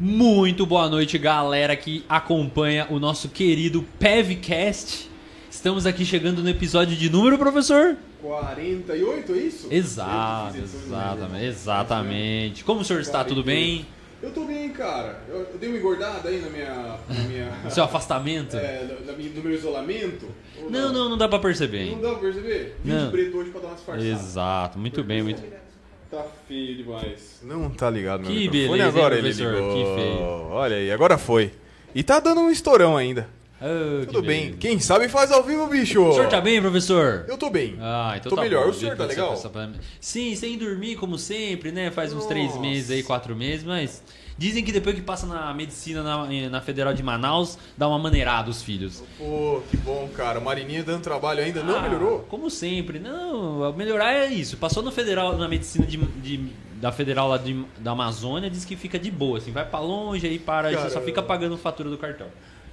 Muito boa noite, galera que acompanha o nosso querido PevCast. Estamos aqui chegando no episódio de número, professor? 48, é isso? Exato, exatamente, exatamente. Como o senhor está? Tudo bem? Eu tô bem, cara. Eu, eu dei uma engordada aí na minha. Na minha no seu afastamento? É, na, na, no meu isolamento. Não, não, não dá pra perceber. Não dá pra perceber? Vim Não. de preto hoje pra dar umas farsadas. Exato, muito bem, muito Tá feio demais. Não tá ligado meu Que microfone beleza, agora hein, ele professor? ligou. Que feio. Olha aí, agora foi. E tá dando um estourão ainda. Oh, que Tudo bem. beleza. Quem sabe faz ao vivo, bicho. O senhor tá bem, professor? Eu tô bem. Ah, então Tô tá melhor. bom. O senhor tá legal? Sim, sem dormir, como sempre, né? Faz uns três Nossa. meses aí, quatro meses, mas dizem que depois que passa na medicina na, na Federal de Manaus, dá uma maneirada os filhos. Pô, que bom, cara. Marininha dando trabalho ainda. Não Ah, melhorou? Como sempre. Não, melhorar é isso. Passou no Federal, na medicina de, de- da Federal lá de- da Amazônia, diz que fica de boa, assim, vai pra longe aí para, você só fica pagando fatura do cartão.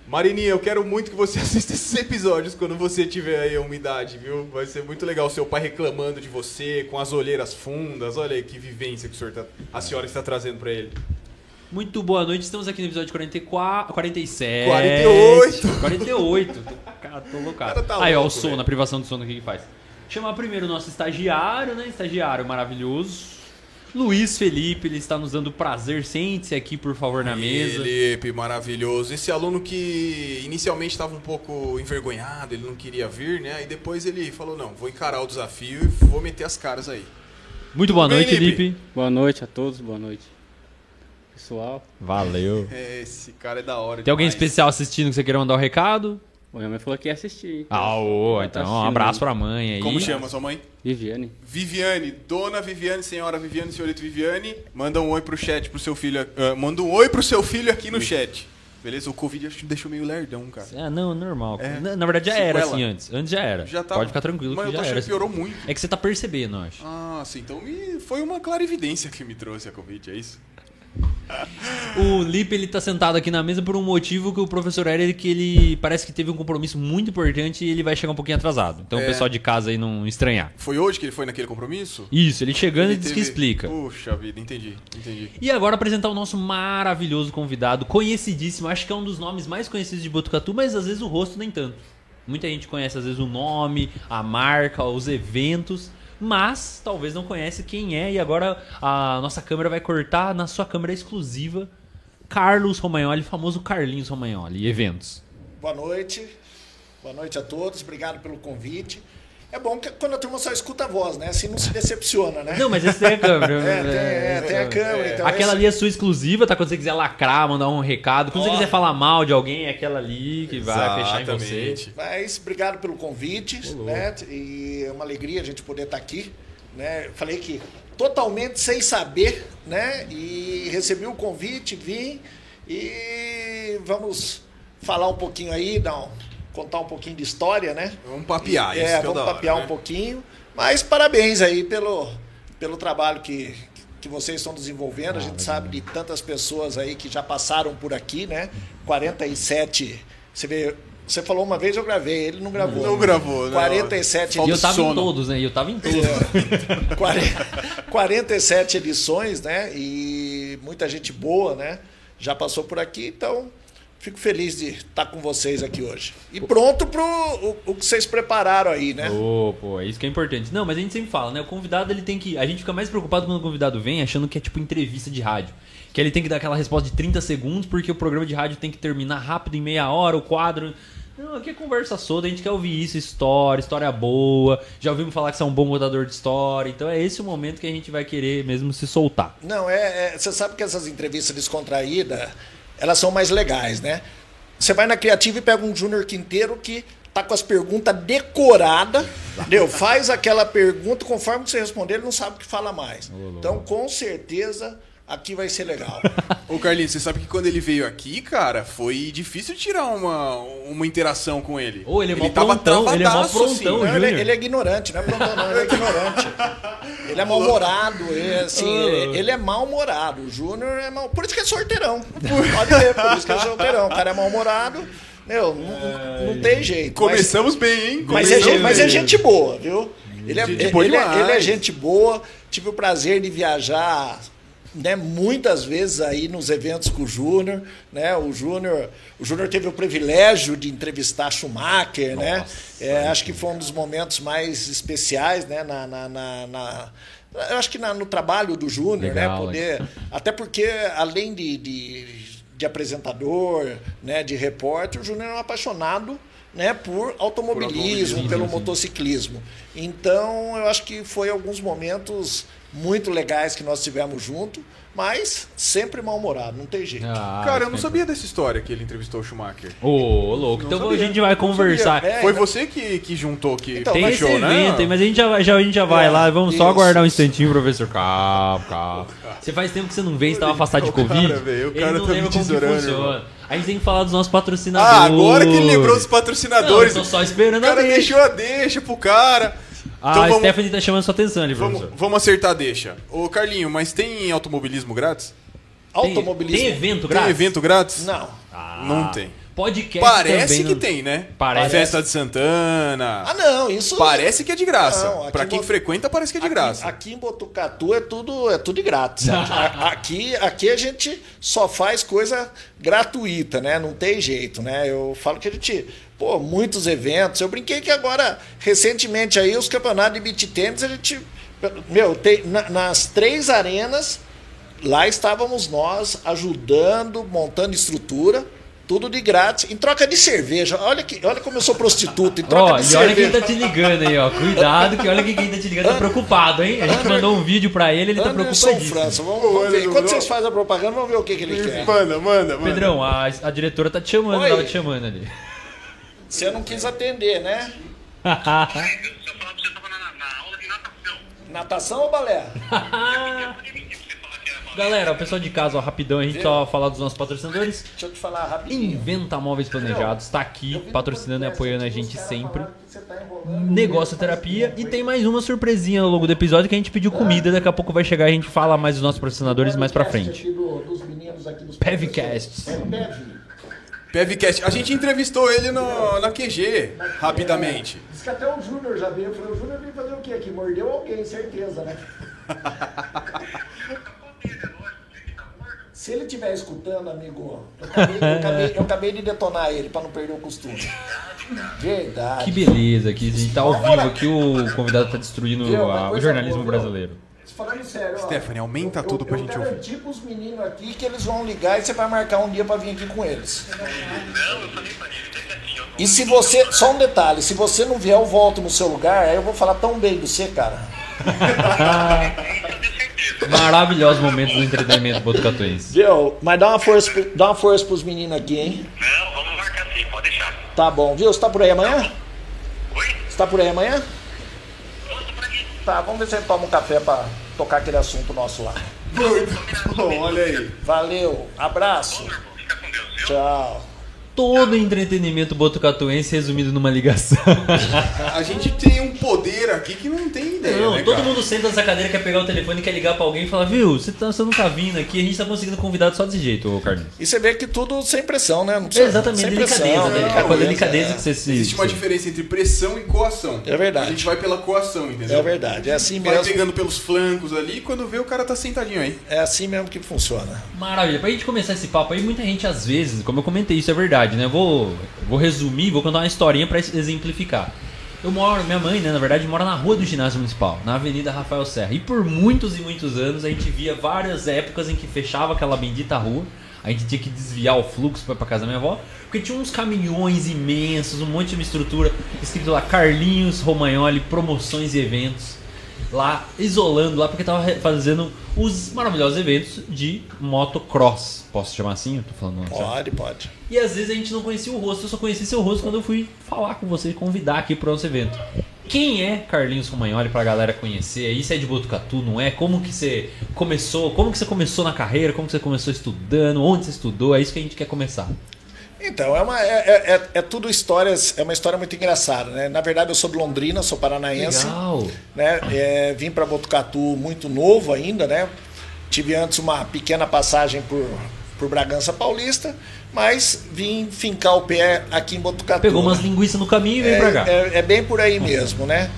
Marininha, eu quero muito que você assista esses episódios quando você tiver aí a umidade, viu? Vai ser muito legal seu pai reclamando de você, com as olheiras fundas. Olha aí que vivência que o senhor tá- a senhora está trazendo pra ele. Muito boa noite, estamos aqui no episódio 44, 47. 48. 48. Cara, tô loucado. Cara, tá aí, ó, o louco, sono, velho. a privação do sono, o que que faz? Chamar primeiro o nosso estagiário, né? Estagiário maravilhoso. Luiz Felipe, ele está nos dando prazer. Sente-se aqui, por favor, na mesa. Felipe, maravilhoso. Esse aluno que inicialmente estava um pouco envergonhado, ele não queria vir, né? Aí depois ele falou: não, vou encarar o desafio e vou meter as caras aí. Muito boa Tudo bem, noite, Lipe? Felipe. Boa noite a todos, boa noite. Pessoal, Valeu. É, esse cara é da hora. Tem alguém demais. especial assistindo que você queira mandar o recado? a minha mãe falou que ia assistir. Ah, ô, Ela então tá um abraço aí. pra mãe aí. Como chama sua mãe? Viviane. Viviane, dona Viviane, senhora Viviane, senhorita Viviane, manda um oi pro chat pro seu filho. ah, manda um oi pro seu filho aqui no chat. Beleza? O Covid acho que deixou meio lerdão, cara. Ah, não, normal. É. Na, na verdade já era Sequela. assim antes. Antes já era. Já tá. Pode ficar tranquilo Mas que eu tô já achando era. que piorou muito. É que você tá percebendo, eu acho. Ah, sim. Então me... foi uma clarividência que me trouxe a Covid, é isso? O Lipe, ele tá sentado aqui na mesa por um motivo que o professor que ele parece que teve um compromisso muito importante e ele vai chegar um pouquinho atrasado. Então É. o pessoal de casa aí não estranhar. Foi hoje que ele foi naquele compromisso? Isso, ele chegando e Ele diz que teve- explica. Puxa vida, entendi, entendi. E agora apresentar o nosso maravilhoso convidado, conhecidíssimo, acho que é um dos nomes mais conhecidos de Botucatu, mas às vezes o rosto nem tanto. Muita gente conhece às vezes o nome, a marca, os eventos, mas talvez não conhece quem é. E agora a nossa câmera vai cortar na sua câmera exclusiva Carlos Romagnoli, famoso Carlinhos Romagnoli, eventos. Boa noite. Boa noite a todos. Obrigado pelo convite. É bom que quando a turma só escuta a voz, né? Assim não se decepciona, né? Não, mas esse tem a câmera. É, tem, é, tem a câmera. Então Aquela esse- ali é sua exclusiva, tá? Quando você quiser lacrar, mandar um recado. Quando você Ó. quiser falar mal de alguém, é aquela ali que vai fechar em você. Exatamente. Mas obrigado pelo convite, né? E é uma alegria a gente poder estar aqui, né? Falei que totalmente sem saber, né? E recebi o convite, vim e vamos falar um pouquinho aí, dar um- contar um pouquinho de história, né? Vamos papear, isso É, que é vamos da hora, papear né? um pouquinho. Mas parabéns aí pelo, pelo trabalho que, que vocês estão desenvolvendo. a gente sabe de tantas pessoas aí que já passaram por aqui, né? 47. Você vê. Você falou uma vez, eu gravei, ele não gravou. Não gravou, não. 47 E eu tava em sono. todos, né? E eu tava em todos. É. 40 47 edições, né? E muita gente boa, né? Já passou por aqui, então fico feliz de estar com vocês aqui hoje. E pronto pro o, o que vocês prepararam aí, né? Ô, pô, é isso que é importante. Não, mas a gente sempre fala, né? O convidado, ele tem que... A gente fica mais preocupado quando o convidado vem achando que é tipo entrevista de rádio. Que ele tem que dar aquela resposta de 30 segundos, porque o programa de rádio tem que terminar rápido, em meia hora, o quadro... Não, aqui é conversa solta, a gente quer ouvir isso, história, história boa. Já ouvimos falar que você é um bom contador de história. Então é esse o momento que a gente vai querer mesmo se soltar. Não, é, é- Você sabe que essas entrevistas descontraídas, elas são mais legais, né? Você vai na Criativa e pega um Júnior Quinteiro que tá com as perguntas decoradas, entendeu? Faz aquela pergunta, conforme você responder, ele não sabe o que fala mais. Então, com certeza, aqui vai ser legal. Ô Carlinhos, você sabe que quando ele veio aqui, cara, foi difícil tirar uma, uma interação com ele. Ô, ele é mó tava prontão, ele é mó assim. prontão, Não, ele, é- ele é ignorante, não é prontão, não, ele é ignorante. Ele é mal-humorado, ele, é assim, ele, ele é mal-humorado. O Júnior é mal. Por isso que é sorteirão. Pode ver, por isso que é sorteirão. O cara é mal-humorado, meu, não, não tem jeito. Mas- Começamos bem, hein? Mas é, Começamos gente, mas é bem. gente boa, viu? Ele é, ele, boa ele é- ele é gente boa. Tive o prazer de viajar né, muitas vezes aí nos eventos com o Júnior, né? O Júnior, o Júnior teve o privilégio de entrevistar Schumacher, né? É, acho que foi um dos momentos mais especiais, né? Na, na, na, na- eu acho que na- no trabalho do Júnior, né? Poder, até porque além de, de, de apresentador, né? De repórter, o Júnior é um apaixonado. Né, por automobilismo, automobilismo, pelo sim. motociclismo. Então, eu acho que foi alguns momentos muito legais que nós tivemos junto, mas sempre mal-humorado, não tem jeito. Ah, Cara, eu não sempre. sabia dessa história que ele entrevistou o Schumacher. Ô, louco. Não Então sabia. a gente vai Não conversar. sabia. É, Foi então- você que, que juntou, que Então, Tem fechou, né? evento mas a gente já, vai- já, a gente já vai É, lá. Vamos só isso. aguardar um instantinho, professor. Calma, calma. Você faz tempo que você não vem, você tava afastado de O cara, Covid. velho, o ele cara não tá me lembra como que funciona. A gente tem que falar dos nossos patrocinadores. Ah, agora que ele lembrou dos Não, patrocinadores. eu tô só esperando o cara a deixa. deixou a deixa pro cara. A Então vamos- Stephanie tá chamando sua atenção ali, Vamos, professor. vamos acertar a deixa. Ô, Carlinho, mas tem automobilismo grátis? Tem, Automobilismo. tem evento Tem grátis? evento grátis? Não. Ah, Não tem. Podcast Parece que não- tem, né? Parece. Festa de Santana. Ah, não, isso. Parece que é de graça. Não, aqui pra em quem Bot- frequenta, parece que é de aqui, graça. Aqui em Botucatu é tudo, é tudo de grátis. Aqui, aqui a gente só faz coisa gratuita, né? Não tem jeito, né? Eu falo que a gente, pô, muitos eventos. Eu brinquei que agora, recentemente aí, os campeonatos de beat tênis, a gente. Meu, tem, na- nas três arenas, lá estávamos nós ajudando, montando estrutura. Tudo de grátis, em troca de cerveja. Olha, que, olha como eu sou prostituta, em troca Ó, de e olha cerveja. quem tá te ligando aí, ó. Cuidado, que olha que quem tá te ligando tá preocupado, hein? A gente mandou um vídeo pra ele, ele tá Anderson preocupadíssimo. França, vamos, vamos ver. Enquanto vocês fazem a propaganda, vamos ver o que, que ele quer. Manda, manda, manda. Pedrão, a, a diretora tá te chamando, Oi. tava te chamando ali. Você não quis atender, né? Natação ou balé? Galera, o pessoal de casa, ó, rapidão, a gente só falar dos nossos patrocinadores. Deixa eu te falar rapidinho. Inventa Móveis Planejados, tá aqui, no patrocinando e apoiando a gente sempre. tá. Negócio terapia e tem mais uma surpresinha ao longo do episódio que a gente pediu comida, daqui a pouco vai chegar e a gente fala mais dos nossos patrocinadores mais pra frente. Pevcasts. É, Pev. Pevcast. A gente entrevistou ele no, na QG, rapidamente. Diz que até o Júnior já veio. Eu falei, o Júnior veio fazer o quê aqui? Mordeu alguém, certeza, né? Se ele estiver escutando, amigo, eu acabei, eu acabei- eu acabei de detonar ele pra não perder o costume. Verdade. Que beleza, que a gente tá ao vivo aqui, o convidado tá destruindo Viu? A- o jornalismo boa, brasileiro. Falando sério, ó, Stephanie, aumenta eu- tudo eu, pra eu gente ouvir. garanti pros meninos aqui que eles vão ligar e você vai marcar um dia pra vir aqui com eles. Não, eu falei pra ele, disse eu não E se você, só um detalhe, se você não vier, eu volto no seu lugar, aí eu vou falar tão bem de você, cara. Maravilhosos momentos do entretenimento botucatuense. Viu? Mas dá uma força, pro- dá uma força pros meninos aqui, hein? Não, vamos marcar sim, pode deixar. Tá bom, viu? Você tá por aí amanhã? Oi? Você tá por aí amanhã? Nossa, por aqui. Tá, vamos ver se a gente toma um café pra tocar aquele assunto nosso lá. Muito bom, olha aí. Valeu, abraço, Irmão, Fica com Deus, viu? tchau. Todo entretenimento botucatuense resumido numa ligação. A gente tem um poder aqui que não tem ideia, Não, né, todo cara? mundo senta nessa cadeira, quer pegar o telefone, quer ligar pra alguém e falar, viu, você, tá, você não tá vindo aqui, a gente tá conseguindo convidado só desse jeito, ô Carlinhos. E você vê que tudo sem pressão, né? Não precisa- Exatamente, sem delicadeza, pressão, né? né? Com a delicadeza que você se... Existe uma diferença entre pressão e coação. É verdade. A gente vai pela coação, entendeu? É verdade, é assim Vai mesmo. pegando pelos flancos ali, quando vê o cara tá sentadinho aí. É assim mesmo que funciona. Maravilha. Pra gente começar esse papo aí, muita gente às vezes, como eu comentei, isso é verdade, né? Eu Vou, vou resumir, vou contar uma historinha pra exemplificar. Eu moro, minha mãe, né, na verdade, mora na rua do ginásio municipal, na Avenida Rafael Serra. E por muitos e muitos anos a gente via várias épocas em que fechava aquela bendita rua. A gente tinha que desviar o fluxo pra, pra casa da minha avó, porque tinha uns caminhões imensos, um monte de estrutura, escrito lá Carlinhos Romagnoli, promoções e eventos lá isolando lá porque tava fazendo os maravilhosos eventos de motocross. Posso chamar assim? Eu tô falando. Pode, pode. E às vezes a gente não conhecia o rosto, eu só conheci seu rosto quando eu fui falar com você e convidar aqui pro nosso evento. Quem é Carlinhos Romagnoli pra galera conhecer? Isso é de Botucatu, não é? Como que você começou? Como que você começou na carreira? Como que você começou estudando? Onde você estudou? É isso que a gente quer começar. Então, é, uma, é, é, é- é tudo histórias, é uma história muito engraçada, né? Na verdade, eu sou de Londrina, sou paranaense. Legal. né? É, vim para Botucatu muito novo ainda, né? Tive antes uma pequena passagem por, por Bragança Paulista, mas vim fincar o pé aqui em Botucatu. Pegou umas né? linguiças no caminho e veio pra cá. É, é- é bem por aí mesmo, né?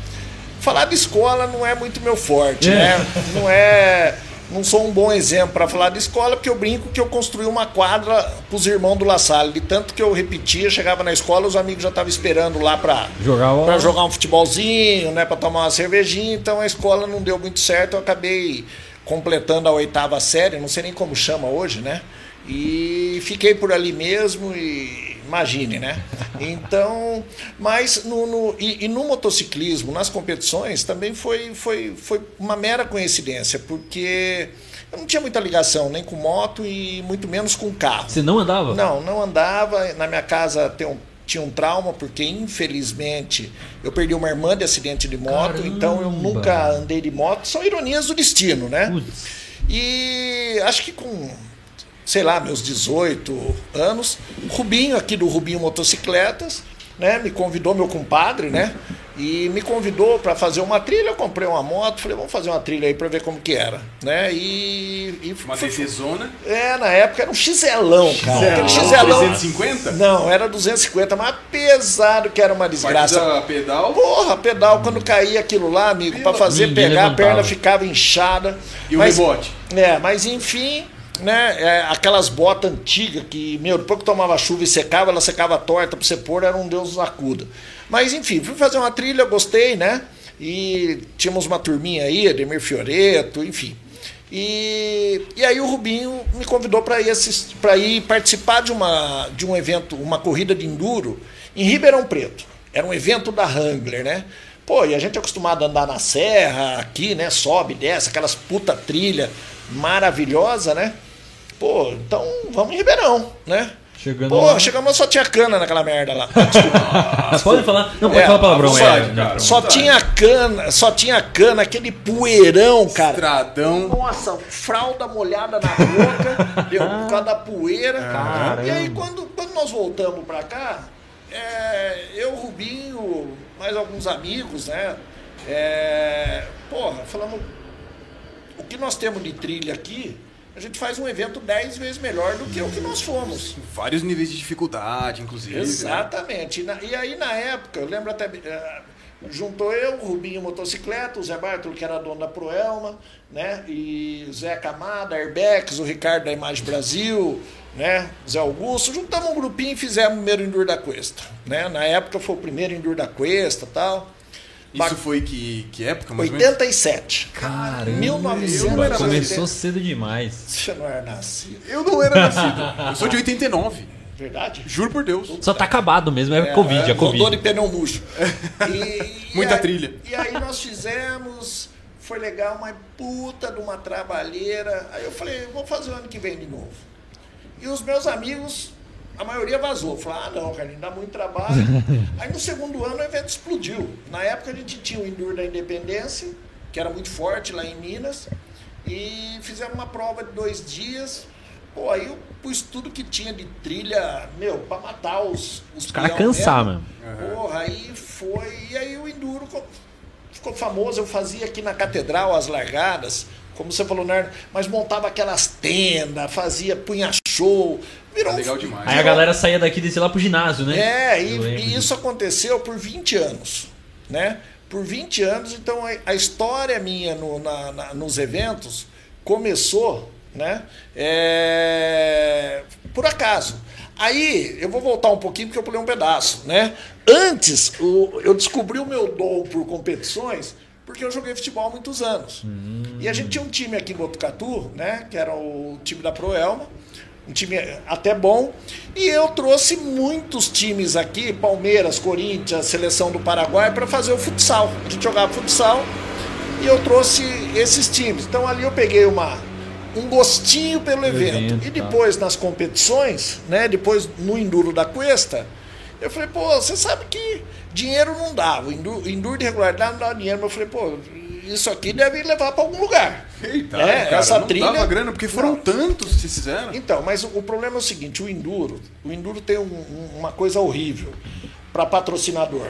Falar de escola não é muito meu forte, É. né? Não é. Não sou um bom exemplo para falar de escola, porque eu brinco que eu construí uma quadra para os irmãos do La Salle. De tanto que eu repetia, chegava na escola, os amigos já estavam esperando lá para Jogar jogar um futebolzinho, né, para tomar uma cervejinha. Então a escola não deu muito certo, eu acabei completando a oitava série, não sei nem como chama hoje, né? E fiquei por ali mesmo e imagine, né? Então, mas no, no- e, e no motociclismo, nas competições, também foi, foi, foi uma mera coincidência, porque eu não tinha muita ligação nem com moto e muito menos com carro. Você não andava? Não, não andava. Na minha casa tem um- tinha um trauma, porque infelizmente eu perdi uma irmã de acidente de moto, Caramba! então eu nunca andei de moto. São ironias do destino, né? Putz. E acho que com, sei lá, meus 18 anos, Rubinho aqui do Rubinho Motocicletas, né, me convidou, meu compadre, né? E me convidou para fazer uma trilha, eu comprei uma moto, falei, vamos fazer uma trilha aí para ver como que era, né? E, e Uma DCzona. é, na época era um XLão, cara. Aquele XLão. XLão. 350? Não, era 250, mas pesado que era uma desgraça. Partida pedal. Porra, pedal, quando caía aquilo lá, amigo, pra fazer pegar, a levantava. perna ficava inchada. E o Mas- rebote? É, mas enfim, né, é, aquelas botas antigas que, meu, depois que tomava chuva e secava, ela secava torta pra você pôr, era um Deus acuda. Mas enfim, fui fazer uma trilha, gostei, né? E tínhamos uma turminha aí, Ademir Fioreto, enfim. E, e aí o Rubinho me convidou para ir, ir participar de, uma, de um evento, uma corrida de enduro em Ribeirão Preto. Era um evento da Wrangler, né? Pô, e a gente é acostumado a andar na serra, aqui, né? Sobe, desce, aquelas puta trilha maravilhosa, né? Pô, então vamos em Ribeirão, né? Chegando Pô, lá. chegamos, só tinha cana naquela merda lá. pode falar? Não, pode É, falar palavrão. é, cara. Só vontade. tinha cana, só tinha cana, aquele poeirão, cara. Estradão. Nossa, fralda molhada na boca, deu por causa da poeira. E aí, quando, quando nós voltamos pra cá, é, eu, Rubinho, mais alguns amigos, né? É, porra, falamos, o que nós temos de trilha aqui, a gente faz um evento 10 vezes melhor do que o que nós fomos. Vários níveis de dificuldade, inclusive. né? Exatamente. E, na- e aí, na época, eu lembro até. eh, juntou eu, Rubinho Motocicleta, o Zé Bartolo, que era dono da Proelma, né? E Zé Camada, Airbex, o Ricardo da Imagem Brasil, né? Zé Augusto. Juntamos um grupinho e fizemos o primeiro Enduro da Cuesta. Né? Na época foi o primeiro Enduro da Cuesta e tal. Isso foi que, que época, mais ou menos? 87. Caramba, 1980. começou cedo demais. Você não era nascido. Eu não era nascido. Eu sou de 89. Verdade? Juro por Deus. Só tá acabado mesmo, é, Covid, é, Rodou de Covid. pneu murcho. E- Muita aí- trilha. E aí nós fizemos, foi legal, mas puta de uma trabalheira. Aí eu falei, vou fazer o ano que vem de novo. E os meus amigos, a maioria vazou. Falaram, ah não, Carlinhos, dá muito trabalho. aí no segundo ano o evento explodiu. Na época a gente tinha o Enduro da Independência, que era muito forte lá em Minas. E fizemos uma prova de dois dias. Pô, aí eu pus tudo que tinha de trilha, meu, pra matar os, os Os caras cansar, mesmo. Porra, aí foi. E aí o Enduro co- ficou famoso. Eu fazia aqui na Catedral as largadas, como você falou, né? Mas montava aquelas tendas, fazia, punha show. Virou um- legal demais. Aí a galera saía daqui e descia lá pro ginásio, né? É, e, e isso aconteceu por 20 anos, né? Por 20 anos, então a, a história minha no- na- na- nos eventos começou, né? É, por acaso. Aí, eu vou voltar um pouquinho porque eu pulei um pedaço, né? Antes, o- eu descobri o meu dom por competições porque eu joguei futebol há muitos anos. E a gente tinha um time aqui em Botucatu, né? Que era o time da Proelma um time até bom. E eu trouxe muitos times aqui, Palmeiras, Corinthians, Seleção do Paraguai, para fazer o futsal. A gente jogava futsal e eu trouxe esses times. Então ali eu peguei uma, um gostinho pelo evento. evento, E tá. depois nas competições, né, depois no Enduro da Cuesta, eu falei, pô, você sabe que dinheiro não dava, enduro, enduro de regularidade não dava dinheiro. Mas eu falei, pô, isso aqui deve levar para algum lugar. Eita, É, cara, essa não trilha- dava grana, porque foram Não. tantos que vocês fizeram. Então, mas o, o problema é o seguinte, o Enduro, o Enduro tem um- um- uma coisa horrível para patrocinador.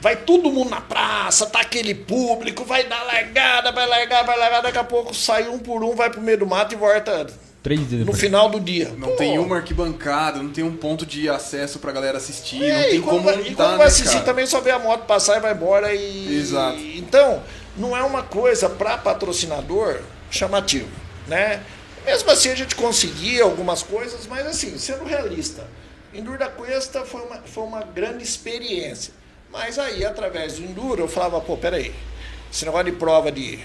Vai todo mundo na praça, tá aquele público, vai dar largada, vai largar, vai largar, daqui a pouco sai um por um, vai pro meio do mato e volta Três dias no final do dia. Não Pô, tem uma arquibancada, não tem um ponto de acesso pra galera assistir, é, não tem e como vai, e quando né, vai assistir cara? também só vê a moto passar e vai embora e. Exato. Então, não é uma coisa para patrocinador chamativo, né? Mesmo assim a gente conseguia algumas coisas, mas assim, sendo realista, Enduro da Cuesta foi uma, foi uma grande experiência. Mas aí, através do Enduro, eu falava, pô, peraí, esse negócio de prova de,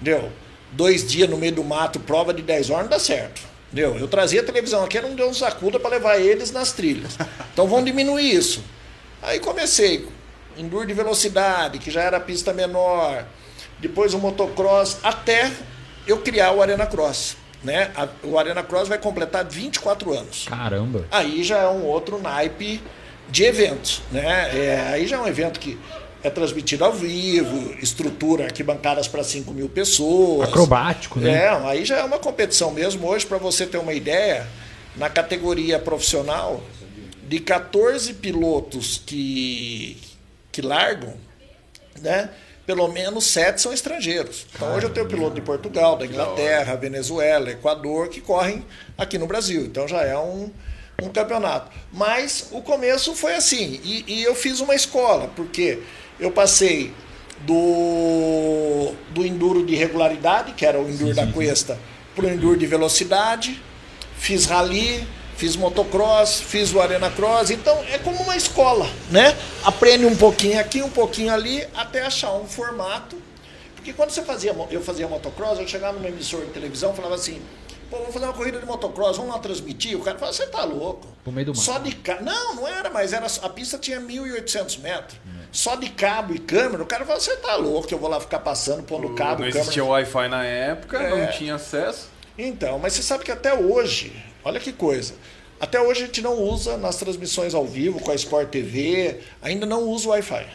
deu, dois dias no meio do mato, prova de 10 horas, não dá certo. Deu, eu trazia a televisão aqui, não deu um sacuda para levar eles nas trilhas. Então vamos diminuir isso. Aí comecei, Enduro de velocidade, que já era pista menor, depois o motocross, até eu criar o Arena Cross. Né? A- o Arena Cross vai completar 24 anos. Caramba. Aí já é um outro naipe de eventos. Né? É, aí já é um evento que é transmitido ao vivo, estrutura arquibancadas para 5 mil pessoas. Acrobático, né? É, aí já é uma competição mesmo. Hoje, para você ter uma ideia, na categoria profissional, de 14 pilotos que, que largam, né? Pelo menos sete são estrangeiros. Então hoje eu tenho piloto de Portugal, da Inglaterra, Venezuela, Equador, que correm aqui no Brasil. Então já é um, um campeonato. Mas o começo foi assim. E, e eu fiz uma escola, porque eu passei do, do enduro de regularidade, que era o enduro da Cuesta, para o enduro de velocidade. Fiz rally, fiz motocross, fiz o arena cross. Então é como uma escola, né? Aprende um pouquinho aqui, um pouquinho ali, até achar um formato. Porque quando você fazia, eu fazia motocross, eu chegava numa emissora de televisão e falava assim, pô, vamos fazer uma corrida de motocross, vamos lá transmitir? O cara falava, você tá louco. Pro meio do mato. Só de cabo. Não, não era, mas era, a pista tinha 1.800 metros. Só de cabo e câmera, o cara falava, você tá louco, que eu vou lá ficar passando, pondo cabo, não câmera. existia Wi-Fi na época, É. não tinha acesso. Então, mas você sabe que até hoje, olha que coisa, até hoje a gente não usa nas transmissões ao vivo com a Sport TV, ainda não usa o Wi-Fi.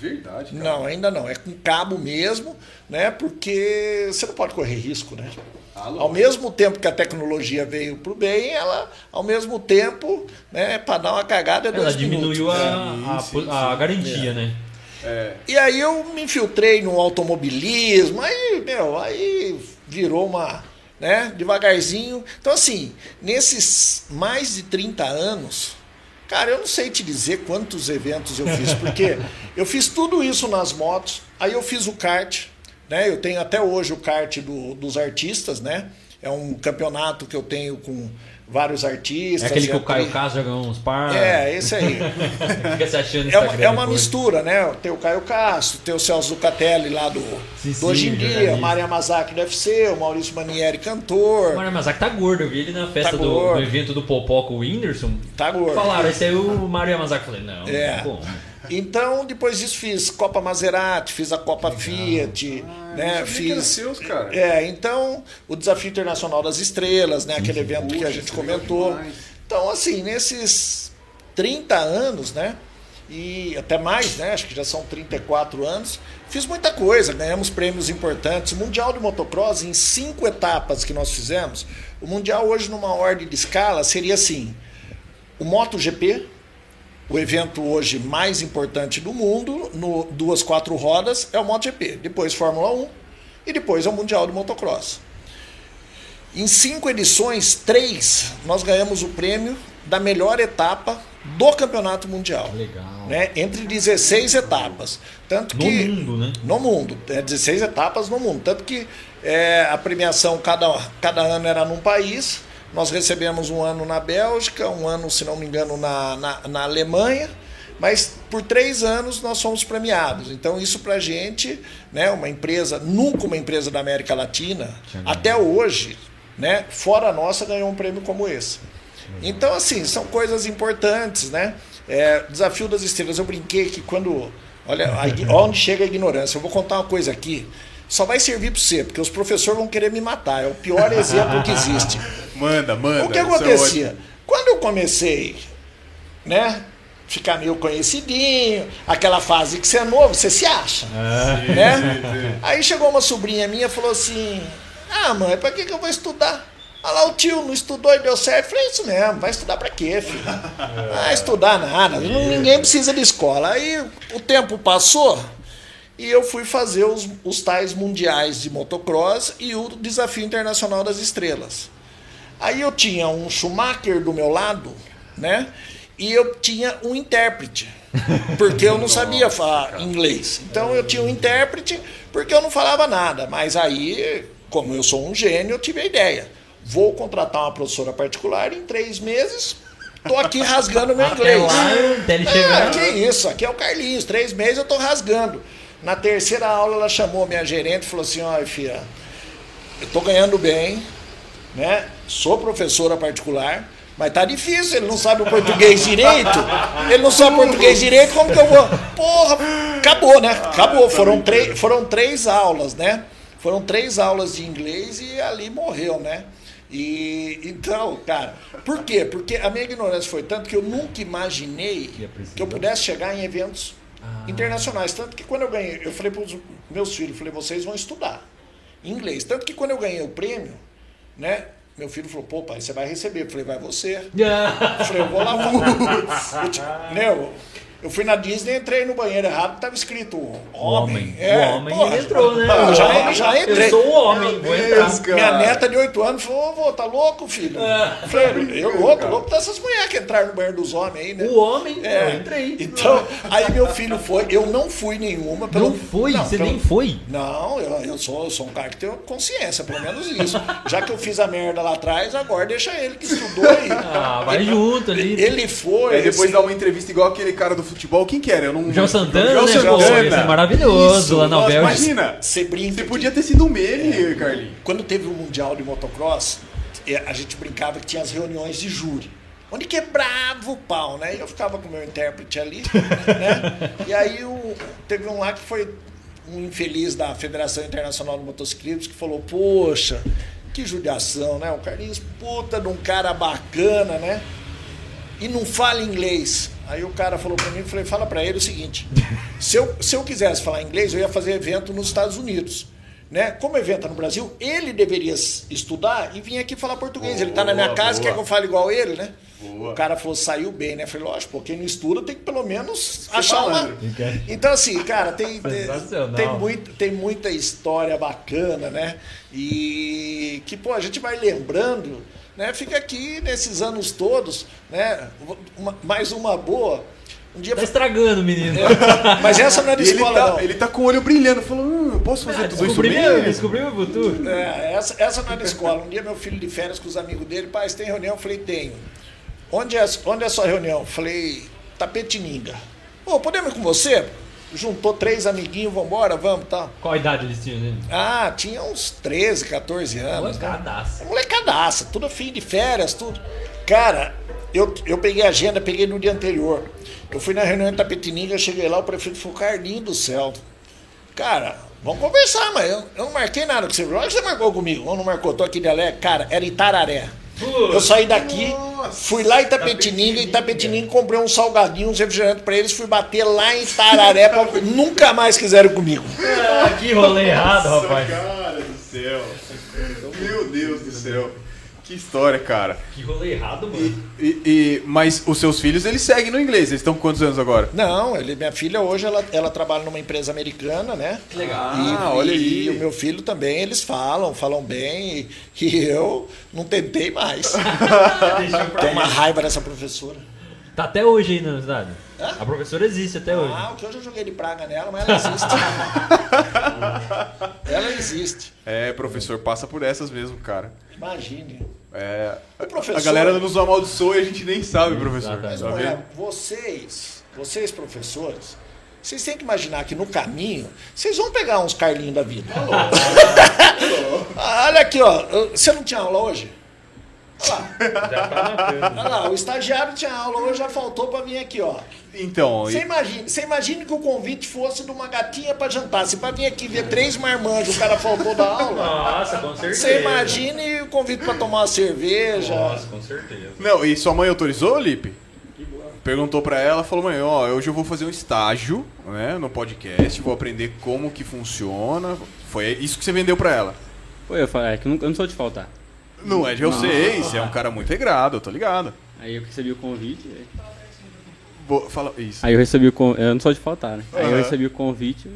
Verdade, cara. Não, ainda não. É com cabo mesmo, né? Porque você não pode correr risco, né? Alô? Ao mesmo tempo que a tecnologia veio para o bem, ela, ao mesmo tempo, né, para dar uma cagada, é Ela dois diminuiu minutos. a, a, sim, a garantia, né? É. E aí eu me infiltrei no automobilismo, aí, meu, aí virou uma, né, devagarzinho. Então, assim, nesses mais de 30 anos, cara, eu não sei te dizer quantos eventos eu fiz, porque eu fiz tudo isso nas motos, aí eu fiz o kart, né, eu tenho até hoje o kart do- dos artistas, né, é um campeonato que eu tenho com vários artistas. É aquele que o Caio aquele- Castro ganhou uns par. É, esse aí. Fica se achando É uma, é uma mistura, né? Tem o Caio Castro, tem o Celso Ducatelli lá do, Sim, do Hoje em Dia, Maria Mazaki do UFC, o Maurício Manieri, cantor. O Mário Mazak tá gordo, eu vi ele na festa Tá do, do evento do Popó com o Whindersson. Tá gordo. Falaram, esse aí é o Mário Mazak. Eu falei, não, É. não como. Então, depois disso, fiz Copa Maserati, fiz a Copa Fiat, né? sabia que era Fiz. seus, cara. É, então, o Desafio Internacional das Estrelas, né? Aquele evento que a gente legal comentou. demais. Então, assim, nesses 30 anos, né? E até mais, né? Acho que já são 34 anos. Fiz muita coisa, ganhamos prêmios importantes. O Mundial de Motocross, em cinco etapas que nós fizemos, o Mundial hoje, numa ordem de escala, seria assim: o MotoGP, o evento hoje mais importante do mundo, no duas, quatro rodas, é o MotoGP. Depois Fórmula 1 e depois é o Mundial de Motocross. Em cinco edições, três, nós ganhamos o prêmio da melhor etapa do Campeonato Mundial. Legal. Né? Entre 16 etapas. Tanto No que, mundo, né? No mundo. É 16 etapas no mundo. Tanto que é, a premiação cada, cada ano era num país. Nós recebemos um ano na Bélgica, um ano, se não me engano, na, na, na Alemanha. Mas por três anos nós fomos premiados. Então isso pra gente, né, uma empresa, nunca uma empresa da América Latina, até hoje, né, fora a nossa, ganhou um prêmio como esse. Então, assim, são coisas importantes, né? É, Desafio das Estrelas, eu brinquei que quando. Olha, a onde chega a ignorância. Eu vou contar uma coisa aqui. Só vai servir para você, porque os professores vão querer me matar. É o pior exemplo que existe. Manda, manda. O que é acontecia? Quando eu comecei, né? Ficar meio conhecidinho, aquela fase que você é novo, você se acha. né? Aí chegou uma sobrinha minha e falou assim: Ah, mãe, pra que, que eu vou estudar? Olha lá, o tio não estudou e deu certo. Eu falei, isso mesmo, vai estudar pra quê, filho? Ah, estudar nada, não- ninguém precisa de escola. Aí o tempo passou e eu fui fazer os, os tais mundiais de motocross e o Desafio Internacional das Estrelas. Aí eu tinha um Schumacher do meu lado, né? E eu tinha um intérprete, porque eu não sabia falar inglês. Então eu tinha um intérprete porque eu não falava nada. Mas aí como eu sou um gênio, eu tive a ideia. Vou contratar uma professora particular em três meses. Tô aqui rasgando meu Até inglês. lá, até ele Ah, chegar. que isso, aqui é o Carlinhos, três meses eu tô rasgando. Na terceira aula ela chamou minha gerente e falou assim, olha filha, eu tô ganhando bem, né? Sou professora particular, mas tá difícil, ele não sabe o português direito. Ele não sabe português direito, como que eu vou? Porra, acabou, né? Acabou. Foram, três, foram três aulas, né? Foram três aulas de inglês e ali morreu, né? E então, cara, por quê? Porque a minha ignorância foi tanto que eu nunca imaginei que eu pudesse chegar em eventos internacionais. Tanto que quando eu ganhei, eu falei para os meus filhos, falei, vocês vão estudar inglês. Tanto que quando eu ganhei o prêmio, né? Meu filho falou, pô, pai, você vai receber. Eu falei, vai você. Eu falei, eu vou lá. Eu, né, eu, eu fui na Disney, entrei no banheiro errado, tava escrito O homem. homem. É, o homem porra, ele entrou, né? já- homem- já entrei. Eu sou o homem, vou entrar. Deus, cara. Minha neta de 8 anos falou, ô, vô, tá louco, filho? Eu falei, eu louco, louco dessas mulheres que entraram no banheiro dos homens aí, né? O homem, É, eu entrei. Então, aí meu filho foi, eu não fui nenhuma. Pelo, Não foi? Você pelo- nem foi? Não, eu, eu, sou, eu sou um cara que tem consciência, pelo menos isso. Já que eu fiz a merda lá atrás, agora deixa ele que estudou aí. Ah, vai junto ali. Ele foi. Aí depois assim, dá uma entrevista igual aquele cara do futebol. Quem que era? Eu não João Santana, João né? Santana. Pô, ia ser maravilhoso Isso, lá na Bélgica. Imagina. Você brinca. Você podia ter sido um meme, Carlinhos. Quando teve o Mundial de Motocross, eh, a gente brincava que tinha as reuniões de júri. Onde quebrava o pau, né? E eu ficava com o meu intérprete ali, né? E aí o- teve um lá que foi um infeliz da Federação Internacional de Motociclistas que falou, poxa, que judiação, né? O Carlinhos, puta de um cara bacana, né? E não fala inglês. Aí o cara falou pra mim, eu falei, fala pra ele o seguinte, se eu, se eu quisesse falar inglês, eu ia fazer evento nos Estados Unidos. Né? Como evento no Brasil, ele deveria estudar e vir aqui falar português. ele tá na minha Boa, casa, boa. quer que eu fale igual ele, né? Boa. O cara falou, saiu bem, né? Eu falei, lógico, pô, quem não estuda tem que pelo menos achar uma. Então, assim, cara, tem, tem, muito, tem muita história bacana, né? E que, pô, a gente vai lembrando, né? Fica aqui nesses anos todos, né? Uma- mais uma boa. Um dia Tá estragando, menino. mas essa não é de E ele escola, tá, não. ele tá com o olho brilhando, falou, hum, eu posso fazer tudo isso mesmo? descobri meu futuro. É, essa, essa não é da escola. Um dia meu filho de férias com os amigos dele, pai, você tem reunião? Eu falei, tenho. Onde é, onde é a sua reunião? Eu falei, Tapetininga. Pô, podemos ir com você? Juntou três amiguinhos, vambora, vamos, tá? Qual idade eles tinham, né? Ah, tinha uns 13, 14 anos. né? Molecadaça. Molecadaça, tudo fim de férias, tudo. Cara, eu, eu peguei a agenda, peguei no dia anterior. Eu fui na reunião em Tapetininga, cheguei lá, o prefeito falou, Carlinho do céu. Cara, vamos conversar, mas eu, eu não marquei nada com você. Olha que você marcou comigo. Ou não marcou? Tô aqui de Alé. Cara, era Itararé. Eu saí daqui, fui lá em Tapetininga, em Tapetininga comprei um salgadinho, uns refrigerantes pra eles, fui bater lá em Itararé, pra... nunca mais quiseram comigo. Ah, que rolê errado, rapaz. Cara do céu. Meu Deus do céu. Que história, cara. Que rolê errado, E, mano. e- e- mas os seus filhos, eles seguem no inglês. Eles estão com quantos anos agora? Não, ele, minha filha hoje ela, ela trabalha numa empresa americana, né? legal. E, Ah, olha e, aí. E o meu filho também, eles falam, falam bem. E, e eu não tentei mais. Tenho uma raiva dessa professora. Tá até hoje aí na cidade. Hã? A professora existe até hoje. Ah, o que eu já joguei de praga nela, mas ela existe. ela existe. É, professor, passa por essas mesmo, cara. Imagine. É, O professor- A galera nos amaldiçoa e a gente nem sabe, professor. Exatamente. Tá Mas, vendo? mulher, vocês, vocês professores, vocês têm que imaginar que no caminho, vocês vão pegar uns Carlinhos da vida. Ah, Olha aqui, ó. Você não tinha aula hoje? Olha lá. Olha lá, o estagiário tinha aula hoje, já faltou pra vir aqui, ó. Então, Você e- imagina, você imagina que o convite fosse de uma gatinha pra jantar. Se pra vir aqui ver três marmanjos, o cara faltou da aula. Nossa, com certeza. Você imagine o convite pra tomar uma cerveja. Nossa, com certeza. Não, e sua mãe autorizou, Lipe? Perguntou pra ela, falou, mãe, ó, hoje eu vou fazer um estágio, né, no podcast, vou aprender como que funciona. Foi isso que você vendeu pra ela. Pô, eu falei, é que eu não, eu não sou de faltar. Não é de eu sei, você é um cara muito regrado, eu tô ligado. Aí eu recebi o convite. aí- Vou, fala isso. Aí eu recebi o convite. Eu não sou de faltar, né? Aí eu recebi o convite. Eu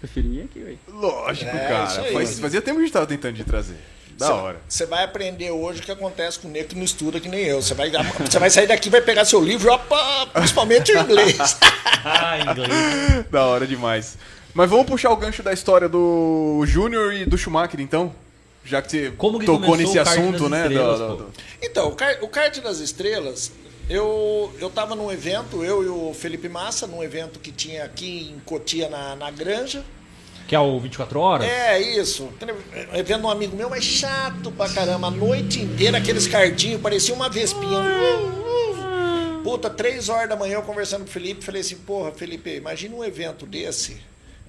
preferi vir aqui, velho. Lógico, É, isso cara. aí. Faz- fazia tempo que a gente tava tentando de trazer. Da Cê- hora. Você vai aprender hoje o que acontece com o negro que não estuda que nem eu. Você vai, você vai sair daqui, vai pegar seu livro, opa, principalmente o inglês. Ah, inglês. Da hora demais. Mas vamos puxar o gancho da história do Júnior e do Schumacher, então? Já que você Como que tocou nesse assunto, né? estrelas, do- do- Então, o, kart das estrelas, eu, eu tava num evento, eu e o Felipe Massa, num evento que tinha aqui em Cotia, na, na Granja. Que é o 24 horas? É, isso. Evento de um amigo meu, mas chato pra caramba. A noite inteira, aqueles cartinhos, parecia uma vespinha. Puta, três horas da manhã eu conversando com o Felipe, falei assim, porra, Felipe, imagina um evento desse,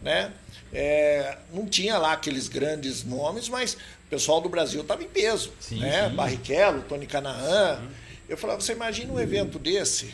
né? É, não tinha lá aqueles grandes nomes, mas o pessoal do Brasil estava em peso. Sim, né? sim. Barrichello, Tony Canaan. Eu falava, você imagina um evento desse,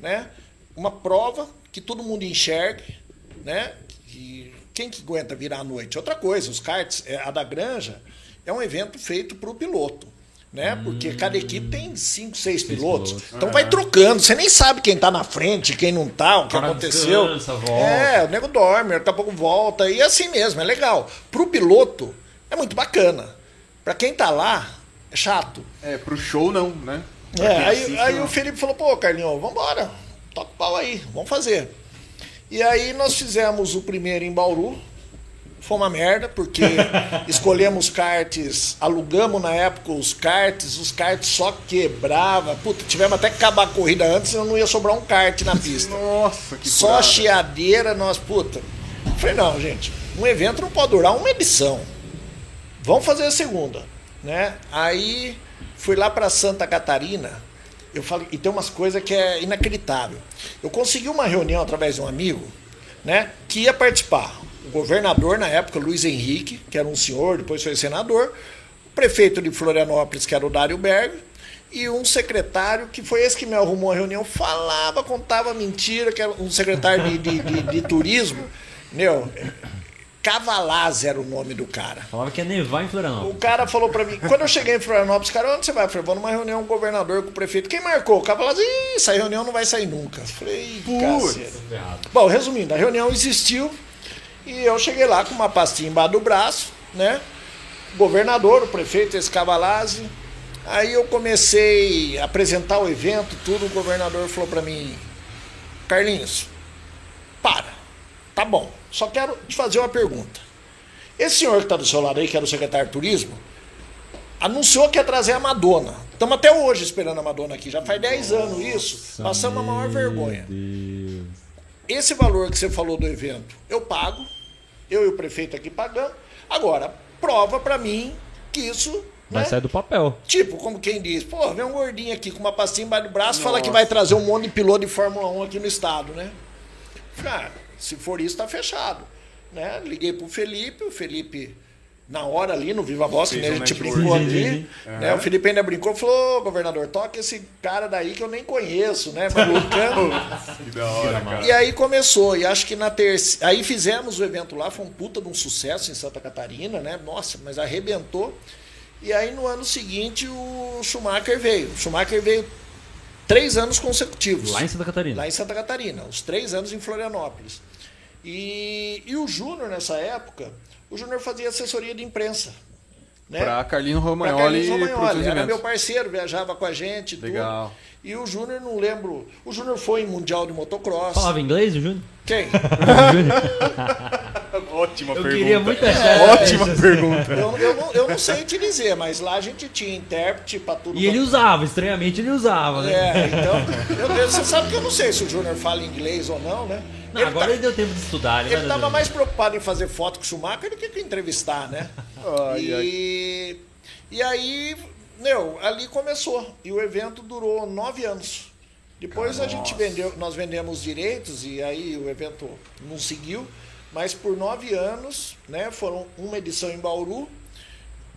né? Uma prova que todo mundo enxergue, né? Que quem que aguenta virar à noite? Outra coisa, os karts, é, a da Granja é um evento feito para o piloto. Né? Porque cada equipe tem cinco, seis pilotos. pilotos. Então vai trocando. Você nem sabe quem tá na frente, quem não tá, o que cara aconteceu. descansa. É, o nego dorme, daqui a pouco volta. E assim mesmo, é legal. Pro piloto, é muito bacana. Pra quem tá lá, é chato. É, pro show não, né? Pra É, aí, assiste, aí não. o Felipe falou, pô, Carlinhos, vambora. Toca o pau aí, vamos fazer. E aí nós fizemos o primeiro em Bauru. Foi uma merda, porque escolhemos karts, alugamos na época os karts, os karts só quebrava. Puta, tivemos até que acabar a corrida antes, senão não ia sobrar um kart na pista. Nossa, que Só furada. chiadeira, nós, puta. Falei, não, gente, um evento não pode durar uma edição. Vamos fazer a segunda, né? Aí fui lá para Santa Catarina. Eu falei, e tem umas coisas que é inacreditável. Eu consegui uma reunião através de um amigo, né, que ia participar. O governador na época, Luiz Henrique, que era um senhor, depois foi senador, o prefeito de Florianópolis, que era o Dário Berg, e um secretário que foi esse que me arrumou a reunião, falava, contava mentira, que era um secretário de, de, de- de turismo. Meu, Cavalaz era o nome do cara. Falava que ia nevar em Florianópolis. O cara falou pra mim, quando eu cheguei em Florianópolis, cara, onde você vai? Eu falei, vou numa reunião com o governador, com o prefeito. Quem marcou? O assim, Ih, essa reunião não vai sair nunca. Eu falei, Putz. Bom, resumindo, a reunião existiu e eu cheguei lá com uma pastinha embaixo do braço, né? O governador, o prefeito, esse Cavalazzi. Aí eu comecei a apresentar o evento, tudo. O governador falou pra mim, Carlinhos, para. Tá bom, só quero te fazer uma pergunta. Esse senhor que está do seu lado aí, que era o secretário de turismo, anunciou que ia trazer a Madonna. Estamos até hoje esperando a Madonna aqui. Já faz 10 anos isso. Passamos a maior vergonha. Esse valor que você falou do evento, eu pago. Eu e o prefeito aqui pagamos. Agora, prova para mim que isso. Vai né? sair do papel. Tipo, como quem diz, pô, vem um gordinho aqui com uma pastinha embaixo do braço, fala que vai trazer um monte de piloto de Fórmula 1 aqui no estado, né? Cara, se for isso, tá fechado. Né? Liguei pro Felipe, o Felipe, na hora ali, no Viva Voz, que nem a gente brincou ali. sim, Né? O Felipe ainda brincou, falou, "Ô, governador, toca esse cara daí que eu nem conheço, né? Malucano. Que da hora, cara. E aí começou, e acho que na terceira. Aí fizemos o evento lá, foi um puta de um sucesso em Santa Catarina, né? Nossa, mas arrebentou. E aí no ano seguinte o Schumacher veio. O Schumacher veio três anos consecutivos. Lá em Santa Catarina. Lá em Santa Catarina, os três anos em Florianópolis. E, e o Júnior, nessa época, o Júnior fazia assessoria de imprensa. Né? Pra Carlinho Pra Romagnoli Carlinhos e Romagnoli, Era meu parceiro, viajava com a gente. tudo. E o Júnior, não lembro. O Júnior foi em Mundial de Motocross. Falava inglês, o Júnior? Quem? Ótima Eu pergunta. queria muito achar. Ótima pergunta. Eu, eu, não, eu não sei te dizer, mas lá a gente tinha intérprete pra tudo. E ele usava, estranhamente ele usava, né? É, então, meu Deus, você sabe que eu não sei se o Júnior fala inglês ou não, né? Não, ele agora tá- ele deu tempo de estudar. Ele, estava mais preocupado em fazer foto com o Schumacher do que com entrevistar, né? Ai, e, e aí, meu, ali começou. E o evento durou nove anos. Depois a gente vendeu, nós vendemos os direitos e aí o evento não seguiu. Mas por nove anos, né? Foram uma edição em Bauru,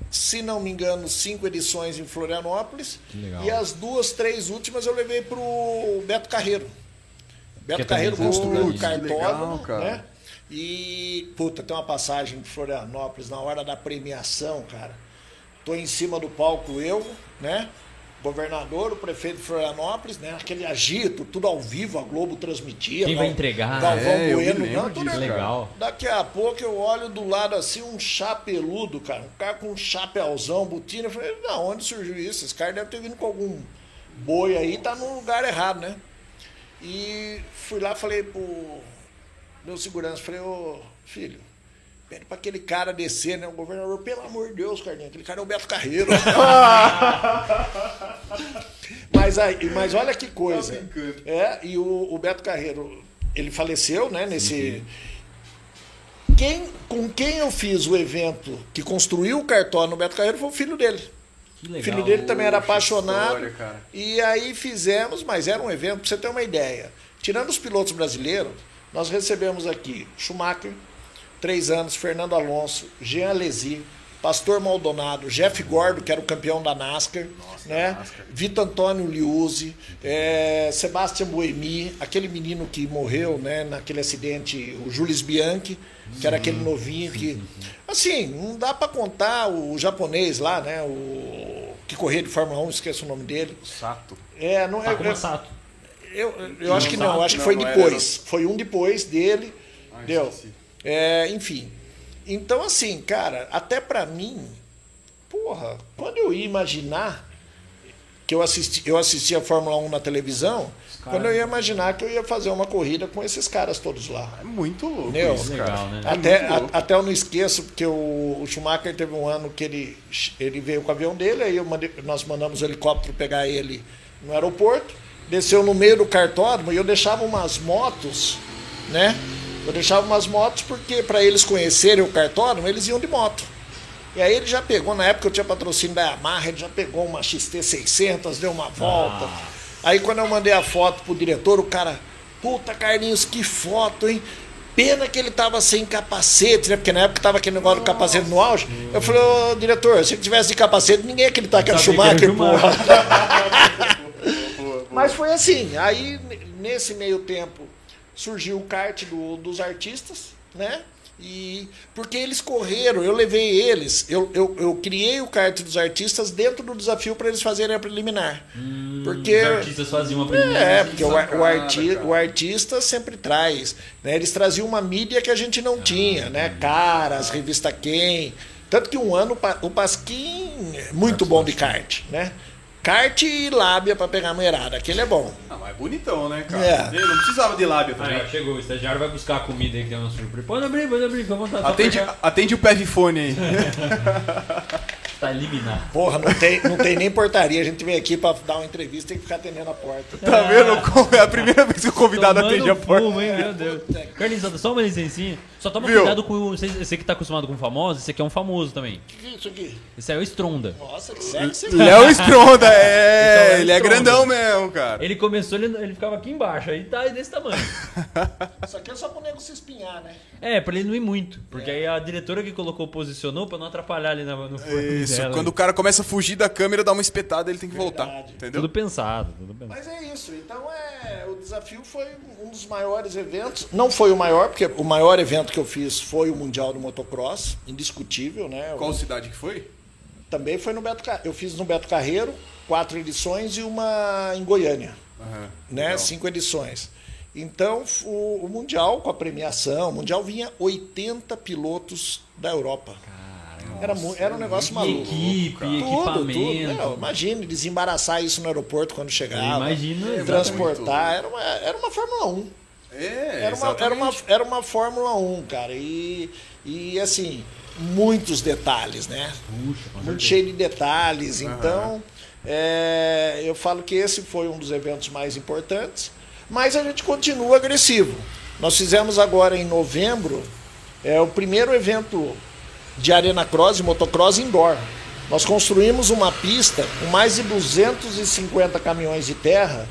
se não me engano, cinco edições em Florianópolis. legal. E as duas, três últimas eu levei pro Beto Carreiro. Beto Que é Carreiro construiu o legal, cara. né? E, puta, tem uma passagem de Florianópolis na hora da premiação, cara. Tô em cima do palco eu, né? Governador, o prefeito de Florianópolis, né? Aquele agito, tudo ao vivo, a Globo transmitia. Quem vai entregar, Galvão É, Bueno, não, tudo disso. Legal. Daqui a pouco eu olho do lado assim, um chapeludo, cara. Um cara com um chapéuzão, botina. Eu falei, da onde surgiu isso? Esse cara deve ter vindo com algum boi aí, tá no lugar errado, né? E fui lá falei pro meu segurança, falei, ô filho, pede pra aquele cara descer, né? O governador, pelo amor de Deus, Carlinhos, aquele cara é o Beto Carreiro. mas, aí, mas olha que coisa. Tá. É, e o, o Beto Carreiro, ele faleceu, né? Nesse. Quem, com quem eu fiz o evento que construiu o cartório no Beto Carreiro foi o filho dele. O filho dele também era apaixonado. história, cara. E aí fizemos, mas era um evento, pra você ter uma ideia. Tirando os pilotos brasileiros, nós recebemos aqui Schumacher, três anos, Fernando Alonso, Jean Alesi, Pastor Maldonado, Jeff Gordo, que era o campeão da NASCAR, né? Vitor Antônio Liuzzi, é, Sebastian Buemi, aquele menino que morreu né, naquele acidente, o Jules Bianchi, que era aquele novinho que. Assim, não dá para contar o japonês lá, né? O que corria de Fórmula 1, esqueço o nome dele. Sato. É, não é. Takuma é- Sato. eu, eu acho que não, eu acho que foi depois. Foi um depois dele. Ah, deu. É, enfim. Então, assim, cara, até pra mim, porra, quando eu ia imaginar que eu assisti, eu assistia a Fórmula 1 na televisão, quando eu ia imaginar que eu ia fazer uma corrida com esses caras todos lá. É muito louco isso, Legal, cara. né? É Até, muito a- até eu não esqueço, porque o, o Schumacher teve um ano que ele, ele veio com o avião dele, aí eu mandei- nós mandamos o helicóptero pegar ele no aeroporto, desceu no meio do cartódromo e eu deixava umas motos, né? Eu deixava umas motos porque para eles conhecerem o cartódromo, eles iam de moto. E aí ele já pegou, na época eu tinha patrocínio da Yamaha, ele já pegou uma XT600, deu uma volta. Aí quando eu mandei a foto pro diretor, o cara, puta Carlinhos, que foto, hein? Pena que ele tava sem capacete, né? Porque na época tava aquele negócio do capacete no auge. Eu falei, ô diretor, se ele tivesse de capacete, ninguém ia acreditar que era Sabia que era Schumacher, porra. Mas foi assim. Aí, nesse meio tempo, surgiu o kart do- dos artistas, né? E porque eles correram, eu levei eles, eu, eu, eu criei o kart dos artistas dentro do desafio para eles fazerem a preliminar. porque Os artistas faziam uma primeira. é, porque o, o, arti- cara. o artista sempre traz. Né? Eles traziam uma mídia que a gente não tinha, né? Caras, revista Quem. Tanto que um ano o Pasquim é muito bom de kart, né? Kart e lábia para pegar a mulherada. Aquele é bom. Ah, mas é bonitão, né, cara? É. Ele não precisava de lábia Aí, também. ó, chegou, o estagiário vai buscar a comida aí que tem uma surpresa. Pode abrir, pode abrir, fica à vontade. Atende, atende o PFone aí. Tá eliminado. Porra, não tem, não tem nem portaria. A gente vem aqui para dar uma entrevista tem que ficar atendendo a porta. Tá vendo? como É a primeira vez que o convidado Tomando atende a porta. fumo, hein, meu Deus. Carlinhos, só uma licencinha. Só toma Viu? cuidado com o. Você, você que tá acostumado com famosos, esse aqui é um famoso também. O que que é isso aqui? Esse é o Stronda. Nossa, que sexy. Léo Stronda, é. Então, é ele é grandão mesmo, cara. Ele começou, ele, ele ficava aqui embaixo, aí tá desse tamanho. Isso aqui é só pro nego se espinhar, né? É, pra ele não ir muito. Porque aí a diretora que colocou posicionou pra não atrapalhar ali na- no forno Isso, dela. quando o cara começa a fugir da câmera, dá uma espetada, ele tem que voltar. Verdade. Entendeu? Tudo pensado, tudo pensado. Mas é isso. Então é, o desafio foi um dos maiores eventos. Não foi o maior, porque o maior evento que eu fiz foi o Mundial do Motocross, indiscutível, né? Qual cidade que foi? Também foi no Beto Carreiro. Eu fiz no Beto Carreiro, quatro edições e uma em Goiânia, Aham, né? legal. Cinco edições. Então, o, o Mundial, com a premiação, o Mundial vinha 80 pilotos da Europa. era, mu- era um negócio maluco. equipe, cara. equipamento. Não, imagine desembaraçar isso no aeroporto quando chegava. Imagina, Transportar. Era uma, era uma Fórmula 1. É, Era uma, era, uma, era uma Fórmula 1, cara. E, e assim, muitos detalhes, né? Puxa, Muito cheio de detalhes. Então, é, eu falo que esse foi um dos eventos mais importantes. Mas a gente continua agressivo. Nós fizemos agora em novembro é, o primeiro evento de Arena Cross e Motocross indoor. Nós construímos uma pista com mais de 250 caminhões de terra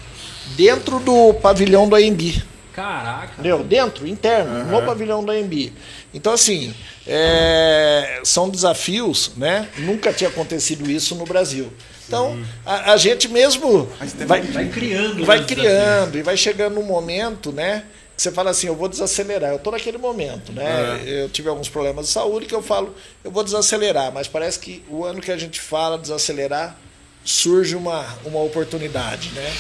dentro do pavilhão do AMB. Caraca. Entendeu? Dentro, interno, no pavilhão da AMB. Então, assim, é, são desafios, né? Nunca tinha acontecido isso no Brasil. Então, a, a gente mesmo vai, Vai criando. vai né, os criando e vai chegando um momento, né? Que você fala assim, eu vou desacelerar. Eu estou naquele momento, né? Eu tive alguns problemas de saúde que eu falo, eu vou desacelerar. Mas parece que o ano que a gente fala desacelerar, surge uma, uma oportunidade, né?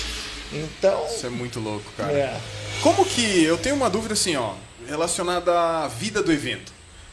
Então, Isso é muito louco, cara. é. Como que. Eu tenho uma dúvida assim, ó, relacionada à vida do evento.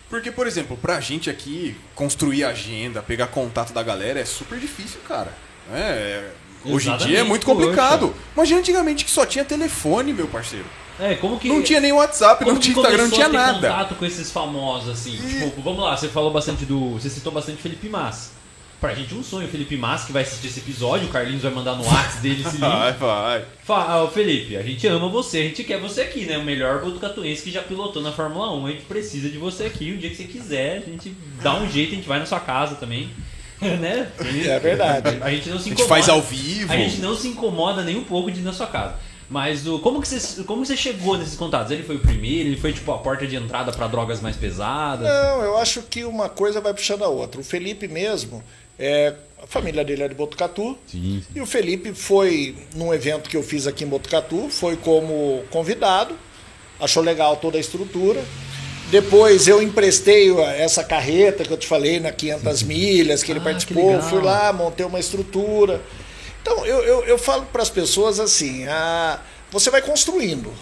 Porque, por exemplo, pra gente aqui construir a agenda, pegar contato da galera é super difícil, cara. É, Hoje em dia é muito complicado. Imagina antigamente que só tinha telefone, meu parceiro. É, como que. Não tinha nem WhatsApp, como não tinha Instagram, não tinha a ter nada. contato com esses famosos, assim? Tipo, vamos lá, você falou bastante do. Você citou bastante Felipe Massa. Pra gente um sonho, o Felipe Massa que vai assistir esse episódio, o Carlinhos vai mandar no WhatsApp dele esse link. Vai, vai. Fala, ô, Felipe, a gente ama você, a gente quer você aqui, né? O melhor botucatuense que já pilotou na Fórmula 1. A gente precisa de você aqui. O dia que você quiser, a gente dá um jeito, a gente vai na sua casa também. né? É verdade. A gente não se A incomoda. gente faz ao vivo. A gente não se incomoda nem um pouco de ir na sua casa. Mas o, como, que você, como que você chegou nesses contatos? Ele foi o primeiro? Ele foi tipo a porta de entrada pra drogas mais pesadas? Não, eu acho que uma coisa vai puxando a outra. O Felipe mesmo, é, a família dele é de Botucatu. Sim, E o Felipe foi num evento que eu fiz aqui em Botucatu, foi como convidado, achou legal toda a estrutura. Depois eu emprestei essa carreta que eu te falei na 500 milhas, que ele Ah, participou, que fui lá, montei uma estrutura. Então eu, eu, eu falo para as pessoas assim: ah, você vai construindo.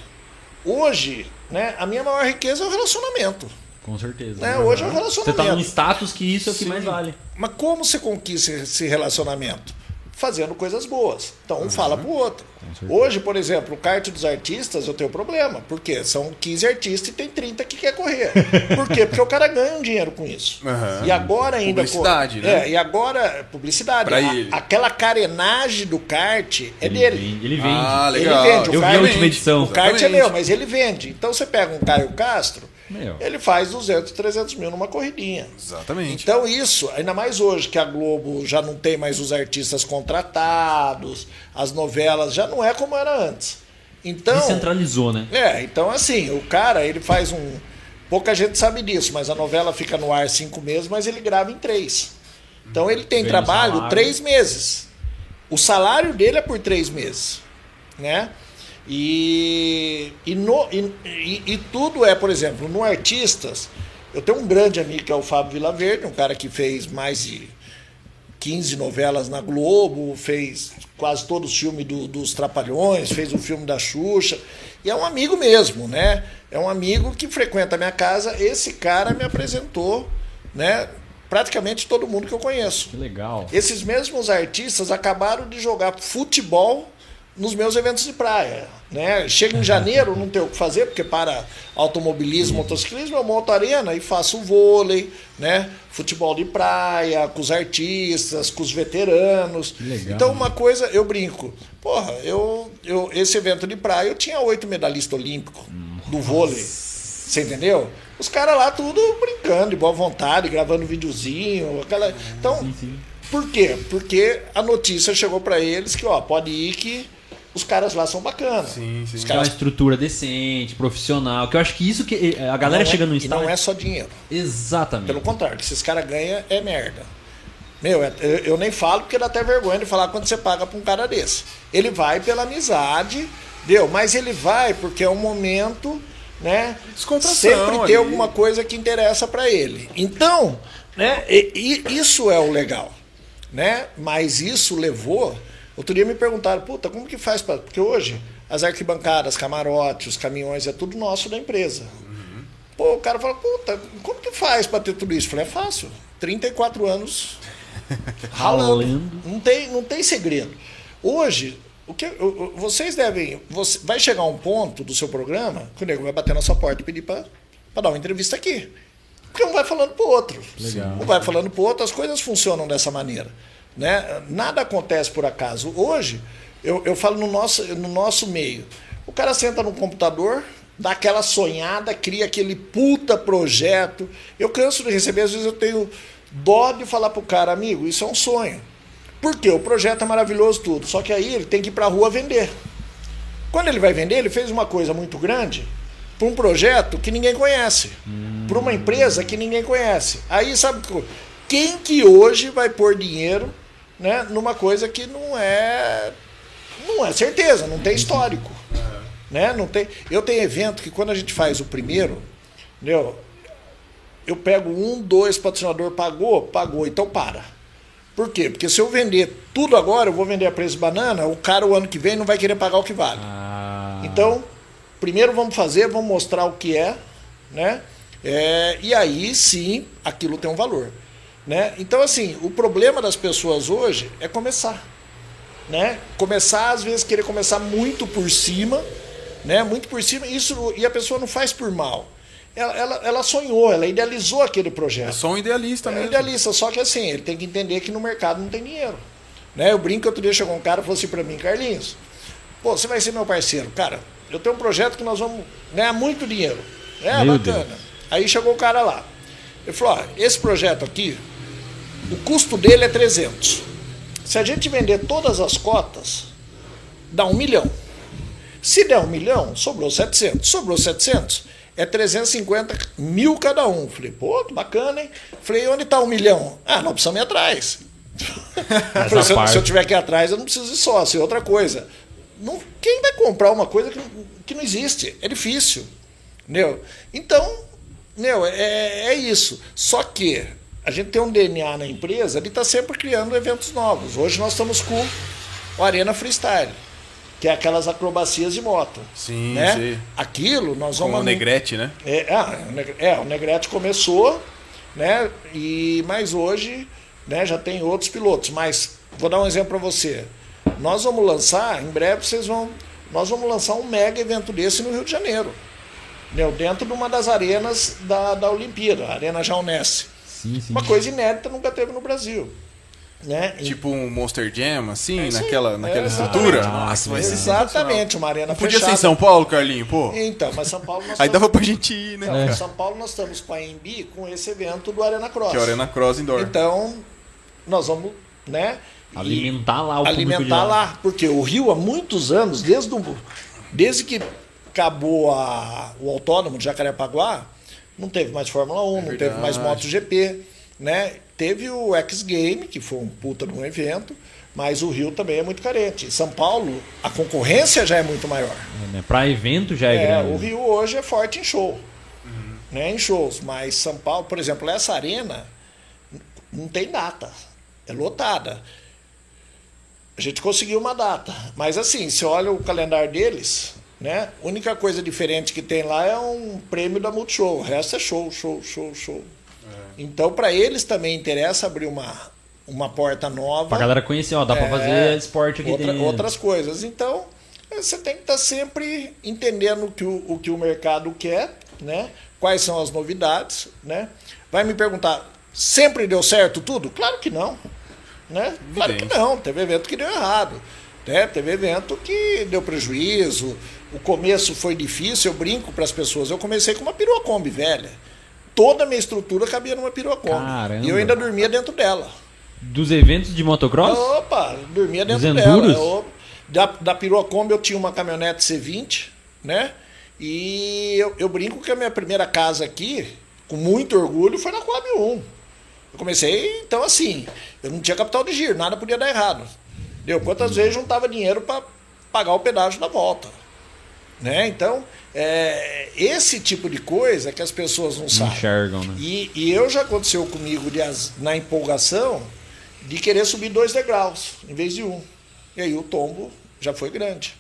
Hoje, né, a minha maior riqueza é o relacionamento. Com certeza. Né? Hoje é o Você relacionamento. tá num status que isso é o que Sim. mais vale. Mas como você conquista esse relacionamento? Fazendo coisas boas. Então um fala pro outro. Hoje, por exemplo, o kart dos artistas eu tenho problema. Por quê? São 15 artistas e tem 30 que quer correr. Por quê? Porque o cara ganha um dinheiro com isso. Aham. E agora ainda. Publicidade, co- né? É, e agora, publicidade. Pra A- ele. Aquela carenagem do kart é ele dele. Vende, ele vende. Ah, Ele legal. vende, o Eu vi kart- a última edição. O kart é Exatamente. meu, mas ele vende. Então você pega um Caio Castro, Meu. ele faz 200, 300 mil numa corridinha. Exatamente. Então isso, ainda mais hoje que a Globo já não tem mais os artistas contratados, as novelas já não é como era antes. Então, Descentralizou, né? é, então assim, o cara ele faz um, pouca gente sabe disso, mas a novela fica no ar cinco meses, mas ele grava em três. Então ele tem trabalho salário. três meses. O salário dele é por três meses, né? E, e, no, e, e- tudo é, por exemplo, no Artistas, eu tenho um grande amigo que é o Fábio Vilaverde, um cara que fez mais de 15 novelas na Globo, fez quase todos os filmes do- dos Trapalhões, fez o filme da Xuxa. E é um amigo mesmo, né? É um amigo que frequenta a minha casa. Esse cara me apresentou, né? Praticamente todo mundo que eu conheço. Que legal. Esses mesmos artistas acabaram de jogar futebol nos meus eventos de praia. Né? Chega em janeiro, não tem o que fazer, porque para automobilismo, motociclismo, eu monto a arena e faço vôlei, né? futebol de praia, com os artistas, com os veteranos. legal. Então, uma coisa, eu brinco. Porra, eu, eu, esse evento de praia, eu tinha oito medalhistas olímpicos do vôlei. Você entendeu? Os caras lá tudo brincando, de boa vontade, gravando videozinho. Aquela... Então, Sim, sim. por quê? Porque a notícia chegou pra eles que, ó, pode ir que os caras lá são bacanas. Sim, sim. Os Que é uma caras estrutura decente, profissional. Que eu acho que isso que a galera não é- chega no E estado. não é só dinheiro. Exatamente. Pelo contrário, que esses caras ganham é merda. Meu, é- eu, eu nem falo porque dá até vergonha de falar quando você paga pra um cara desse. Ele vai pela amizade, deu, mas ele vai porque é um momento, né? Sempre ali. tem alguma coisa que interessa pra ele. Então, né? e- e isso é o legal, né? Mas isso levou. Outro dia me perguntaram, puta, como que faz para Porque hoje as arquibancadas, camarotes, os caminhões, é tudo nosso da empresa. Pô, o cara fala, puta, como que faz para ter tudo isso? Eu falei, é fácil. 34 anos ralando. Não tem, não tem segredo. Hoje, o que, vocês devem. Você, vai chegar um ponto do seu programa que o nego vai bater na sua porta e pedir para dar uma entrevista aqui. Porque um vai falando pro outro. Legal. Um vai falando pro outro, as coisas funcionam dessa maneira. Né? Nada acontece por acaso. Hoje, eu, eu falo no nosso, no nosso meio. O cara senta no computador, dá aquela sonhada, cria aquele puta projeto. Eu canso de receber, às vezes eu tenho dó de falar pro cara, amigo, isso é um sonho. Por quê? O projeto é maravilhoso tudo. Só que aí ele tem que ir pra rua vender. Quando ele vai vender, ele fez uma coisa muito grande para um projeto que ninguém conhece, para uma empresa que ninguém conhece. Aí sabe que- quem que hoje vai pôr dinheiro, né, numa coisa que não é não é certeza, não tem histórico, né? Não tem. Eu tenho evento que quando a gente faz o primeiro, entendeu? Eu pego um, dois patrocinador pagou, pagou, então para. Por quê? Porque se eu vender tudo agora, eu vou vender a preço de banana, o cara o ano que vem não vai querer pagar o que vale. Ah, Então, primeiro vamos fazer, vamos mostrar o que é, né? É, e aí sim, aquilo tem um valor. Né? Então, assim, o problema das pessoas hoje é começar. né? Começar às vezes querer começar muito por cima, né? Muito por cima, isso e a pessoa não faz por mal. Ela, ela, ela sonhou, ela idealizou aquele projeto. É só um idealista É mesmo. idealista, só que assim, ele tem que entender que no mercado não tem dinheiro. Né? Eu brinco, outro dia chegou um cara e falou assim pra mim, Carlinhos, pô, você vai ser meu parceiro. Cara, eu tenho um projeto que nós vamos ganhar muito dinheiro. É, Meu bacana. Aí chegou o cara lá. Ele falou, ó, esse projeto aqui, o custo dele é 300. Se a gente vender todas as cotas, dá um milhão. Se der um milhão, sobrou 700. Sobrou 700, é 350 mil cada um. Falei, pô, que bacana, hein? Falei, onde está um milhão? Ah, nós precisamos ir atrás. Falei, se, eu, se eu tiver que ir atrás, eu não preciso de sócio. E outra coisa, não, quem vai comprar uma coisa que, não- que não existe? É difícil. Entendeu? Então, meu, é, é isso. Só que a gente tem um DNA na empresa, ele está sempre criando eventos novos. Hoje nós estamos com o Arena Freestyle, que é aquelas acrobacias de moto. Sim, né? sim. Aquilo nós Com vamos. o Negrete, né? É, ah, é, o Negrete começou, né? E mas hoje, né, já tem outros pilotos. Mas vou dar um exemplo para você. Nós vamos lançar, em breve vocês vão, nós vamos lançar um mega evento desse no Rio de Janeiro, né, dentro de uma das arenas da, da Olimpíada, a Arena Jaunesse. Sim, sim. Uma coisa inédita nunca teve no Brasil, né? Tipo um Monster Jam, assim, É naquela, naquela É, estrutura. exatamente. Nossa, vai ser exatamente, uma arena Não podia ser fechada. em São Paulo, Carlinho, pô. Então, mas São Paulo nós Aí dava pra gente ir, né? Não, cara? em São Paulo nós estamos com a AMB com esse evento do Arena Cross. Que é o Arena Cross Indoor. Então, nós vamos, né? Alimentar lá o alimentar lá. lá. Porque o Rio, há muitos anos, desde, o, desde que acabou a, o autódromo de Jacarepaguá, não teve mais Fórmula 1, não teve mais. MotoGP, né? Teve o X Game, que foi um puta de um evento, mas o Rio também é muito carente. Em São Paulo, a concorrência já é muito maior. É, né? Pra evento já é, É, grande. o Rio hoje é forte em show. Né, em shows. Mas São Paulo, por exemplo, essa arena não tem data. É lotada. A gente conseguiu uma data. Mas assim, se olha o calendário deles, né? A única coisa diferente que tem lá é um prêmio da Multishow. O resto é show, show, show, show. Então, para eles também interessa abrir uma, uma porta nova. Pra galera conhecer, ó, dá pra É, fazer esporte aqui outra- dentro. outras coisas. Então, você tem que estar sempre entendendo o que o, o que o mercado quer, né? Quais são as novidades, né? Vai me perguntar, sempre deu certo tudo? Claro que não, né? Claro que não. Teve evento que deu errado, né? Teve evento que deu prejuízo. O começo foi difícil. Eu brinco para as pessoas. Eu comecei com uma perua Kombi velha. Toda a minha estrutura cabia numa perua Kombi. Caramba. E eu ainda dormia dentro dela. Dos eventos de motocross? Opa, dormia dentro Dos dela. Eu- da, da Perua Kombi eu tinha uma caminhonete C20, né? E eu, eu brinco que a minha primeira casa aqui, com muito orgulho, foi na Coab 1. Eu comecei, então assim, eu não tinha capital de giro, nada podia dar errado. Deu quantas vezes juntava dinheiro para pagar o pedágio da volta. Né? Então, é, esse tipo de coisa que as pessoas não sabem. Enxergam, né? E, e eu já aconteceu comigo de na empolgação de querer subir dois degraus em vez de um. E aí o tombo já foi grande.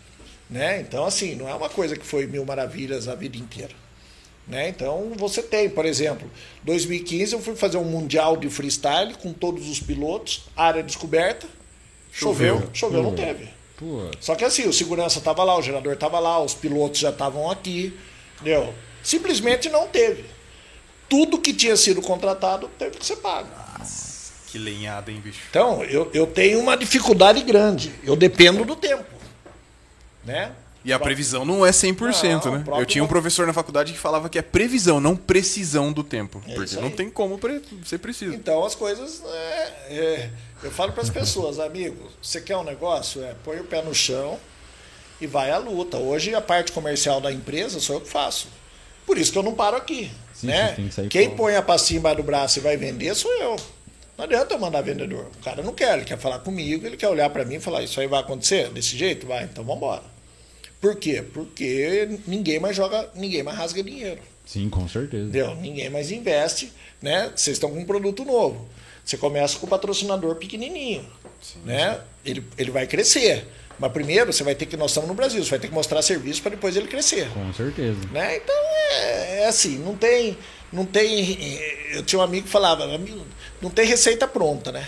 Né? Então, assim, não é uma coisa que foi mil maravilhas a vida inteira. Né? Então, você tem, por exemplo, 2015 eu fui fazer um mundial de freestyle com todos os pilotos, área descoberta, choveu, Choveu. choveu, não teve. Pô, Só que assim, o segurança estava lá, o gerador estava lá, os pilotos já estavam aqui, entendeu? Simplesmente não teve. Tudo que tinha sido contratado teve que ser pago. Que lenhada, hein, bicho? Então, eu, eu tenho uma dificuldade grande. Eu dependo do tempo. Né? E a previsão não é 100%, Não, né? Eu tinha um professor na faculdade que falava que é previsão, não precisão do tempo. É porque não tem como pre- ser preciso. Então as coisas. é, é, eu falo para as pessoas, amigo, você quer um negócio? É, põe o pé no chão e vai à luta. Hoje a parte comercial da empresa sou eu que faço. Por isso que eu não paro aqui. Sim, né? que Quem põe a pastinha embaixo do braço e vai vender sou eu. Não adianta eu mandar vendedor. O cara não quer, ele quer falar comigo, ele quer olhar para mim e falar: Isso aí vai acontecer? Desse jeito? Vai, então vamos embora. Por quê? Porque ninguém mais joga, ninguém mais rasga dinheiro. sim, com certeza. Entendeu? Ninguém mais investe, né? Vocês estão com um produto novo. Você começa com o patrocinador pequenininho, né? Ele, ele vai crescer. Mas primeiro você vai ter que, nós estamos no Brasil, você vai ter que mostrar serviço para depois ele crescer. Com certeza. Né? Então é, é assim, não tem, não tem. Eu tinha um amigo que falava, não tem receita pronta, né?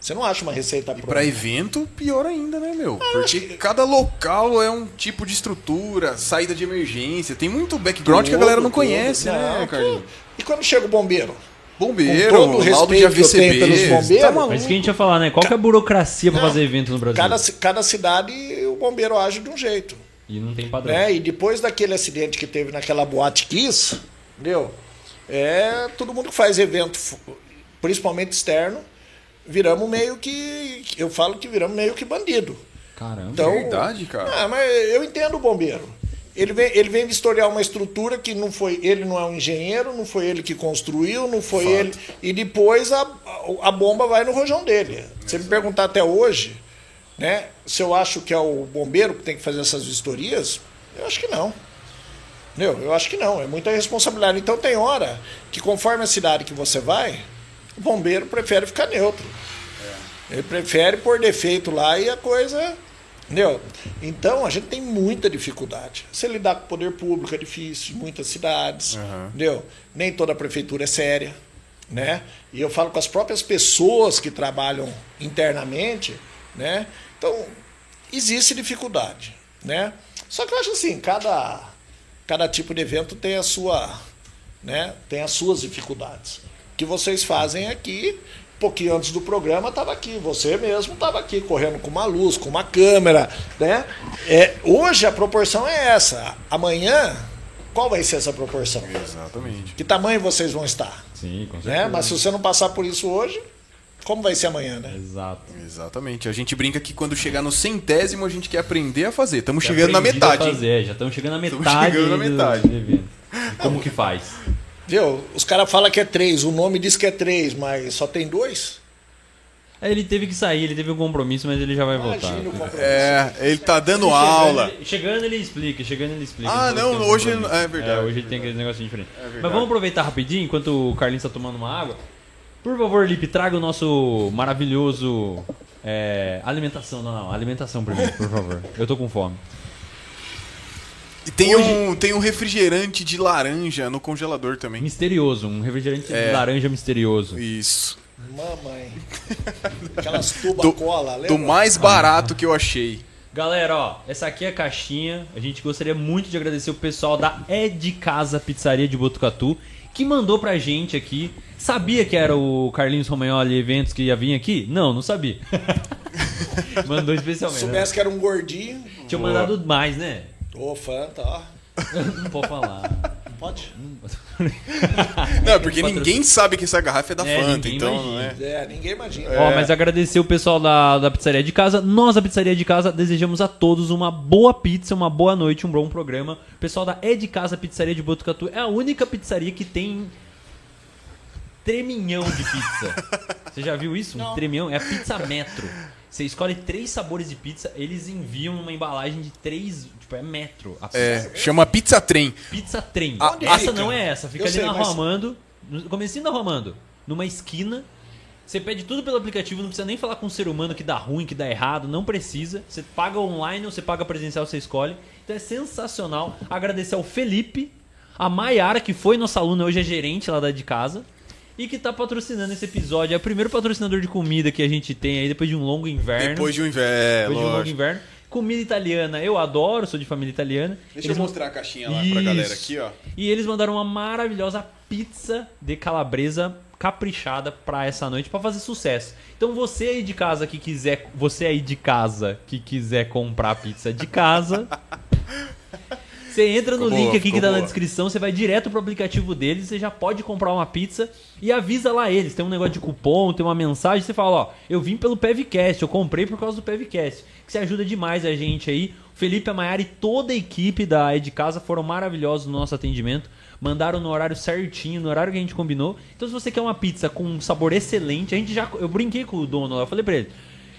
Você não acha uma receita E pronta. pra evento, pior ainda, né, meu? Porque cada local é um tipo de estrutura, saída de emergência. Tem muito background que a galera não Tudo, conhece, né, Não, Carlinhos? tudo. E quando chega o bombeiro? Bombeiro, Com todo o laudo de respeito que eu tenho AVCB. pelos bombeiros, tá? Mas isso que a gente ia falar, né? Qual que é a burocracia pra Não. fazer evento no Brasil? Cada, cada cidade o bombeiro age de um jeito. E não tem padrão. Né? E depois daquele acidente que teve naquela boate Kiss, entendeu? É, todo mundo que faz evento, principalmente externo, viramos meio que. Eu falo que viramos meio que bandido. Caramba. Então, Verdade, cara. Ah, mas eu entendo o bombeiro. Ele vem, ele vem vistoriar uma estrutura que não foi. Ele não é um engenheiro, não foi ele que construiu, não foi Fato. ele. E depois a, a bomba vai no rojão dele. Se você me perguntar até hoje, né, se eu acho que é o bombeiro que tem que fazer essas vistorias, eu acho que não. Entendeu? Eu acho que não, é muita responsabilidade. Então tem hora que conforme a cidade que você vai, o bombeiro prefere ficar neutro. Ele prefere pôr defeito lá e a coisa. Entendeu? Então a gente tem muita dificuldade. Você lidar com o poder público é difícil, muitas cidades. Aham. Entendeu? Nem toda prefeitura é séria. Né? E eu falo com as próprias pessoas que trabalham internamente, né? Então, existe dificuldade, né? Só que eu acho assim, cada, cada tipo de evento tem a sua, né? Tem as suas dificuldades. Que vocês fazem aqui, um pouquinho antes do programa, estava aqui. Você mesmo estava aqui, correndo com uma luz, com uma câmera, né? É, hoje a proporção é essa. Amanhã, qual vai ser essa proporção? Exatamente. Que tamanho vocês vão estar? Sim, com certeza. Né? Mas se você não passar por isso hoje, como vai ser amanhã, né? Exato. Exatamente. A gente brinca que quando chegar no centésimo a gente quer aprender a fazer. Estamos chegando na metade. Fazer, já estamos chegando na Estamos metade. chegando na metade. do evento. Como que faz? Viu? Os caras falam que é três, o nome diz que é três, mas só tem dois? É, Ele teve que sair, ele teve um compromisso, mas ele já vai voltar. Imagina compromisso. É, ele tá dando Chegando, aula. ele- Chegando ele explica, chegando ele explica. Ah, Ele não, um hoje compromisso. é verdade. É, hoje ele tem aquele negocinho diferente. verdade. Mas vamos aproveitar rapidinho, enquanto o Carlinhos tá tomando uma água. Por favor, Lipe, traga o nosso maravilhoso... é, alimentação, não, não, alimentação primeiro, por favor. Eu tô com fome. E tem um, tem um refrigerante de laranja no congelador também. Misterioso, um refrigerante É. de laranja misterioso. Isso. Mamãe. Aquelas tubas Do, cola, lembra? do mais barato que eu achei. Galera, ó, essa aqui é a caixinha. A gente gostaria muito de agradecer o pessoal da É de Casa Pizzaria de Botucatu, que mandou pra gente aqui. Sabia que era o Carlinhos Romagnoli Eventos que ia vir aqui? Não, não sabia. mandou Se especialmente. né? soubesse que era um gordinho, Tinha mandado mais, né? Ô, Fanta, ó. Não pode falar. Pode? Não, é porque ninguém sabe que essa garrafa é da É, Fanta, então não imagina. é. É, ninguém imagina. Ó, mas agradecer o pessoal da, da Pizzaria de Casa. Nós, da Pizzaria de Casa, desejamos a todos uma boa pizza, uma boa noite, um bom programa. O pessoal da É de Casa Pizzaria de Botucatu é a única pizzaria que tem treminhão de pizza. Você já viu isso? Um treminhão? É a pizza metro. Você escolhe três sabores de pizza, eles enviam uma embalagem de três. Tipo, é metro. A pizza. É, chama Pizza Trem. Pizza trem. Onde essa fica? não é essa. Fica Eu ali sei, na mas- Amando. No comecinho da Rua Amando. Numa esquina. Você pede tudo pelo aplicativo, não precisa nem falar com um ser humano que dá ruim, que dá errado, não precisa. Você paga online ou você paga presencial, você escolhe. Então é sensacional. Agradecer ao Felipe, a Maiara, que foi nossa aluna, hoje é gerente lá da de casa. E que tá patrocinando esse episódio. É o primeiro patrocinador de comida que a gente tem aí depois de um longo inverno. Depois de um inverno. depois de um longo inverno. Comida italiana, eu adoro, sou de família italiana. Deixa Eles eu mostrar a caixinha lá pra galera Isso. aqui, ó. E eles mandaram uma maravilhosa pizza de calabresa caprichada pra essa noite pra fazer sucesso. Então você aí de casa que quiser, você aí de casa que quiser comprar pizza de casa, você entra no Ficou link boa, aqui que tá na boa. descrição, você vai direto pro aplicativo deles, você já pode comprar uma pizza e avisa lá eles. Tem um negócio de cupom, tem uma mensagem, você fala, ó, eu vim pelo Pevcast, eu comprei por causa do Pevcast. Que você ajuda demais a gente aí. Felipe, a Maiara e toda a equipe da Ed Casa foram maravilhosos no nosso atendimento. Mandaram no horário certinho, no horário que a gente combinou. Então se você quer uma pizza com um sabor excelente, a gente já eu brinquei com o dono lá, eu falei pra ele: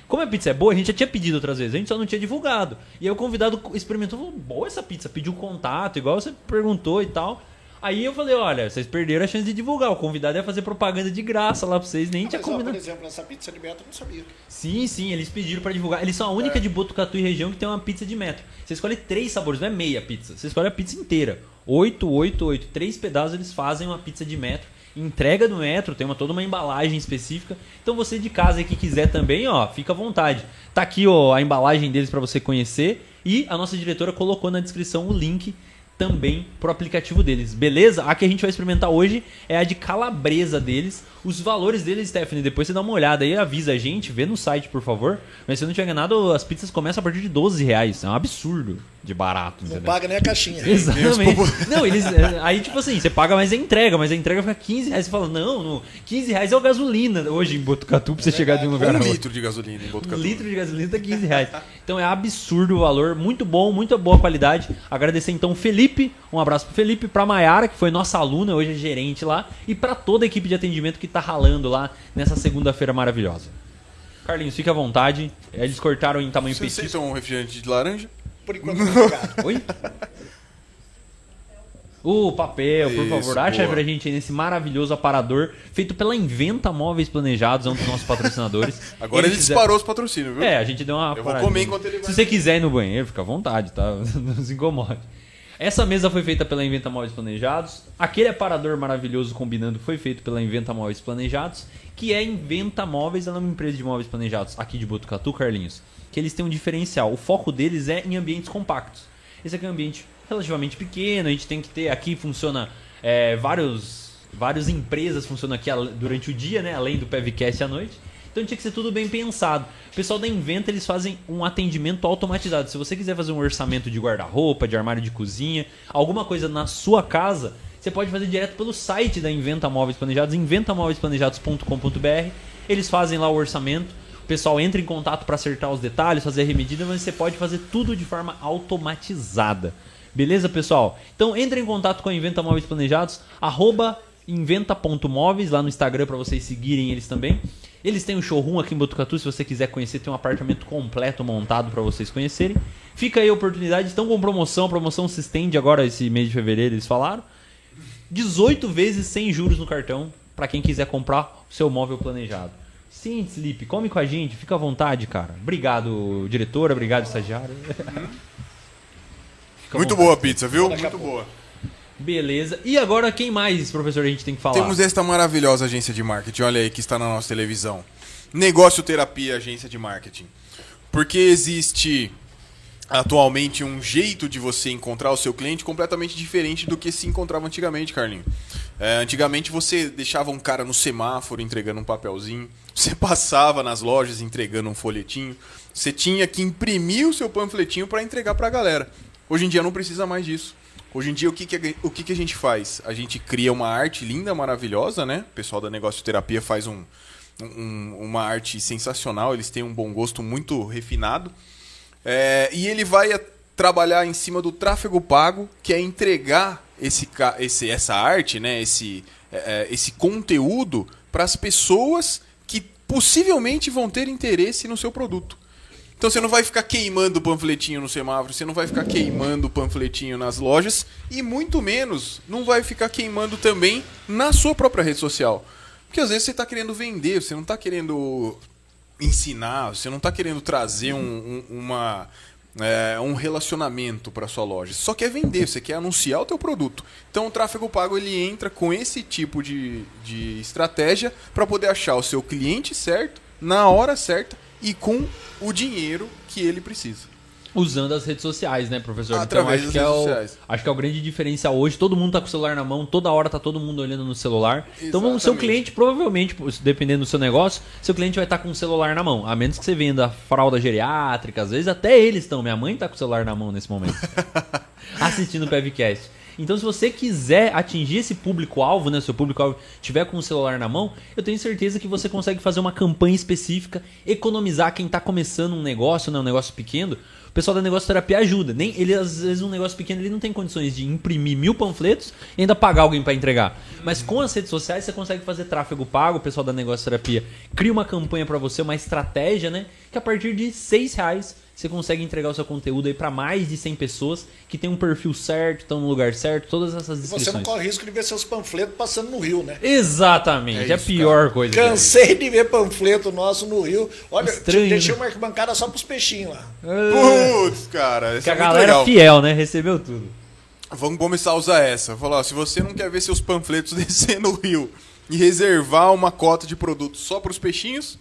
como a pizza é boa, a gente já tinha pedido outras vezes, a gente só não tinha divulgado. E aí o convidado experimentou, falou, boa essa pizza, pediu contato, igual você perguntou e tal. Aí eu falei, olha, vocês perderam a chance de divulgar, o convidado ia fazer propaganda de graça lá pra vocês, nem tinha Mas, ó, por combinado. exemplo, essa pizza de metro eu não sabia. Sim, sim, eles pediram pra divulgar. Eles são a única de Botucatu e região que tem uma pizza de metro. Você escolhe três sabores, não é meia pizza. Você escolhe a pizza inteira. Oito, oito, oito. Três pedaços eles fazem uma pizza de metro. Entrega no metro, tem uma, toda uma embalagem específica. Então você de casa que quiser também, ó, fica à vontade. Tá aqui ó, a embalagem deles para você conhecer e a nossa diretora colocou na descrição o link também pro aplicativo deles, beleza? A que a gente vai experimentar hoje é a de calabresa deles. Os valores deles, Stephanie, depois você dá uma olhada aí, avisa a gente, vê no site, por favor. Mas se eu não tiver enganado, as pizzas começam a partir de 12 reais. É um absurdo de barato, Não entendeu? paga nem a caixinha. Exatamente. Não, eles. é, Aí, tipo assim, você paga mais a entrega, mas a entrega fica 15 reais. Você fala, não, não 15 reais é o gasolina hoje em Botucatu pra você chegar de um lugar Um litro de gasolina em Um Botucatu. litro de gasolina tá 15 reais. Então é absurdo o valor, muito bom, muito boa qualidade. Agradecer então o Felipe, um abraço pro Felipe, pra Maiara, que foi nossa aluna, hoje é gerente lá, e pra toda a equipe de atendimento que tá ralando lá nessa segunda-feira maravilhosa. Carlinhos, fique à vontade. Eles cortaram em tamanho Você petisco. aceita um refrigerante de laranja? Por enquanto, não, obrigado. Oi? O papel, por Isso, favor, acha boa. pra gente aí nesse maravilhoso aparador feito pela Inventa Móveis Planejados, é um dos nossos patrocinadores. Agora ele Eles disparou os patrocínios, viu? É, a gente deu uma. Eu vou comer enquanto ele vai. Se você quiser ir no banheiro, fica à vontade, tá? Não se incomode. Essa mesa foi feita pela Inventa Móveis Planejados. Aquele aparador maravilhoso combinando foi feito pela Inventa Móveis Planejados, que é Inventa Móveis, ela é uma empresa de móveis planejados aqui de Botucatu, Carlinhos. Que eles têm um diferencial. O foco deles é em ambientes compactos. Esse aqui é um ambiente relativamente pequeno, a gente tem que ter. Aqui funciona é, vários. Várias empresas funcionam aqui durante o dia, né? Além do PVCast à noite. Então tinha que ser tudo bem pensado. O pessoal da Inventa eles fazem um atendimento automatizado. Se você quiser fazer um orçamento de guarda-roupa, de armário de cozinha, alguma coisa na sua casa, você pode fazer direto pelo site da Inventa Móveis Planejados, inventamóveisplanejados.com.br. Eles fazem lá o orçamento. O pessoal entra em contato para acertar os detalhes, fazer a remedida, mas você pode fazer tudo de forma automatizada. Beleza, pessoal? Então entre em contato com a Inventa Móveis Planejados, arroba inventa.móveis lá no Instagram para vocês seguirem eles também. Eles têm um showroom aqui em Botucatu, se você quiser conhecer, tem um apartamento completo montado para vocês conhecerem. Fica aí a oportunidade, estão com promoção, a promoção se estende agora esse mês de fevereiro, eles falaram. 18 vezes sem juros no cartão para quem quiser comprar o seu móvel planejado. Sim, Sleep, come com a gente, fica à vontade, cara. Obrigado, diretora, obrigado, estagiário. Muito vontade. boa a pizza, viu? Muito boa. Beleza. E agora quem mais, professor, a gente tem que falar? Temos esta maravilhosa agência de marketing, olha aí, que está na nossa televisão. Negócio Terapia Agência de Marketing. Porque existe atualmente um jeito de você encontrar o seu cliente completamente diferente do que se encontrava antigamente, Carlinho. É, antigamente você deixava um cara no semáforo entregando um papelzinho, você passava nas lojas entregando um folhetinho, você tinha que imprimir o seu panfletinho para entregar para a galera. Hoje em dia não precisa mais disso. Hoje em dia, o que, que, o que, que a gente faz? A gente cria uma arte linda, maravilhosa, né? O pessoal da Negócio Terapia faz um, um- uma arte sensacional, eles têm um bom gosto muito refinado. É, e ele vai trabalhar em cima do tráfego pago, que é entregar esse, esse- essa arte, né? esse, é, é, esse conteúdo para as pessoas que possivelmente vão ter interesse no seu produto. Então você não vai ficar queimando o panfletinho no semáforo, você não vai ficar queimando o panfletinho nas lojas e muito menos não vai ficar queimando também na sua própria rede social. Porque às vezes você está querendo vender, você não está querendo ensinar, você não está querendo trazer um, um- uma, é, um relacionamento para sua loja. Você só quer vender, você quer anunciar o teu produto. Então o tráfego pago ele entra com esse tipo de, de estratégia para poder achar o seu cliente certo, na hora certa e com o dinheiro que ele precisa. Usando as redes sociais, né, professor? Através acho das que é redes o, sociais. acho que é o grande diferencial hoje. Todo mundo tá com o celular na mão, toda hora tá todo mundo olhando no celular. Então o seu Exatamente. cliente, provavelmente, dependendo do seu negócio, seu cliente vai estar com o celular na mão. A menos que você venda fralda geriátrica, às vezes até eles estão. Minha mãe tá com o celular na mão nesse momento. assistindo o Pevcast. Então, se você quiser atingir esse público-alvo, né? Seu público-alvo tiver com o celular na mão, eu tenho certeza que você consegue fazer uma campanha específica, economizar quem está começando um negócio, né? Um negócio pequeno. O pessoal da negócio terapia ajuda. Nem ele às vezes um negócio pequeno ele não tem condições de imprimir mil panfletos e ainda pagar alguém para entregar. Mas com as redes sociais você consegue fazer tráfego pago. O pessoal da negócio terapia cria uma campanha para você, uma estratégia, né? Que a partir de seis reais você consegue entregar o seu conteúdo aí para mais de 100 pessoas que tem um perfil certo, estão no lugar certo, todas essas Você não descrições. corre risco de ver seus panfletos passando no rio, né? Exatamente, É é, a isso, pior coisa. que Cansei de ver panfleto nosso no rio. Olha, Estranho, deixei né? uma arquibancada só pros peixinhos lá. Putz, cara, isso Que a é muito galera legal. fiel, né? Recebeu tudo. Vamos começar a usar essa. Falar, ó, se você não quer ver seus panfletos descer no rio e reservar uma cota de produtos só para os peixinhos,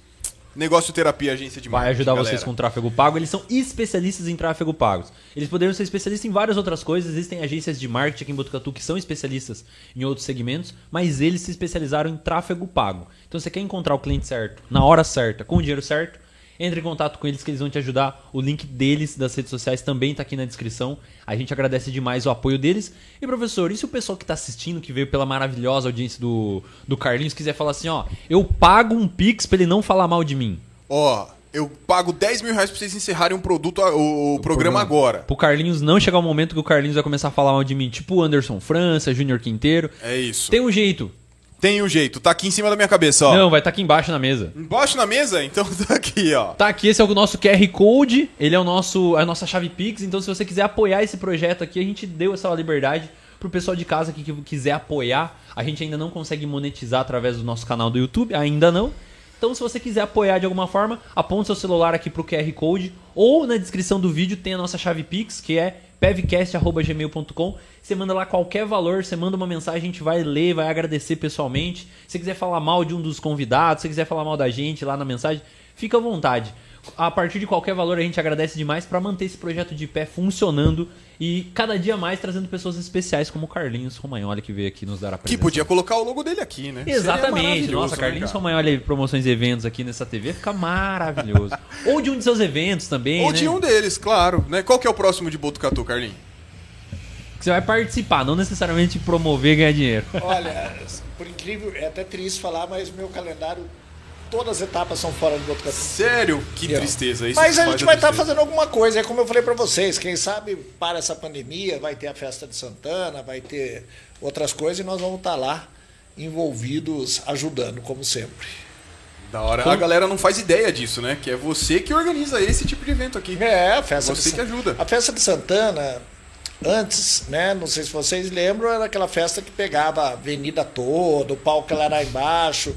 Negócio Terapia, agência de Vai marketing, ajudar galera. vocês com tráfego pago. Eles são especialistas em tráfego pago. Eles poderiam ser especialistas em várias outras coisas. Existem agências de marketing aqui em Botucatu que são especialistas em outros segmentos, mas eles se especializaram em tráfego pago. Então você quer encontrar o cliente certo, na hora certa, com o dinheiro certo, entre em contato com eles que eles vão te ajudar. O link deles das redes sociais também está aqui na descrição. A gente agradece demais o apoio deles. E professor, e se o pessoal que está assistindo, que veio pela maravilhosa audiência do, do Carlinhos, quiser falar assim, ó, eu pago um Pix para ele não falar mal de mim? Ó, eu pago 10 mil reais pra vocês encerrarem um produto, o, o programa agora. Pro Carlinhos não chegar o momento que o Carlinhos vai começar a falar mal de mim, tipo o Anderson França, Júnior Quinteiro. É isso. Tem um jeito. Tem um jeito, tá aqui em cima da minha cabeça, ó. Não, vai estar aqui embaixo na mesa. Embaixo na mesa? Então tá aqui, ó. Tá aqui, esse é o nosso QR Code, ele é o nosso, a nossa chave Pix, então se você quiser apoiar esse projeto aqui, a gente deu essa liberdade pro pessoal de casa aqui que quiser apoiar. A gente ainda não consegue monetizar através do nosso canal do YouTube, ainda não. Então, se você quiser apoiar de alguma forma, aponte seu celular aqui pro QR Code ou na descrição do vídeo tem a nossa chave Pix, que é pevcast.gmail.com. Você manda lá qualquer valor, você manda uma mensagem, a gente vai ler, vai agradecer pessoalmente. Se você quiser falar mal de um dos convidados, se você quiser falar mal da gente lá na mensagem, fica à vontade. A partir de qualquer valor a gente agradece demais para manter esse projeto de pé funcionando e cada dia mais trazendo pessoas especiais como o Carlinhos Romagnoli que veio aqui nos dar a Que presença. podia colocar o logo dele aqui, né? Exatamente. Nossa, né, Carlinhos cara? Romagnoli promoções e eventos aqui nessa TV fica maravilhoso. Ou de um de seus eventos também, Ou né? de um deles, claro. Né? Qual que é o próximo de Botucatu, Carlinhos? Que você vai participar, não necessariamente promover e ganhar dinheiro. Olha, por incrível, é até triste falar, mas meu calendário, todas as etapas são fora de Botucatu. Sério? Que Entendeu? tristeza. Isso Mas a gente vai estar tristeza. fazendo alguma coisa, é como eu falei para vocês, quem sabe para essa pandemia vai ter a festa de Santana, vai ter outras coisas e nós vamos estar lá envolvidos, ajudando, como sempre. Da hora. A galera não faz ideia disso, né? Que é você que organiza esse tipo de evento aqui. É, a festa Você de que ajuda. A festa de Santana, antes, né? Não sei se vocês lembram, era aquela festa que pegava a avenida toda, o palco lá embaixo.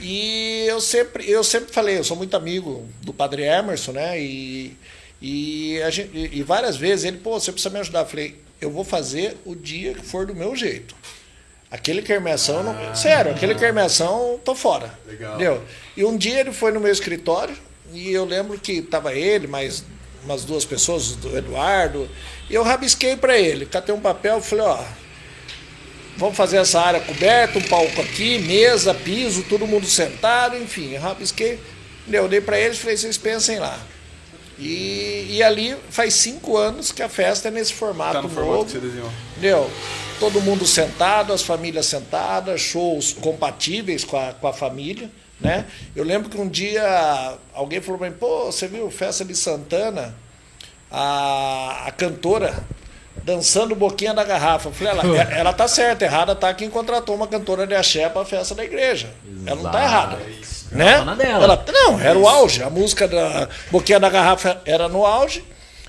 E eu sempre, eu sempre falei, eu sou muito amigo do Padre Emerson, né? E, e, gente, e várias vezes ele, pô, você precisa me ajudar. Eu falei, eu vou fazer o dia que for do meu jeito. Aquele quermeção, não, sério, aquele quermeção, tô fora. Legal. Entendeu? E um dia ele foi no meu escritório e eu lembro que tava ele, mais umas duas pessoas, do Eduardo, e eu rabisquei para ele, catei um papel e falei, ó, vamos fazer essa área coberta, um palco aqui, mesa, piso, todo mundo sentado, enfim, eu rabisquei, eu dei para eles e falei, vocês pensem lá. E, e ali faz cinco anos que a festa é nesse formato Tá no novo. formato que você desenhou. Entendeu? Todo mundo sentado, as famílias sentadas, shows compatíveis com a, com a família. Né? Eu lembro que um dia alguém falou para mim, pô, você viu festa de Santana? A, a cantora dançando boquinha da garrafa. Falei, ela, ela tá certa, errada tá quem contratou uma cantora de axé para a festa da igreja. Ela não tá errada. Né? Ela tá na. Ela- não, era o auge. A música da Boquinha da Garrafa era no auge.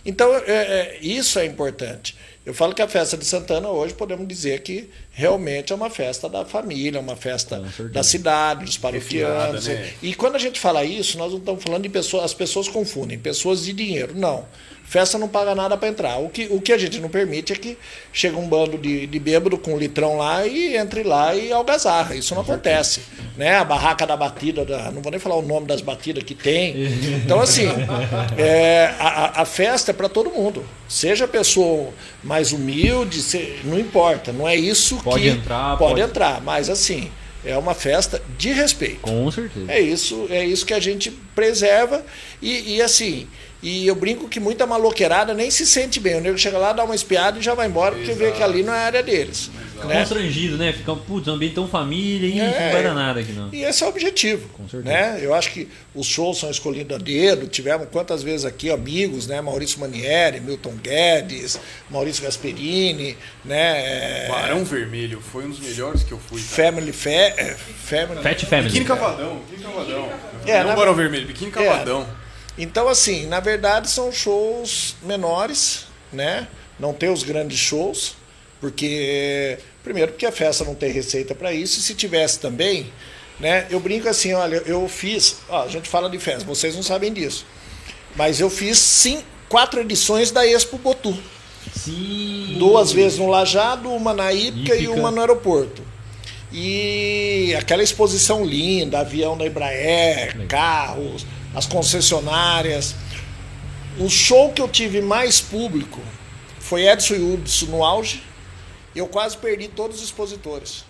Então, é, é, isso é importante. Eu falo que a festa de Santana hoje podemos dizer que realmente é uma festa da família, uma festa da cidade, dos paroquianos. Né? E quando a gente fala isso, nós não estamos falando de pessoas, as pessoas confundem, pessoas de dinheiro. Não. Festa não paga nada para entrar. O que, o que a gente não permite é que chega um bando de, de bêbado com um litrão lá e entre lá e algazarra. Isso não acontece. Né? A barraca da batida, da- não vou nem falar o nome das batidas que tem. Então, assim, é, a, a- festa é para todo mundo. Seja a pessoa mais humilde, se- não importa. Não é isso Pode que. entrar, pode, pode- entrar, mas assim, é uma festa de respeito. Com certeza. É isso, é isso que a gente preserva e, e assim, e eu brinco que muita maloqueirada nem se sente bem. O nego chega lá, dá uma espiada e já vai embora porque vê que ali não é a área deles. Né? Constrangido, né? Fica, putz, um ambiente tão família, ih, É. não vai dar nada aqui não. E esse é o objetivo. Com certeza. Né? Eu acho que os shows são escolhidos a dedo. Tivemos quantas vezes aqui amigos, né? Maurício Manieri, Milton Guedes, Maurício Gasperini, né? é, Barão Vermelho foi um dos melhores que eu fui. cara. Family, Fe, é, Family. Fat Family. Biquíni Cavadão, Biquíni Cavadão. É, não na- Barão Vermelho, Biquíni Cavadão. Então, assim, na verdade são shows menores, né? Não tem os grandes shows, porque primeiro porque a festa não tem receita para isso, e se tivesse também, né? Eu brinco assim, olha, eu fiz, ó, a gente fala de festa, vocês não sabem disso, mas eu fiz sim quatro edições da Expo Botu, Sim. duas vezes no Lajado, uma na Ípica e uma no aeroporto. E aquela exposição linda, avião da Embraer, carros, as concessionárias. O show que eu tive mais público foi Edson e Hudson no auge. E eu quase perdi todos os expositores.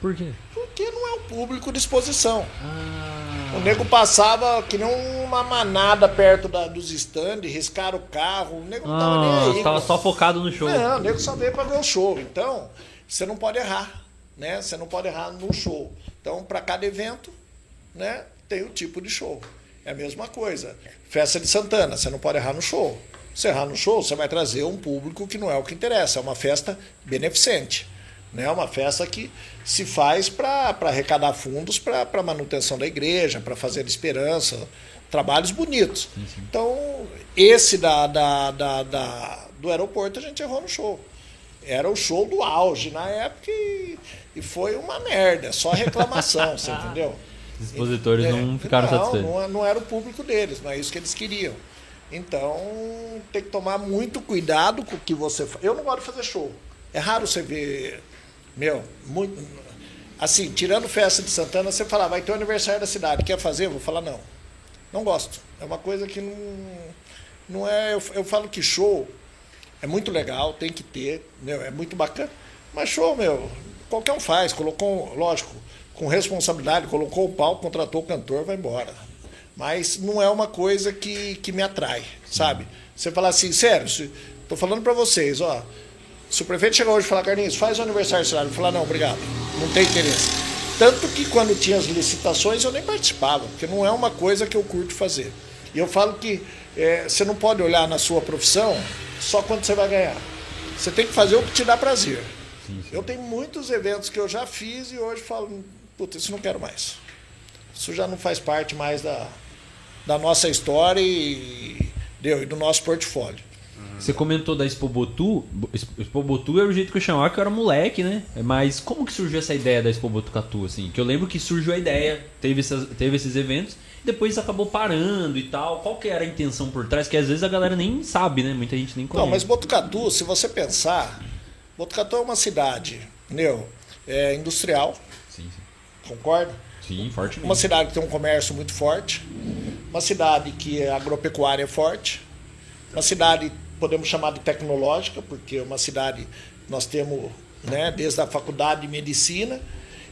Por quê? Porque não é o público de exposição. Ah, O nego passava que nem uma manada perto da- dos stands, riscaram o carro. O nego não tava nem ah aí. tava só focado no show. Não, o nego só veio pra ver o show. Então, você não pode errar, né? Você não pode errar no show. Então, para cada evento, né, tem o tipo de show. É a mesma coisa. Festa de Santana, você não pode errar no show. Se errar no show, você vai trazer um público que não é o que interessa. É uma festa beneficente. Né? É uma festa que se faz para arrecadar fundos para manutenção da igreja, para fazer esperança, trabalhos bonitos. Então, esse da, da, da, da- do aeroporto a gente errou no show. Era o show do auge na época e, e foi uma merda, só reclamação, você entendeu? Os expositores É, não ficaram não, satisfeitos. Não, não era o público deles, não é isso que eles queriam. Então, tem que tomar muito cuidado com o que você faz. Eu não gosto de fazer show. É raro você ver. Meu, muito. Assim, tirando festa de Santana, você fala, vai ter o aniversário da cidade, quer fazer? Eu vou falar, não. Não gosto. É uma coisa que não. Não é. Eu, eu falo que show é muito legal, tem que ter, meu, é muito bacana. Mas show, meu, qualquer um faz, colocou, lógico, com responsabilidade, colocou o palco, contratou o cantor, vai embora. Mas não é uma coisa que, que me atrai, sabe? Você falar assim, sério, tô falando para vocês, ó. Se o prefeito chegar hoje e falar, Carlinhos, faz o aniversário da cidade, eu falar, não, obrigado, não tem interesse. Tanto que quando tinha as licitações eu nem participava, porque não é uma coisa que eu curto fazer. E eu falo que eh, você não pode olhar na sua profissão só quando você vai ganhar. Você tem que fazer o que te dá prazer. Eu tenho muitos eventos que eu já fiz e hoje falo, puta, isso não quero mais. Isso já não faz parte mais da, da nossa história e, deu, e do nosso portfólio. Você comentou da Expobotu. Expobotu era o jeito que eu chamava, que eu era moleque, né? Mas como que surgiu essa ideia da Expobotucatu, assim? Que eu lembro que surgiu a ideia, teve, essas, teve esses eventos, depois acabou parando e tal. Qual que era a intenção por trás? Que às vezes a galera nem sabe, né? Muita gente nem conhece. Não, mas Botucatu, se você pensar, Botucatu é uma cidade, entendeu? É industrial, Sim, sim. Concorda? Sim, fortemente. Uma cidade que tem um comércio muito forte, uma cidade que é agropecuária é forte, uma cidade podemos chamar de tecnológica, porque é uma cidade nós temos né, desde a faculdade de medicina,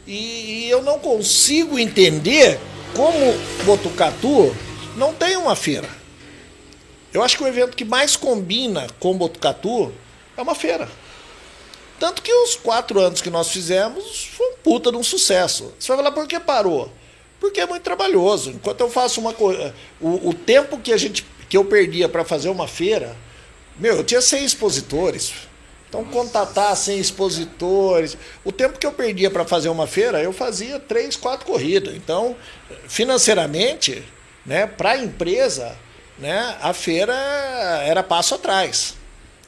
e, e eu não consigo entender como Botucatu não tem uma feira. Eu acho que o evento que mais combina com Botucatu é uma feira. Tanto que os quatro anos que nós fizemos foi um puta de um sucesso. Você vai falar, por que parou? Porque é muito trabalhoso. Enquanto eu faço uma coisa. O, o tempo que, a gente, que eu perdia para fazer uma feira, meu, eu tinha 100 expositores. Então, contatar 100 expositores. O tempo que eu perdia para fazer uma feira, eu fazia três, quatro corridas. Então, financeiramente, né, para a empresa, né, a feira era passo atrás.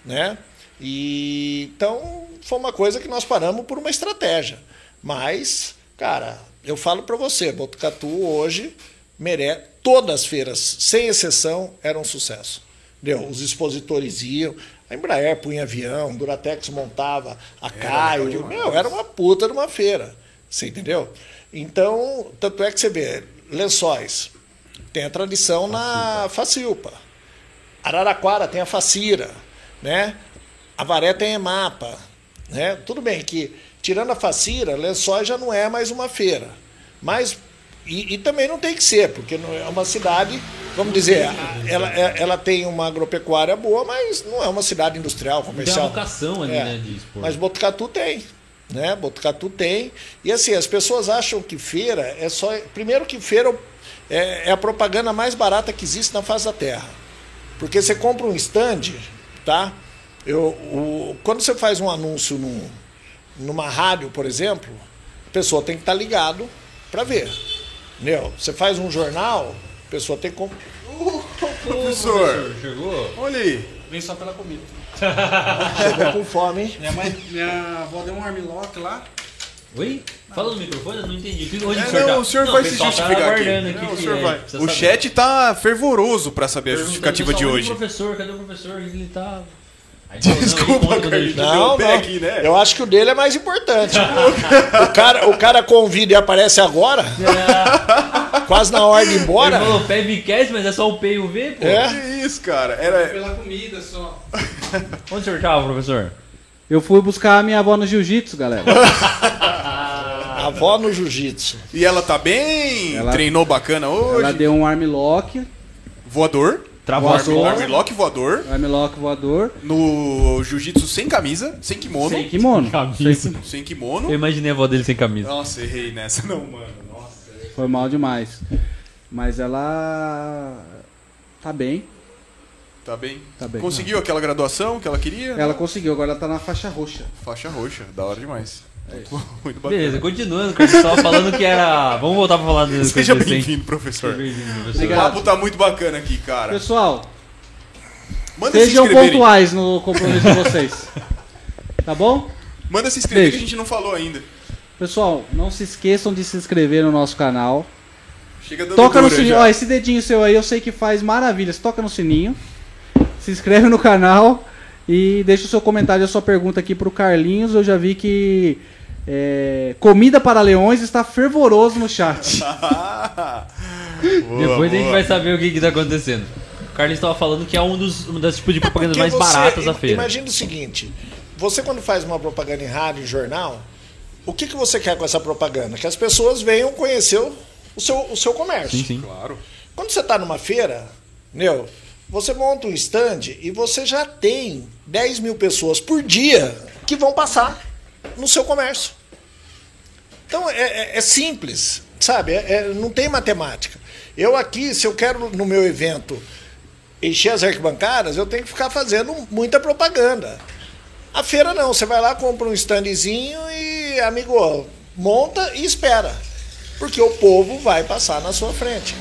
Né? E então foi uma coisa que nós paramos por uma estratégia. Mas, cara, eu falo para você, Botucatu hoje merece todas as feiras, sem exceção, eram um sucesso. Entendeu? Os expositores iam, a Embraer punha avião, Duratex montava a Caio, meu, era uma puta de uma feira. Você entendeu? Então, tanto é que você vê, lençóis, tem a tradição na Facilpa. Araraquara tem a Facira, né? Avaré tem Emapa, né? Tudo bem que tirando a Facira, Lençóis já não é mais uma feira, mas e, e também não tem que ser, porque não é uma cidade, vamos dizer, ela, ela tem uma agropecuária boa, mas não é uma cidade industrial, Tem comercial. uma vocação ali, É. né? De expor. Mas Botucatu tem. Né? Botucatu tem. E assim, as pessoas acham que feira é só. Primeiro que feira é, é a propaganda mais barata que existe na face da terra. Porque você compra um stand, tá? Eu, o, quando você faz um anúncio num, numa rádio, por exemplo, a pessoa tem que estar ligado para ver. Entendeu? Você faz um jornal, a pessoa tem que. comp- Professor, Chegou? olha aí. Vem só pela comida. Chegou com fome, hein? Minha mãe, minha avó deu um armlock lá. Oi? Fala no microfone, eu não entendi. Onde É, o senhor não, tá? o senhor Não, vai se tá justificar aqui. aqui Não, o senhor é, vai. O chat tá fervoroso pra saber a justificativa de hoje. Onde o professor, cadê o professor? Ele tá... Desculpa, Não, não. aqui, né? Eu acho que o dele é mais importante. o, cara, o cara convida e aparece agora, quase na hora de ir embora. Ele falou pé Vcast, mas é só o P e o V, pô. É. Que isso, cara? Era. Pela comida só. Onde o senhor tava, professor? Eu fui buscar a minha avó no jiu-jitsu, galera. A avó no jiu-jitsu. E ela tá bem? Ela- Treinou bacana hoje? Ela deu um armlock, Voador. Travou Voador. Armlock voador. armlock voador, No jiu-jitsu sem camisa, sem kimono. sem kimono. Camisa. Sem- Sem kimono. Eu imaginei a avó dele sem camisa. Nossa, errei nessa. Não, mano. Nossa. Foi mal demais. Mas ela tá bem, Tá bem. tá bem. Conseguiu aquela graduação que ela queria? Ela conseguiu, agora ela tá na faixa roxa. Faixa roxa. Da hora demais. É Muito, muito bacana. Beleza, continuando. Você tava falando que era. Vamos voltar pra falar do Seja bem-vindo, professor. Seja bem-vindo, O professor. Obrigado. papo tá muito bacana aqui, cara. Pessoal, Manda se sejam inscreverem. pontuais no compromisso de vocês. Tá bom? Manda se inscrever que Beijo. a gente não falou ainda. Pessoal, não se esqueçam de se inscrever no nosso canal. Chega dando Toca no dura sininho. já. Ó, esse dedinho seu aí eu sei que faz maravilhas. Toca no sininho. Se inscreve no canal. E deixa o seu comentário, a sua pergunta aqui pro Carlinhos. Eu já vi que é, Comida para Leões está fervoroso no chat. Boa, Depois a gente boa. vai saber o que, que tá acontecendo. O Carlinhos tava falando que é um dos, uma das tipos de propagandas mais Porque você- baratas da feira. Imagina o seguinte: você, quando faz uma propaganda em rádio, em jornal, o que, que você quer com essa propaganda? Que as pessoas venham conhecer o, o seu, o seu comércio. Sim, sim. Claro. Quando você está numa feira, meu, você monta um stand e você já tem 10 mil pessoas por dia que vão passar no seu comércio. Então é, é- é simples, sabe? É- é- não tem matemática. Eu aqui, se eu quero no meu evento encher as arquibancadas, eu tenho que ficar fazendo muita propaganda. A feira não, você vai lá, compra um standzinho e, amigo, monta e espera. Porque o povo vai passar na sua frente.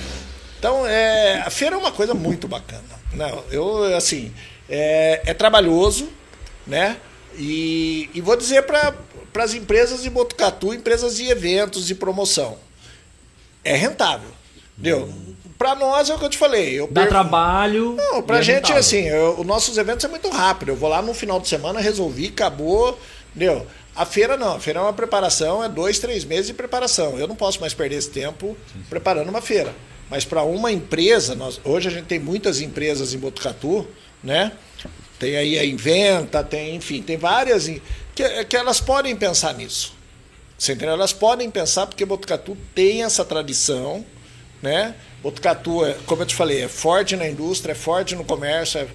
Então, é, a feira é uma coisa muito bacana. Não, eu, assim, é, é trabalhoso, né? E, e vou dizer para as empresas de Botucatu, empresas de eventos, de promoção, é rentável. Entendeu? Para nós é o que eu te falei. Eu Dá perco- trabalho. não, pra e é gente, rentável. assim, eu- os nossos eventos é muito rápido. Eu vou lá no final de semana, resolvi, acabou, entendeu? A feira não, a feira é uma preparação, é dois, três meses de preparação. Eu não posso mais perder esse tempo preparando uma feira. Mas para uma empresa, nós, hoje a gente tem muitas empresas em Botucatu, né? Tem aí a Inventa, tem, enfim, tem várias que, que elas podem pensar nisso. Você entendeu? Elas podem pensar porque Botucatu tem essa tradição, né? Botucatu, é, como eu te falei, é forte na indústria, é forte no comércio, é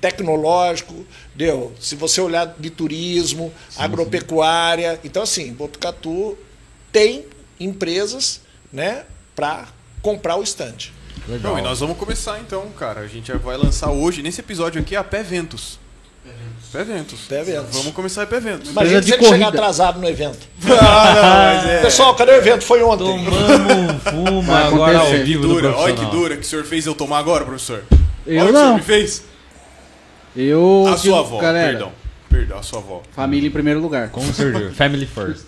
tecnológico, deu. Se você olhar de turismo, agropecuária, então assim, Botucatu tem empresas, né, para comprar o estande. Não, e nós vamos começar então, cara. A gente já vai lançar hoje, nesse episódio aqui, a Pé Ventos. Pé Ventos. Pé Ventos. Vamos começar a Pé Ventos. Imagina de se ele chegar corrida. atrasado no evento. Ah, não, mas é. Pessoal, cadê o evento? Foi ontem. Tomamos um Vai agora ao vivo do Dura, olha que dura que o senhor fez eu tomar agora, professor. Eu olha o que o senhor não. me fez. Eu. A sua avó, galera, perdão. Perdão, a sua avó. Família em primeiro lugar. Com certeza. Family first.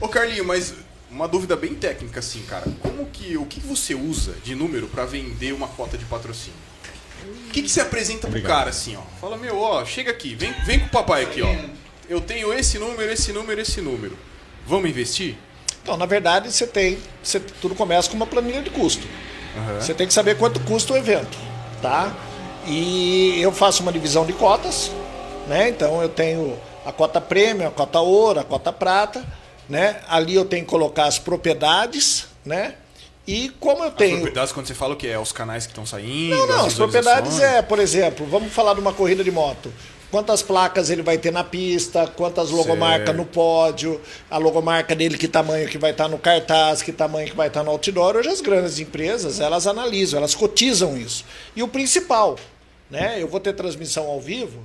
Ô Carlinho, mas uma dúvida bem técnica assim, cara. Como que o que você usa de número pra vender uma cota de patrocínio? O que, que você apresenta pro cara assim, ó? Fala, meu, ó, chega aqui, vem, vem com o papai aqui, ó. Eu tenho esse número, esse número, esse número. Vamos investir? Então, na verdade, você tem. Você, tudo começa com uma planilha de custo. Você tem que saber quanto custa o evento, tá? E eu faço uma divisão de cotas, né? Então eu tenho a cota prêmio, a cota ouro, a cota prata, né? Ali eu tenho que colocar as propriedades, né? E como eu As tenho. propriedades, quando você fala o que é? Os canais que estão saindo? Não, não, as propriedades visualizações? é, por exemplo, vamos falar de uma corrida de moto. Quantas placas ele vai ter na pista, quantas logomarcas Certo. no pódio, a logomarca dele, que tamanho que vai estar no cartaz, que tamanho que vai estar no outdoor. Hoje as grandes empresas, elas analisam, elas cotizam isso. E o principal, né? Eu vou ter transmissão ao vivo,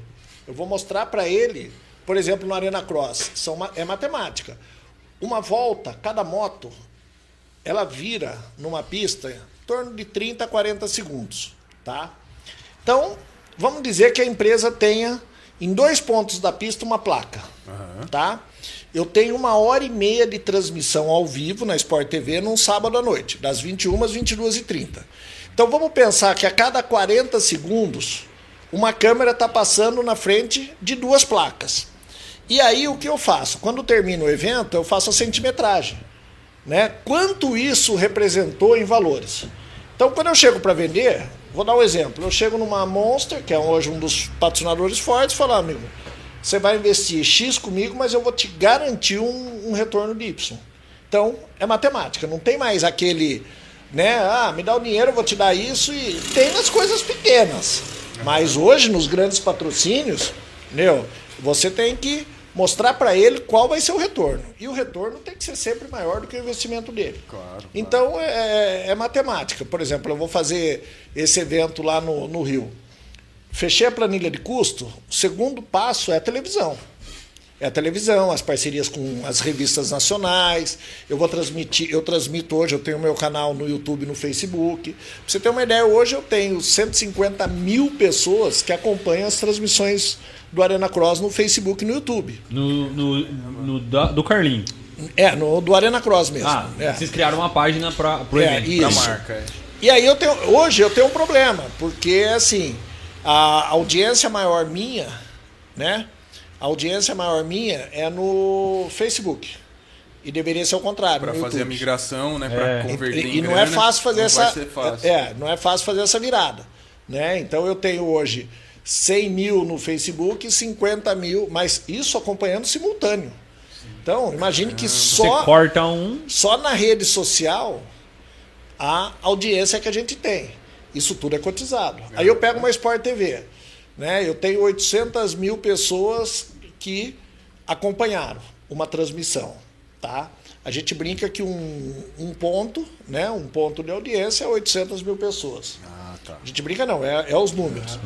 eu vou mostrar para ele, por exemplo, no Arena Cross, são, é matemática. Uma volta, cada moto, ela vira numa pista em torno de 30 a 40 segundos, tá? Então, vamos dizer que a empresa tenha em dois pontos da pista uma placa, tá? Eu tenho uma hora e meia de transmissão ao vivo na Sport TV num sábado à noite, das 21 às 22 e 30 Então vamos pensar que a cada 40 segundos uma câmera está passando na frente de duas placas. E aí o que eu faço? Quando termina o evento, eu faço a centimetragem. Né? Quanto isso representou em valores? Então, quando eu chego para vender, vou dar um exemplo. Eu chego numa Monster, que é hoje um dos patrocinadores fortes, e falo, "Ah, amigo, você vai investir X comigo, mas eu vou te garantir um, um retorno de Y. Então, é matemática, não tem mais aquele, né? Ah, me dá o dinheiro, eu vou te dar isso, e tem nas coisas pequenas. Mas hoje, nos grandes patrocínios, meu, você tem que mostrar para ele qual vai ser o retorno. E o retorno tem que ser sempre maior do que o investimento dele. Claro, Então é, é matemática. Por exemplo, eu vou fazer esse evento lá no, no Rio. Fechei a planilha de custo, o segundo passo é a televisão. É a televisão, as parcerias com as revistas nacionais. Eu vou transmitir, eu transmito hoje, eu tenho meu canal no YouTube e no Facebook. Pra você ter uma ideia, hoje eu tenho 150 mil pessoas que acompanham as transmissões do Arena Cross no Facebook e no YouTube. No, no, no da- do Carlinho. É, no, do Arena Cross mesmo. Ah, é. vocês criaram uma página pra, pro É, evento. Isso. marca, é. E aí eu tenho, hoje eu tenho um problema, porque assim, a audiência maior minha, né? A audiência maior minha é no Facebook. E deveria ser o contrário. Pra no fazer a migração, né? É. Pra E, converter e em não é grana, fácil fazer não essa. Vai ser fácil. É, não é fácil fazer essa virada. Né? Então eu tenho hoje 100 mil no Facebook e 50 mil, mas isso acompanhando simultâneo. Então, imagine que Você só. corta um. Só na rede social a audiência que a gente tem. Isso tudo é cotizado. Aí eu pego uma Sport TV. Né? Eu tenho 800 mil pessoas que acompanharam uma transmissão. Tá? A gente brinca que um, um ponto, né? um ponto de audiência é 800 mil pessoas. Ah, tá. A gente brinca não, é, é os números.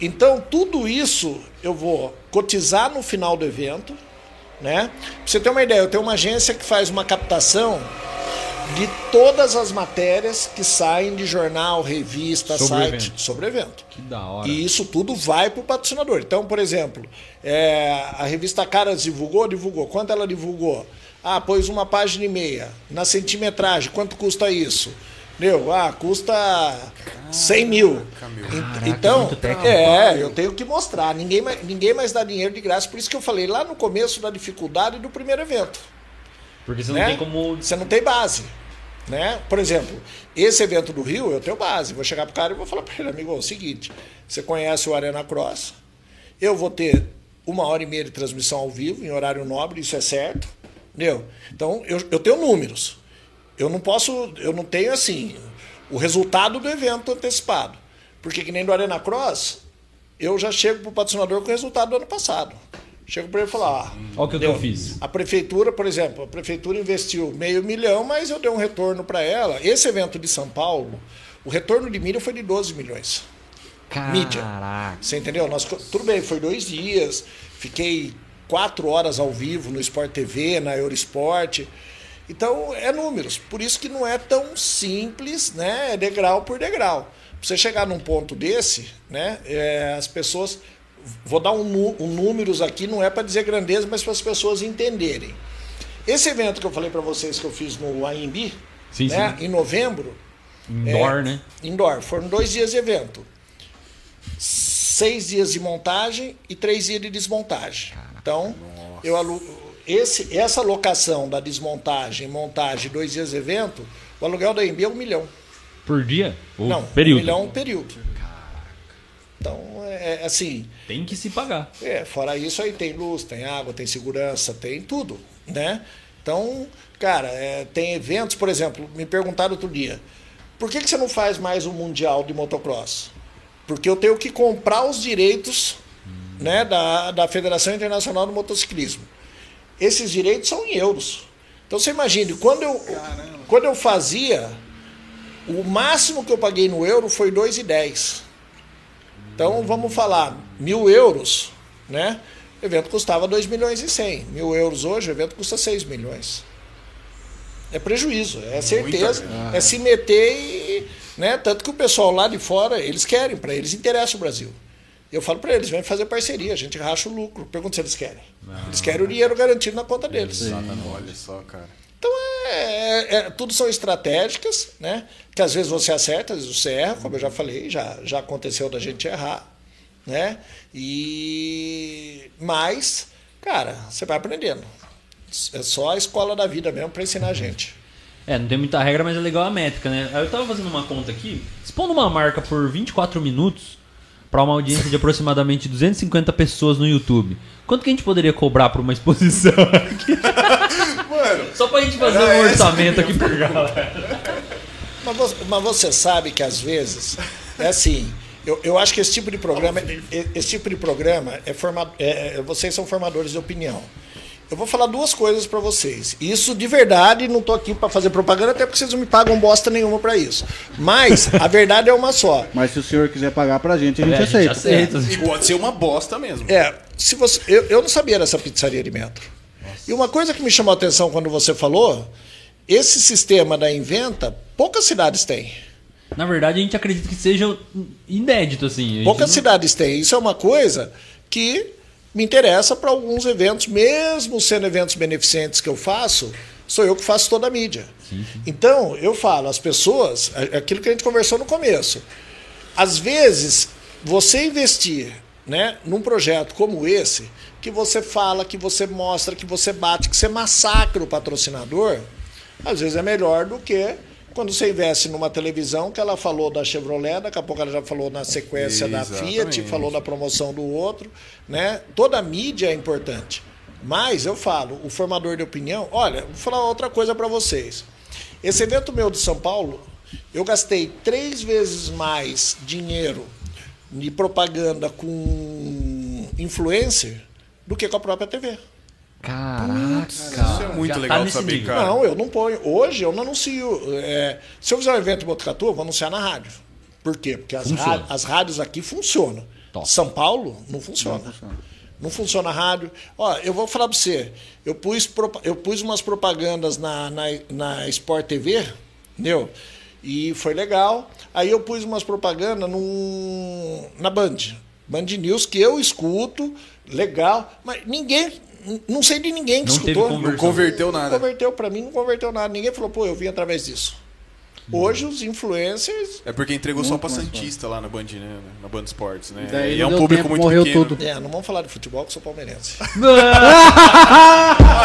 Então, tudo isso eu vou cotizar no final do evento, né? Pra você ter uma ideia, eu tenho uma agência que faz uma captação de todas as matérias que saem de jornal, revista, Sobre site evento. sobre o evento. Que da hora. E isso tudo vai para o patrocinador. Então, por exemplo, é, a revista Caras divulgou, divulgou. Quanto ela divulgou? Ah, pôs uma página e meia. Na centimetragem, quanto custa isso? Meu, ah, custa 100 mil. Ent- então, técnico. é, eu tenho que mostrar. Ninguém mais, ninguém mais dá dinheiro de graça. Por isso que eu falei lá no começo da dificuldade do primeiro evento. Porque você não né? tem como. Você não tem base. Né? Por exemplo, esse evento do Rio, eu tenho base. Vou chegar pro cara e vou falar para ele, amigo, é o seguinte: você conhece o Arena Cross, eu vou ter uma hora e meia de transmissão ao vivo, em horário nobre, isso é certo. Entendeu? Então, eu, eu tenho números. Eu não posso, eu não tenho assim, o resultado do evento antecipado. Porque que nem do Arena Cross, eu já chego pro patrocinador com o resultado do ano passado. Chego para ele e falo, ah, Olha o que eu entendeu? fiz. A prefeitura, por exemplo, a prefeitura investiu meio milhão, mas eu dei um retorno para ela. Esse evento de São Paulo, o retorno de mídia foi de 12 milhões. Mídia. Caraca. Você entendeu? Nós, tudo bem, foi dois dias, fiquei quatro horas ao vivo no Sport TV, na Eurosport. Então, é números. Por isso que não é tão simples, né? É degrau por degrau. Pra você chegar num ponto desse, né? é, as pessoas. Vou dar um, um números aqui, não é para dizer grandeza, mas para as pessoas entenderem. Esse evento que eu falei para vocês que eu fiz no AMB, Sim, né? sim. em novembro, Indoor, É. né? Indoor. Foram dois dias de evento. Seis dias de montagem e três dias de desmontagem. Então, eu alu... Esse, essa locação da desmontagem, montagem, dois dias de evento, o aluguel da MB é um milhão. Por dia? Ou Não, período? um milhão período. Então, é é assim, Tem que se pagar. é, fora isso aí tem luz, tem água, tem segurança, tem tudo, né? Então, cara, é, tem eventos, por exemplo, me perguntaram outro dia, por que, que você não faz mais um mundial de motocross? Porque eu tenho que comprar os direitos né, da, da Federação Internacional do Motociclismo. Esses direitos são em euros. Então você imagine, quando eu, quando eu fazia, o máximo que eu paguei no euro foi 2,10. Então vamos falar, mil euros, né? O evento custava 2 milhões e 100. Mil euros hoje, o evento custa 6 milhões. É prejuízo, é certeza. É se meter e. Né? Tanto que o pessoal lá de fora, eles querem, para eles interessa o Brasil. Eu falo para eles, vem fazer parceria, a gente racha o lucro. Pergunta se eles querem. Eles querem o dinheiro garantido na conta deles. Olha só, cara. Então, é, é- tudo são estratégicas, né? Que às vezes você acerta, às vezes você erra, como eu já falei, já, já aconteceu da gente errar. né? E mas, cara, você vai aprendendo. É só a escola da vida mesmo para ensinar a gente. É, não tem muita regra, mas é legal a métrica, né? Aí Eu tava fazendo uma conta aqui, expondo uma marca por 24 minutos pra uma audiência de aproximadamente 250 pessoas no YouTube. Quanto que a gente poderia cobrar por uma exposição aqui? Mano, Só pra gente fazer um orçamento aqui pra galera. Mas você, mas você sabe que às vezes é assim. Eu, eu acho que esse tipo de programa, esse tipo de programa é formado. é- é- vocês são formadores de opinião. Eu vou falar duas coisas para vocês. Isso de verdade, não tô aqui para fazer propaganda, até porque vocês não me pagam bosta nenhuma para isso. Mas a verdade é uma só. Mas se o senhor quiser pagar pra gente, a gente É, a gente aceita. aceita. e pode ser uma bosta mesmo. É, se você, eu, eu não sabia dessa pizzaria de metro. E uma coisa que me chamou a atenção quando você falou, esse sistema da Inventa, poucas cidades têm. Na verdade, a gente acredita que seja inédito, assim. Poucas não- cidades têm. Isso é uma coisa que me interessa para alguns eventos, mesmo sendo eventos beneficentes que eu faço, sou eu que faço toda a mídia. Então, eu falo, as pessoas, é- aquilo que a gente conversou no começo, às vezes, você investir né, num projeto como esse, que você fala, que você mostra, que você bate, que você massacra o patrocinador, às vezes é melhor do que quando você investe numa televisão que ela falou da Chevrolet, daqui a pouco ela já falou na sequência da Fiat, Exatamente. falou da promoção do outro, né? Toda a mídia é importante. Mas eu falo, o formador de opinião, olha, vou falar outra coisa para vocês. Esse evento meu de São Paulo, eu gastei três vezes mais dinheiro de propaganda com influencer do que com a própria TV. Caraca. Isso é muito Já tá legal nesse saber, nível. cara. Não, eu não ponho. Hoje eu não anuncio. é, se eu fizer um evento em Botucatu, eu vou anunciar na rádio. Por quê? Porque as, Funciona. as rádios aqui funcionam. Top. São Paulo não funciona. Não funciona a rádio. Ó, eu vou falar para você. Eu pus, eu pus umas propagandas na, na, na Sport TV, entendeu? E foi legal. Aí eu pus umas propagandas num, na Band. Band News, que eu escuto, legal. Mas ninguém. Não sei de ninguém que Não escutou. Não converteu Não nada. converteu para mim, não converteu nada. Ninguém falou, pô, eu vim através disso. Hoje os influencers. É porque entregou só Muito pra mais Santista lá na Band, né? Na Band Sports, né? Daí e não é um público tempo, muito morreu pequeno. tudo. É, não vamos falar de futebol, que eu sou palmeirense.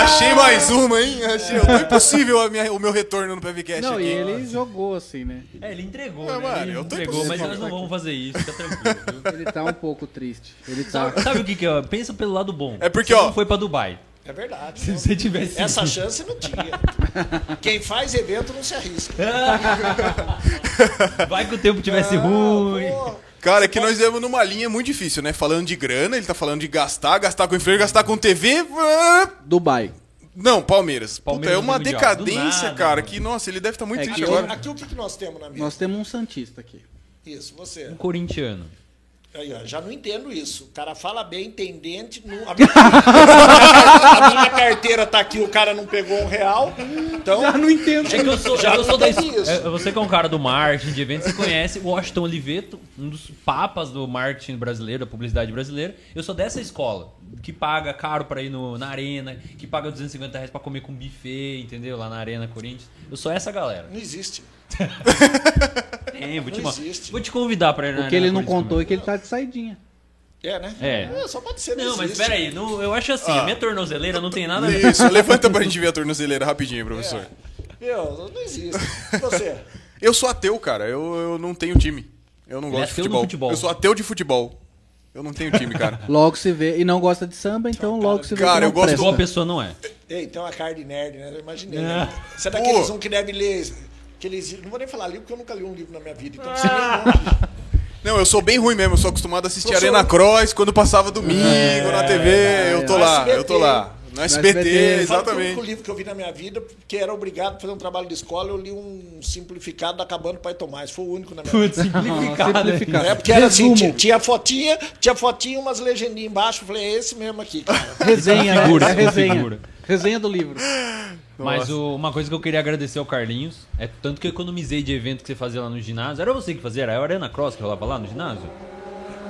Achei mais uma, hein? Achei. Não é impossível a minha- o meu retorno no PVCast Não, aqui. e ele jogou assim, né? É, ele entregou, É, né? mano, ele eu tô entregou, mas nós não vamos fazer isso, fica tranquilo. viu? Ele tá um pouco triste. Ele tá. Sabe, sabe o que que é? Pensa pelo lado bom. É porque, Você ó- não foi pra Dubai. É verdade. Se não. você tivesse... Essa chance não tinha. Quem faz evento não se arrisca. Vai que o tempo tivesse ruim. Pô, Cara, é que nós vemos numa linha muito difícil, né? Falando de grana, ele tá falando de gastar, gastar com influencer, gastar com TV. ah, Dubai. Não, Palmeiras. Puta, Palmeiras é uma decadência, nada, cara, mano. que, nossa, ele deve estar muito É triste aqui, agora. aqui o que que nós temos na mesa? Nós temos um Santista aqui. Isso, você. Um corintiano. Aí, ó, já não entendo isso. O cara fala bem, intendente. Não... A, minha... a minha carteira tá aqui, o cara não pegou um real. Então, não entendo. É que eu sou, Já eu sou da isso. é, Você que é um cara do marketing, de eventos, você conhece o Washington Oliveto, um dos papas do marketing brasileiro, da publicidade brasileira. Eu sou dessa escola, que paga caro pra ir no, na arena, que paga 250 reais pra comer com buffet, entendeu? Lá na Arena Corinthians. Eu sou essa galera. não existe. É, vou, te, Não existe. vou te convidar pra ir na O que ele não Corinthians contou é que ele tá de saidinha. É, né? É. só pode ser, não, Não, mas existe. peraí, não, eu acho assim, a minha tornozeleira não tem nada a ver. Isso, levanta pra gente ver a tornozeleira rapidinho, professor. Meu, não existe. Você. Eu sou ateu, cara. Eu, eu não tenho time. Eu não Ele é gosto de ateu futebol. futebol. Eu sou ateu de futebol. Eu não tenho time, cara. Logo se vê. E não gosta de samba, então logo se vê. Cara, que não eu gosto presta. Boa pessoa não é. Ei, tem uma cara de nerd, né? Eu imaginei. É. Né? Você é daqueles Pô. um que deve ler. Aqueles, não vou nem falar livro, porque eu nunca li um livro na minha vida. Então, você Ah. Não, eu sou bem ruim mesmo. Eu sou acostumado a assistir Professor- Arena Cross quando passava domingo na TV. eu tô No lá, SBT. eu tô lá. No SBT, SBT. Fala que o único exatamente. livro que eu vi na minha vida, que era obrigado a fazer um trabalho de escola, eu li um simplificado da Acabando Pai Tomás. Foi o único na minha vida. Putz, simplificado. né? Simplificado. É porque era assim, Resumo. tinha, tinha fotinha, tinha fotinha, umas legendinhas embaixo. Eu falei, é esse mesmo aqui, cara. Resenha, né? É resenha. Resenha do livro. Mas o- uma coisa que eu queria agradecer ao Carlinhos é tanto que eu economizei de evento que você fazia lá no ginásio. Era você que fazia? Era a Arena Cross que rolava lá no ginásio?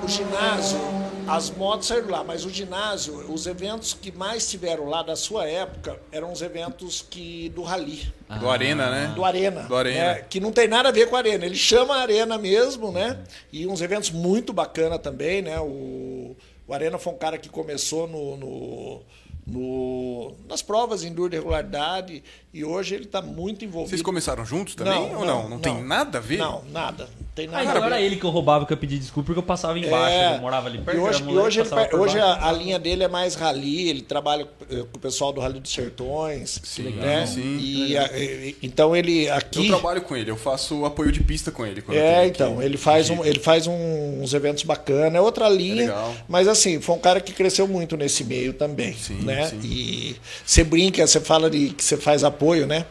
O ginásio, As motos saíram lá, mas o ginásio, os eventos que mais tiveram lá da sua época eram os eventos que do rally, Do Arena, né? do Arena, Do Arena. né? que não tem nada a ver com a Arena. Ele chama Arena mesmo, né? E uns eventos muito bacana também, né? O, o Arena foi um cara que começou no, no- no- nas provas em dura de regularidade e hoje ele está muito envolvido. Vocês começaram juntos também ou não? Não, tem nada a ver? Não, nada. Não tem Ah, nada então a ver. era ele que eu roubava que eu pedi desculpa porque eu passava embaixo. É, Eu morava ali perto. E hoje, e hoje, ele hoje a, a linha dele é mais rally, ele trabalha eh, com o pessoal do Rally dos Sertões. Sim, né? sim. E, a- e- então ele Eu aqui. trabalho com ele, eu faço apoio de pista com ele. eu É, então, ele faz, um, ele faz um- uns eventos bacanas, é outra linha, legal. mas assim, foi um cara que cresceu muito nesse meio também, Sim, né? sim. E você brinca, você fala de que você faz apoio, né?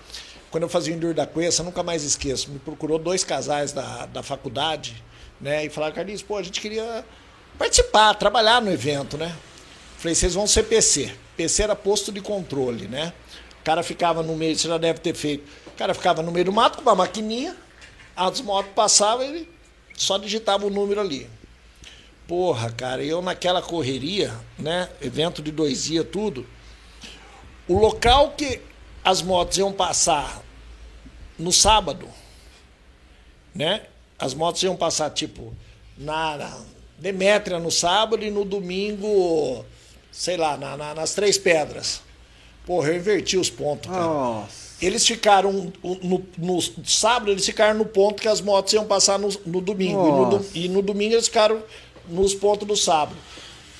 Quando eu fazia o Enduro da Cuesta, nunca mais esqueço, me procurou dois casais da, da faculdade, né? E falaram, Carlinhos, pô, a gente queria participar, trabalhar no evento, né? Falei, vocês vão ser PC. PC era posto de controle, né? O cara ficava no meio, você já deve ter feito. O cara ficava no meio do mato com uma maquininha, as motos passavam, ele só digitava o número ali. Porra, cara, eu naquela correria, né? Evento de dois dias, tudo. O local que as motos iam passar no sábado, né? As motos iam passar, tipo, na, Demétria no sábado e no domingo, sei lá, na- na- nas Três Pedras. Porra, eu inverti os pontos, cara. Nossa. Eles ficaram no, no sábado, eles ficaram no ponto que as motos iam passar no, no domingo. E no, do- e no domingo eles ficaram nos pontos do sábado.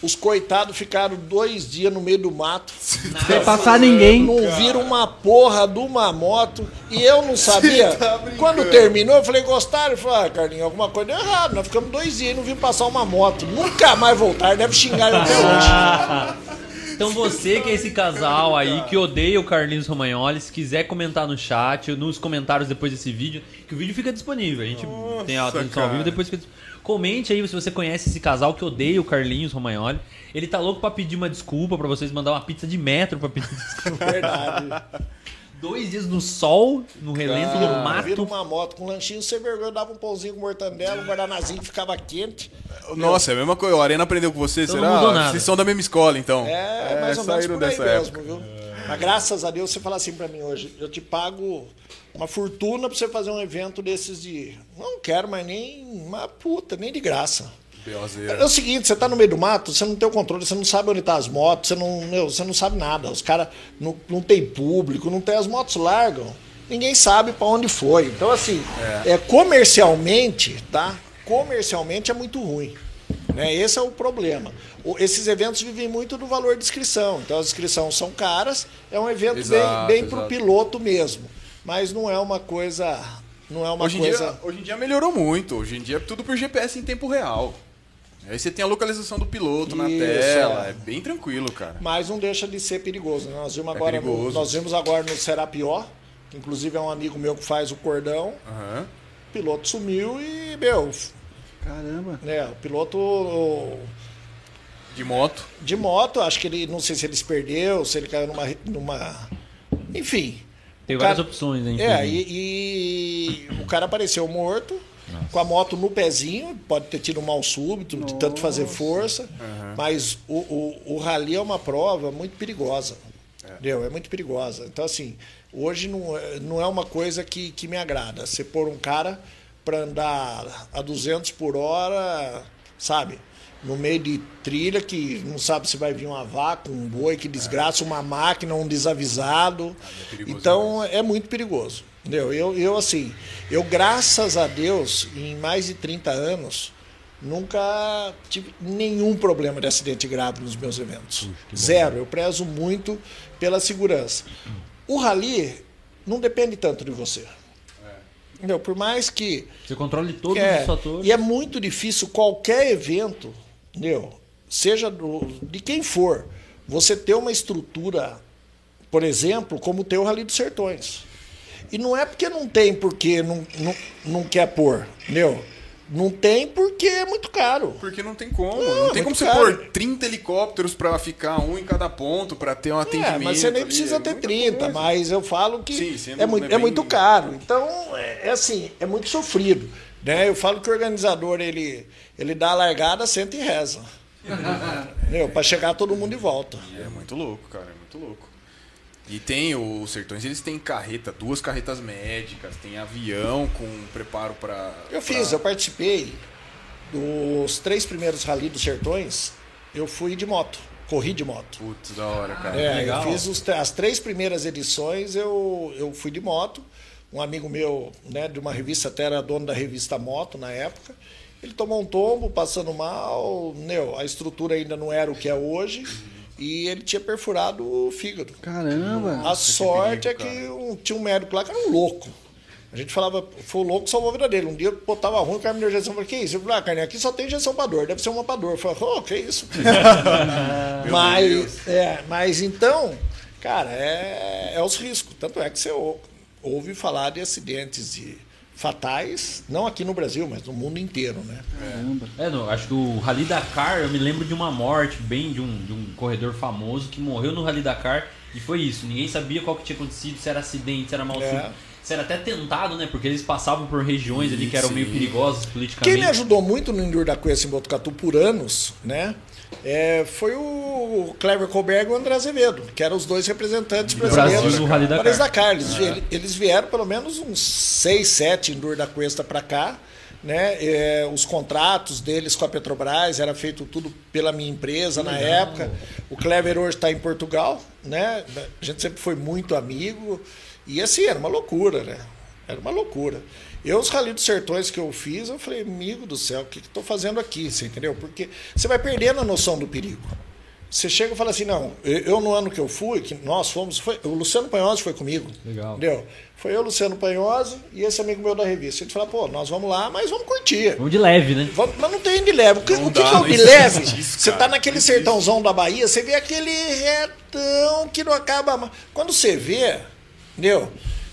Os coitados ficaram dois dias no meio do mato. Sem passar ninguém. Não viram uma porra de uma moto. E eu não sabia. tá. Quando terminou, eu falei, gostaram? Eu falei, ah, Carlinhos, alguma coisa deu errado. Nós ficamos dois dias e não vimos passar uma moto. Nunca mais voltar, deve xingar até hoje. Então você que é esse casal aí que odeia o Carlinhos Romagnoli, se quiser comentar no chat, nos comentários depois desse vídeo, que o vídeo fica disponível. A gente tem a transmissão ao vivo, depois fica Comente aí se você conhece esse casal que odeia o Carlinhos Romagnoli. Ele tá louco pra pedir uma desculpa, pra vocês mandar uma pizza de metro pra pedir desculpa. Verdade. Dois dias no sol, no relento do Vira mato. uma moto com lanchinho sem vergonha, dava um pãozinho com mortandela, um guardanazinho que ficava quente. Nossa, é a mesma coisa. O Arena aprendeu com você, Então será? mudou nada. Vocês são da mesma escola, então. É, mais ou menos por aí dessa mesmo, época. viu? Mas graças a Deus você fala assim pra mim hoje, eu te pago uma fortuna pra você fazer um evento desses de. Não quero mais nem uma puta, nem de graça. Belzeira. É o seguinte, você tá no meio do mato, você não tem o controle, você não sabe onde tá as motos, você não, meu, você não sabe nada. Os caras não, não tem público, não tem as motos largam. Ninguém sabe pra onde foi. Então, assim, é. comercialmente, tá? Comercialmente é muito ruim. Né? Esse é o problema. O- esses eventos vivem muito do valor de inscrição. Então, as inscrições são caras, é um evento Exato, bem, bem pro exato. piloto mesmo. Mas não é uma coisa. Não é uma Hoje em, coisa. dia, hoje em dia melhorou muito. Hoje em dia é tudo por GPS em tempo real. Aí você tem a localização do piloto na Isso, tela. é. É bem tranquilo, cara. Mas não deixa de ser perigoso. né? Nós vimos É agora, no, perigoso. nós vimos agora no Serapió, que inclusive é um amigo meu que faz o cordão. Aham. O piloto sumiu e, meu, Caramba. né, o piloto o- De moto. de moto, acho que ele, não sei se ele se perdeu, se ele caiu numa. numa enfim. Tem várias cara- opções, né? É, e, e o cara apareceu morto, com a moto no pezinho, pode ter tido um mal súbito, de tanto fazer força, mas o, o, o rally é uma prova muito perigosa. Entendeu? É muito perigosa. Então, assim, hoje não, é- não é uma coisa que, que me agrada. Você pôr um cara para andar a 200 por hora, sabe? No meio de trilha que não sabe se vai vir uma vaca, um boi que desgraça uma máquina, um desavisado. perigoso então é muito perigoso. Entendeu? Eu, eu, assim, eu, graças a Deus, em mais de 30 anos, nunca tive nenhum problema de acidente grave nos meus eventos. Zero. Eu prezo muito pela segurança. O rally não depende tanto de você. Entendeu? Por mais que. Você controle todos É, os fatores. e é muito difícil qualquer evento, entendeu? seja do, de quem for, você ter uma estrutura, por exemplo, como tem o Rally dos Sertões. E não é porque não tem porque não, não, não quer pôr, entendeu? Não tem porque é muito caro. Porque não tem como. Não, Não, tem como você caro. pôr 30 helicópteros pra ficar um em cada ponto, pra ter um atendimento. É, mas você nem ali, precisa é ter muita 30, coisa. mas eu falo que Sim, sendo é, muito, é é muito caro. Então, é, é assim, é muito sofrido. Né? Eu falo que o organizador, ele, ele dá a largada, senta e reza. Meu, pra chegar todo mundo de volta. É muito louco, cara, é muito louco. E tem os sertões, eles têm carreta, duas carretas médicas, tem avião com preparo pra. Eu fiz, pra- eu participei dos três primeiros rally dos sertões. Eu fui de moto, corri de moto. Putz, da hora, cara. É, legal. eu fiz os as três primeiras edições, eu, eu fui de moto. Um amigo meu, né, de uma revista, até era dono da revista Moto na época. Ele tomou um tombo, passando mal, meu, a estrutura ainda não era o que é hoje. E ele tinha perfurado o fígado. Caramba. A sorte perigo, é que um- tinha um médico lá que era um louco. A gente falava, foi o louco que salvou a vida dele. Um dia eu botava ruim, o cara me deu injeção. Eu falei, que isso? Eu falei, ah, carne, aqui só tem injeção pra dor, deve ser uma pra dor. Eu falei, oh, que isso? mas, é, mas então, cara, é, é os riscos. Tanto é que você ou- ouve falar de acidentes de fatais, não aqui no Brasil, mas no mundo inteiro, né? É, não, acho que o Rally Dakar, eu me lembro de uma morte bem de um, de um corredor famoso que morreu no Rally Dakar e foi isso. Ninguém sabia qual que tinha acontecido, se era acidente, se era mal É. se era até tentado, né? Porque eles passavam por regiões ali que eram Sim. meio perigosas Quem politicamente. me ajudou muito no Enduro da Cuesta em Botucatu por anos, né? É, foi o Clever Colberg e o André Azevedo, que eram os dois representantes Do Brasil brasileiros no Rally Dakar. para Dakar. Eles, vi- eles vieram pelo menos uns 6, 7 Enduro da Cuesta para cá. Né? É, os contratos deles com a Petrobras era feito tudo pela minha empresa na época. O Clever hoje está em Portugal, né? A gente sempre foi muito amigo. E assim, era uma loucura, né? Era uma loucura. Eu, os Rally dos Sertões que eu fiz, eu falei, amigo do céu, o que estou fazendo aqui? Você entendeu? Porque você vai perdendo a noção do perigo. Você chega e fala assim, não, eu, no ano que eu fui, que nós fomos, foi, o Luciano Panhosi foi comigo. Legal. Entendeu? Foi eu, Luciano Panhosi e esse amigo meu da revista. A gente fala, pô, nós vamos lá, mas vamos curtir. Vamos de leve, né? Vamos- mas não tem de leve. O que, o que dá, que é o de leve? isso, Você tá naquele Não sertãozão da Bahia, você vê aquele retão que não acaba mais. Quando você vê, entendeu?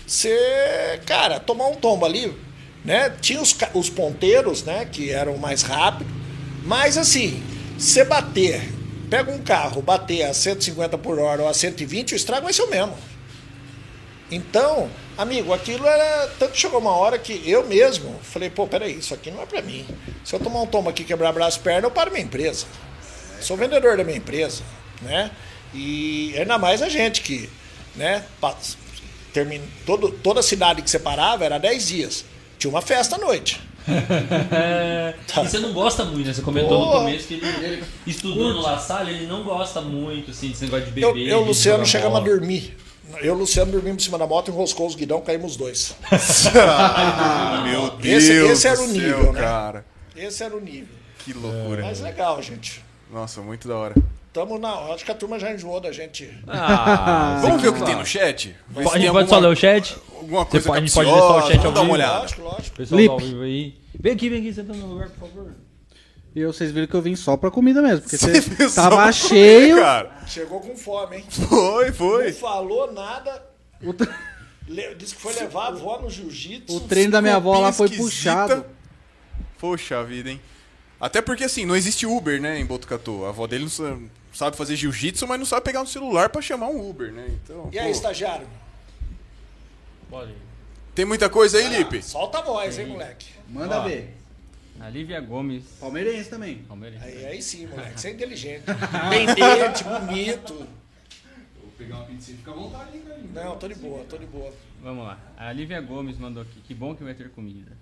Você, cara, tomar um tombo ali, né? Tinha os, os ponteiros, né? Que eram mais rápidos. Mas assim, você bater, pega um carro, bater a 150 por hora ou a 120, o estrago vai ser o mesmo. Então, amigo, aquilo era. Tanto que chegou uma hora que eu mesmo falei, pô, peraí, isso aqui não é pra mim. Se eu tomar um tombo aqui, quebrar braço perna, eu paro minha empresa. Sou vendedor da minha empresa, né? E ainda mais a gente que, né, termina, todo, toda cidade que você parava era 10 dias. Tinha uma festa à noite. E você não gosta muito, né? Você comentou no começo que ele, ele estudou no La Salle, ele não gosta muito, assim, desse negócio de Eu, beber. eu de Luciano, chegamos a dormir. Eu e o Luciano dormimos em cima da moto, enroscou os guidão, caímos os dois. Ah, meu Deus. Esse- esse era o céu, nível, né? cara. Esse era o nível. Que loucura. Mas legal, gente. Nossa, muito da hora. Tamo na. Acho que a turma já enjoou da gente. Ah, Vamos ver o que tem no chat? Pode, tem pode só ler o chat? Alguma Você coisa pode- a gente pode ler só o chat ao dar uma vivo? olhada. Lógico, lógico. Pessoal vivo aí. Vem aqui, vem aqui, senta no lugar, por favor. E vocês viram que eu vim só pra comida mesmo. Porque Você você tava comer, cheio. cara. Chegou com fome, hein? Foi, Não foi. falou nada. O, tre- Le- Disse que foi levar a avó no jiu-jitsu. o treino da minha avó lá foi Esquisita. puxado. Poxa vida, hein? Até porque assim, não existe Uber, né, em Botucatu. A avó dele não sabe fazer jiu-jitsu, mas não sabe pegar um celular pra chamar um Uber, né? Então, E aí, pô, estagiário? Pode. tem muita coisa aí, Lipe? Solta a voz, hein, moleque? Manda Ó. ver. A Lívia Gomes. Palmeirense também. Palmeiras. Aí, aí sim, moleque. Você é inteligente. Bem bonito. Vou pegar uma pizza e fica à vontade, hein, Carlinhos? Não, tô de boa, tô de boa. Vamos lá. A Lívia Gomes mandou aqui. Que bom que vai ter comida.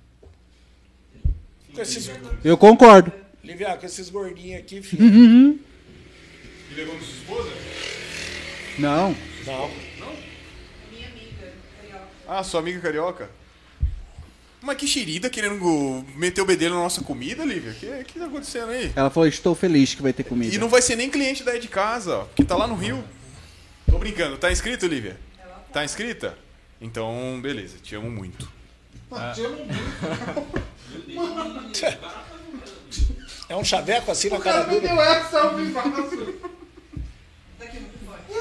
Com esses, Eu concordo. Livia, com esses gordinhos aqui, filho. E levou sua esposa? Não. Não. Ah, sua amiga carioca? Mas que xerida querendo meter o bedelho na nossa comida, Lívia? O que, que tá acontecendo aí? Ela falou, estou feliz que vai ter comida. E não vai ser nem cliente daí de casa, ó, que tá lá no Rio. Tô brincando. Tá inscrito, Lívia? Tá inscrita? Então, beleza. Te amo muito. É um chaveco assim na cara dura. Deu essa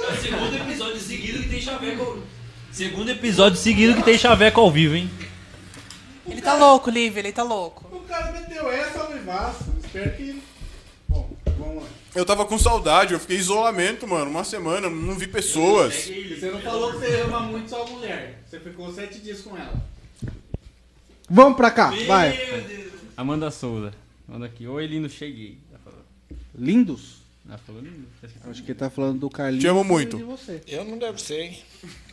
ao vivaço. Segundo episódio seguido que tem chaveco. Segundo episódio seguido que tem chaveco ao vivo, hein? Ele tá louco, Lívia, ele tá louco. O cara meteu essa ao vivaço. Espero que... Bom, vamos lá. Eu tava com saudade, eu fiquei em isolamento, mano. Uma semana, não vi pessoas. Você não falou que você ama muito sua mulher. Você ficou sete dias com ela. Vamos pra cá, vai. Amanda Souza. Manda aqui. Oi, lindo, cheguei. Lindos? Tá escrito Acho que ele tá falando do Carlinhos. Te amo muito. de você. Eu não devo ser, hein?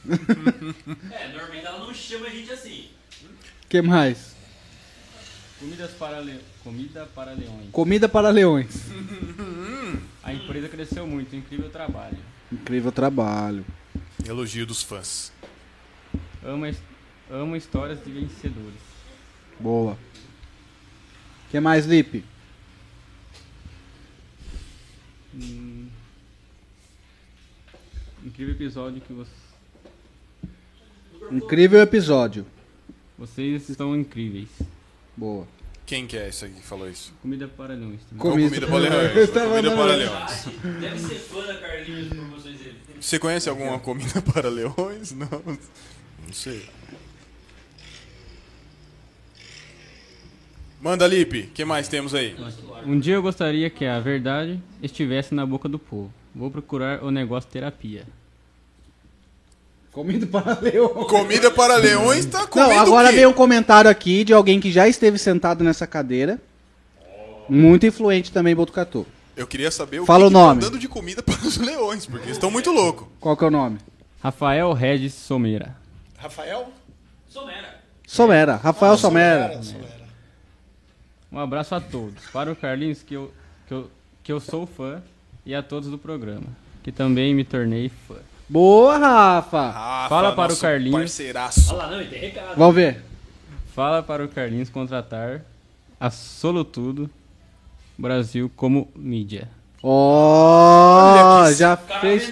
É, normalmente ela não chama a gente assim. O que mais? Comidas para le... Comida para leões. Comida para leões. A empresa cresceu muito, incrível trabalho. Incrível trabalho. Elogio dos fãs. Amo, amo histórias de vencedores. Boa. O que mais, Lipe? Hum. Incrível episódio que você... Incrível episódio. vocês estão incríveis. Boa. Quem que é esse aqui que falou isso? Comida para leões. também. Não, comida para leões. Comida para leões. Deve ser fã da Carlinhos promoções dele. Você conhece alguma comida para leões? Não. Não sei. Manda, Lipe. O que mais temos aí? Um dia eu gostaria que a verdade estivesse na boca do povo. Vou procurar o negócio terapia. Comida para leões. Comida para leões tá comendo Não, agora o quê? veio um comentário aqui de alguém que já esteve sentado nessa cadeira. Muito influente também, Botucatu. Eu queria saber o Fala que o que nome. tá dando de comida para os leões, porque eles estão muito loucos. Qual que é o nome? Rafael Regis Someira. Rafael? Somera. Somera. Rafael Somera. Somera. Um abraço a todos. Para o Carlinhos, que eu, que eu, que eu sou fã, e a todos do programa, que também me tornei fã. Boa, Rafa. Rafa, Fala para o Carlinhos. Parceiraço. Lá, não, tem recado. Vamos ver. Fala para o Carlinhos contratar a Solutudo Brasil como mídia. Ó, já Cara fez.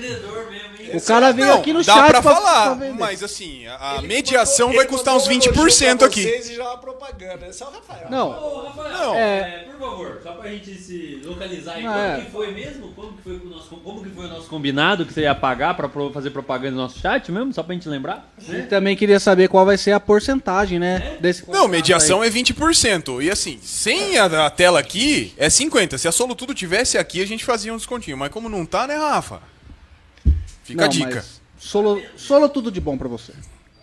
O cara veio Não, aqui no dá chat pra pra- falar, pra mas assim, a, Ele mediação mandou- vai custar uns mandou um elogio 20% pra aqui. Vocês e já uma propaganda. Esse é o Rafael. Não, Ô, Rafael, Não. é, por favor, só pra gente se localizar aí, Ah, como é. que foi mesmo? Como que foi, o nosso, como que foi o nosso combinado que você ia pagar pra fazer propaganda no nosso chat mesmo? Só pra gente lembrar? e também queria saber qual vai ser a porcentagem, né? Desse Não, mediação é 20%. E assim, sem a, a tela aqui, é 50%. Se a Solutudo tivesse aqui, a gente fazia um descontinho. Mas como não tá, né, Rafa? Fica a dica. Solo, solo tudo de bom pra você.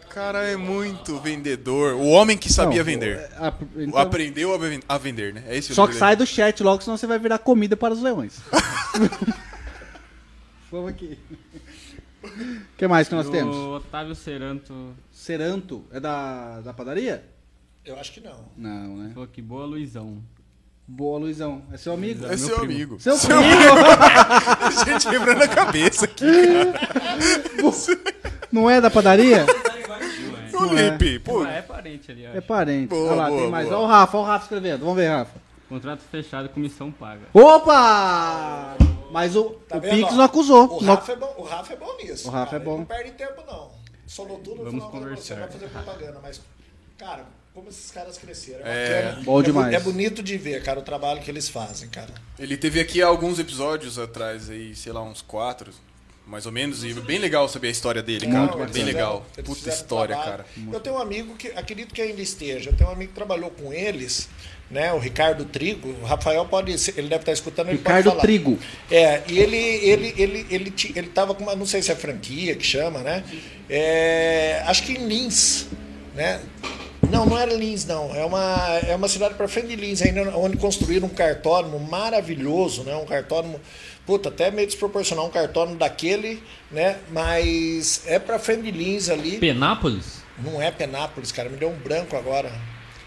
O cara é muito vendedor. O homem que sabia Não, vender. é, a- então- Aprendeu a, ven- a vender, né? É esse o só que sai do chat logo, senão você vai virar comida para os leões. Vamos aqui. O que mais que nós o temos? Otávio Seranto Seranto. É da, da padaria? Eu acho que não. Não, né? falou que boa Luizão. Boa, Luizão. É seu amigo? É seu amigo. Seu Seu amigo! gente quebrando a cabeça aqui. Não é da padaria? Ô, Lipe, pô. Ah, é parente ali, ó. É parente. Boa, Olha lá, boa, tem mais. boa. Olha o Rafa, olha o Rafa escrevendo. Vamos ver, Rafa. Contrato fechado, comissão paga. Opa! Mas o, Tá o vendo, Pix não acusou. O Não- Rafa, é bom, o Rafa é bom nisso. O Rafa cara. é bom. Ele não perde tempo, não. Solou tudo, Vamos você, conversar. vai fazer propaganda, mas, cara, como esses caras cresceram. É, É, bom É demais. É bonito de ver, cara, o trabalho que eles fazem, cara. Ele teve aqui alguns episódios atrás, aí, sei lá, uns quatro, mais ou menos, e bem legal saber a história dele, cara. Não, bem fizeram- legal. Puta história, trabalho. cara. Eu tenho um amigo que acredito que ainda esteja. Eu tenho um amigo que trabalhou com eles, né? O Ricardo Trigo. O Rafael pode ser, ele deve estar escutando, ele Ricardo pode falar. Trigo. É, e ele ele ele ele ele tava com uma, não sei se é franquia que chama, né? É, acho que em Lins, né? Não, não era Lins, não. É uma, é uma cidade para frente de Lins, ainda onde construíram um cartódromo maravilhoso, né? Um cartódromo, puta, até meio desproporcional, um cartódromo daquele, né? Mas é para frente de Lins ali. Penápolis? Não é Penápolis, cara, me deu um branco agora.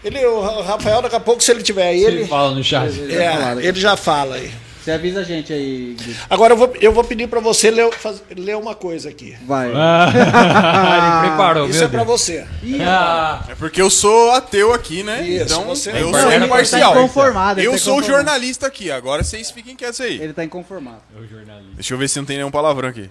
Ele, o Ra- Rafael, daqui a pouco, se ele tiver aí, Ele ele, fala no chat. é, ele já fala aí. Você avisa a gente aí, Guilherme. Agora eu vou, eu vou pedir para você ler, faz- ler uma coisa aqui. Vai. Ah, ele preparou, Isso é para você. Ah, É porque eu sou ateu aqui, né? Isso, então você- eu Não, sou ele tá imparcial. inconformado, ele Eu tá sou jornalista aqui, agora vocês fiquem quietos aí. Ele tá inconformado. é o jornalista. Deixa eu ver se não tem nenhum palavrão aqui.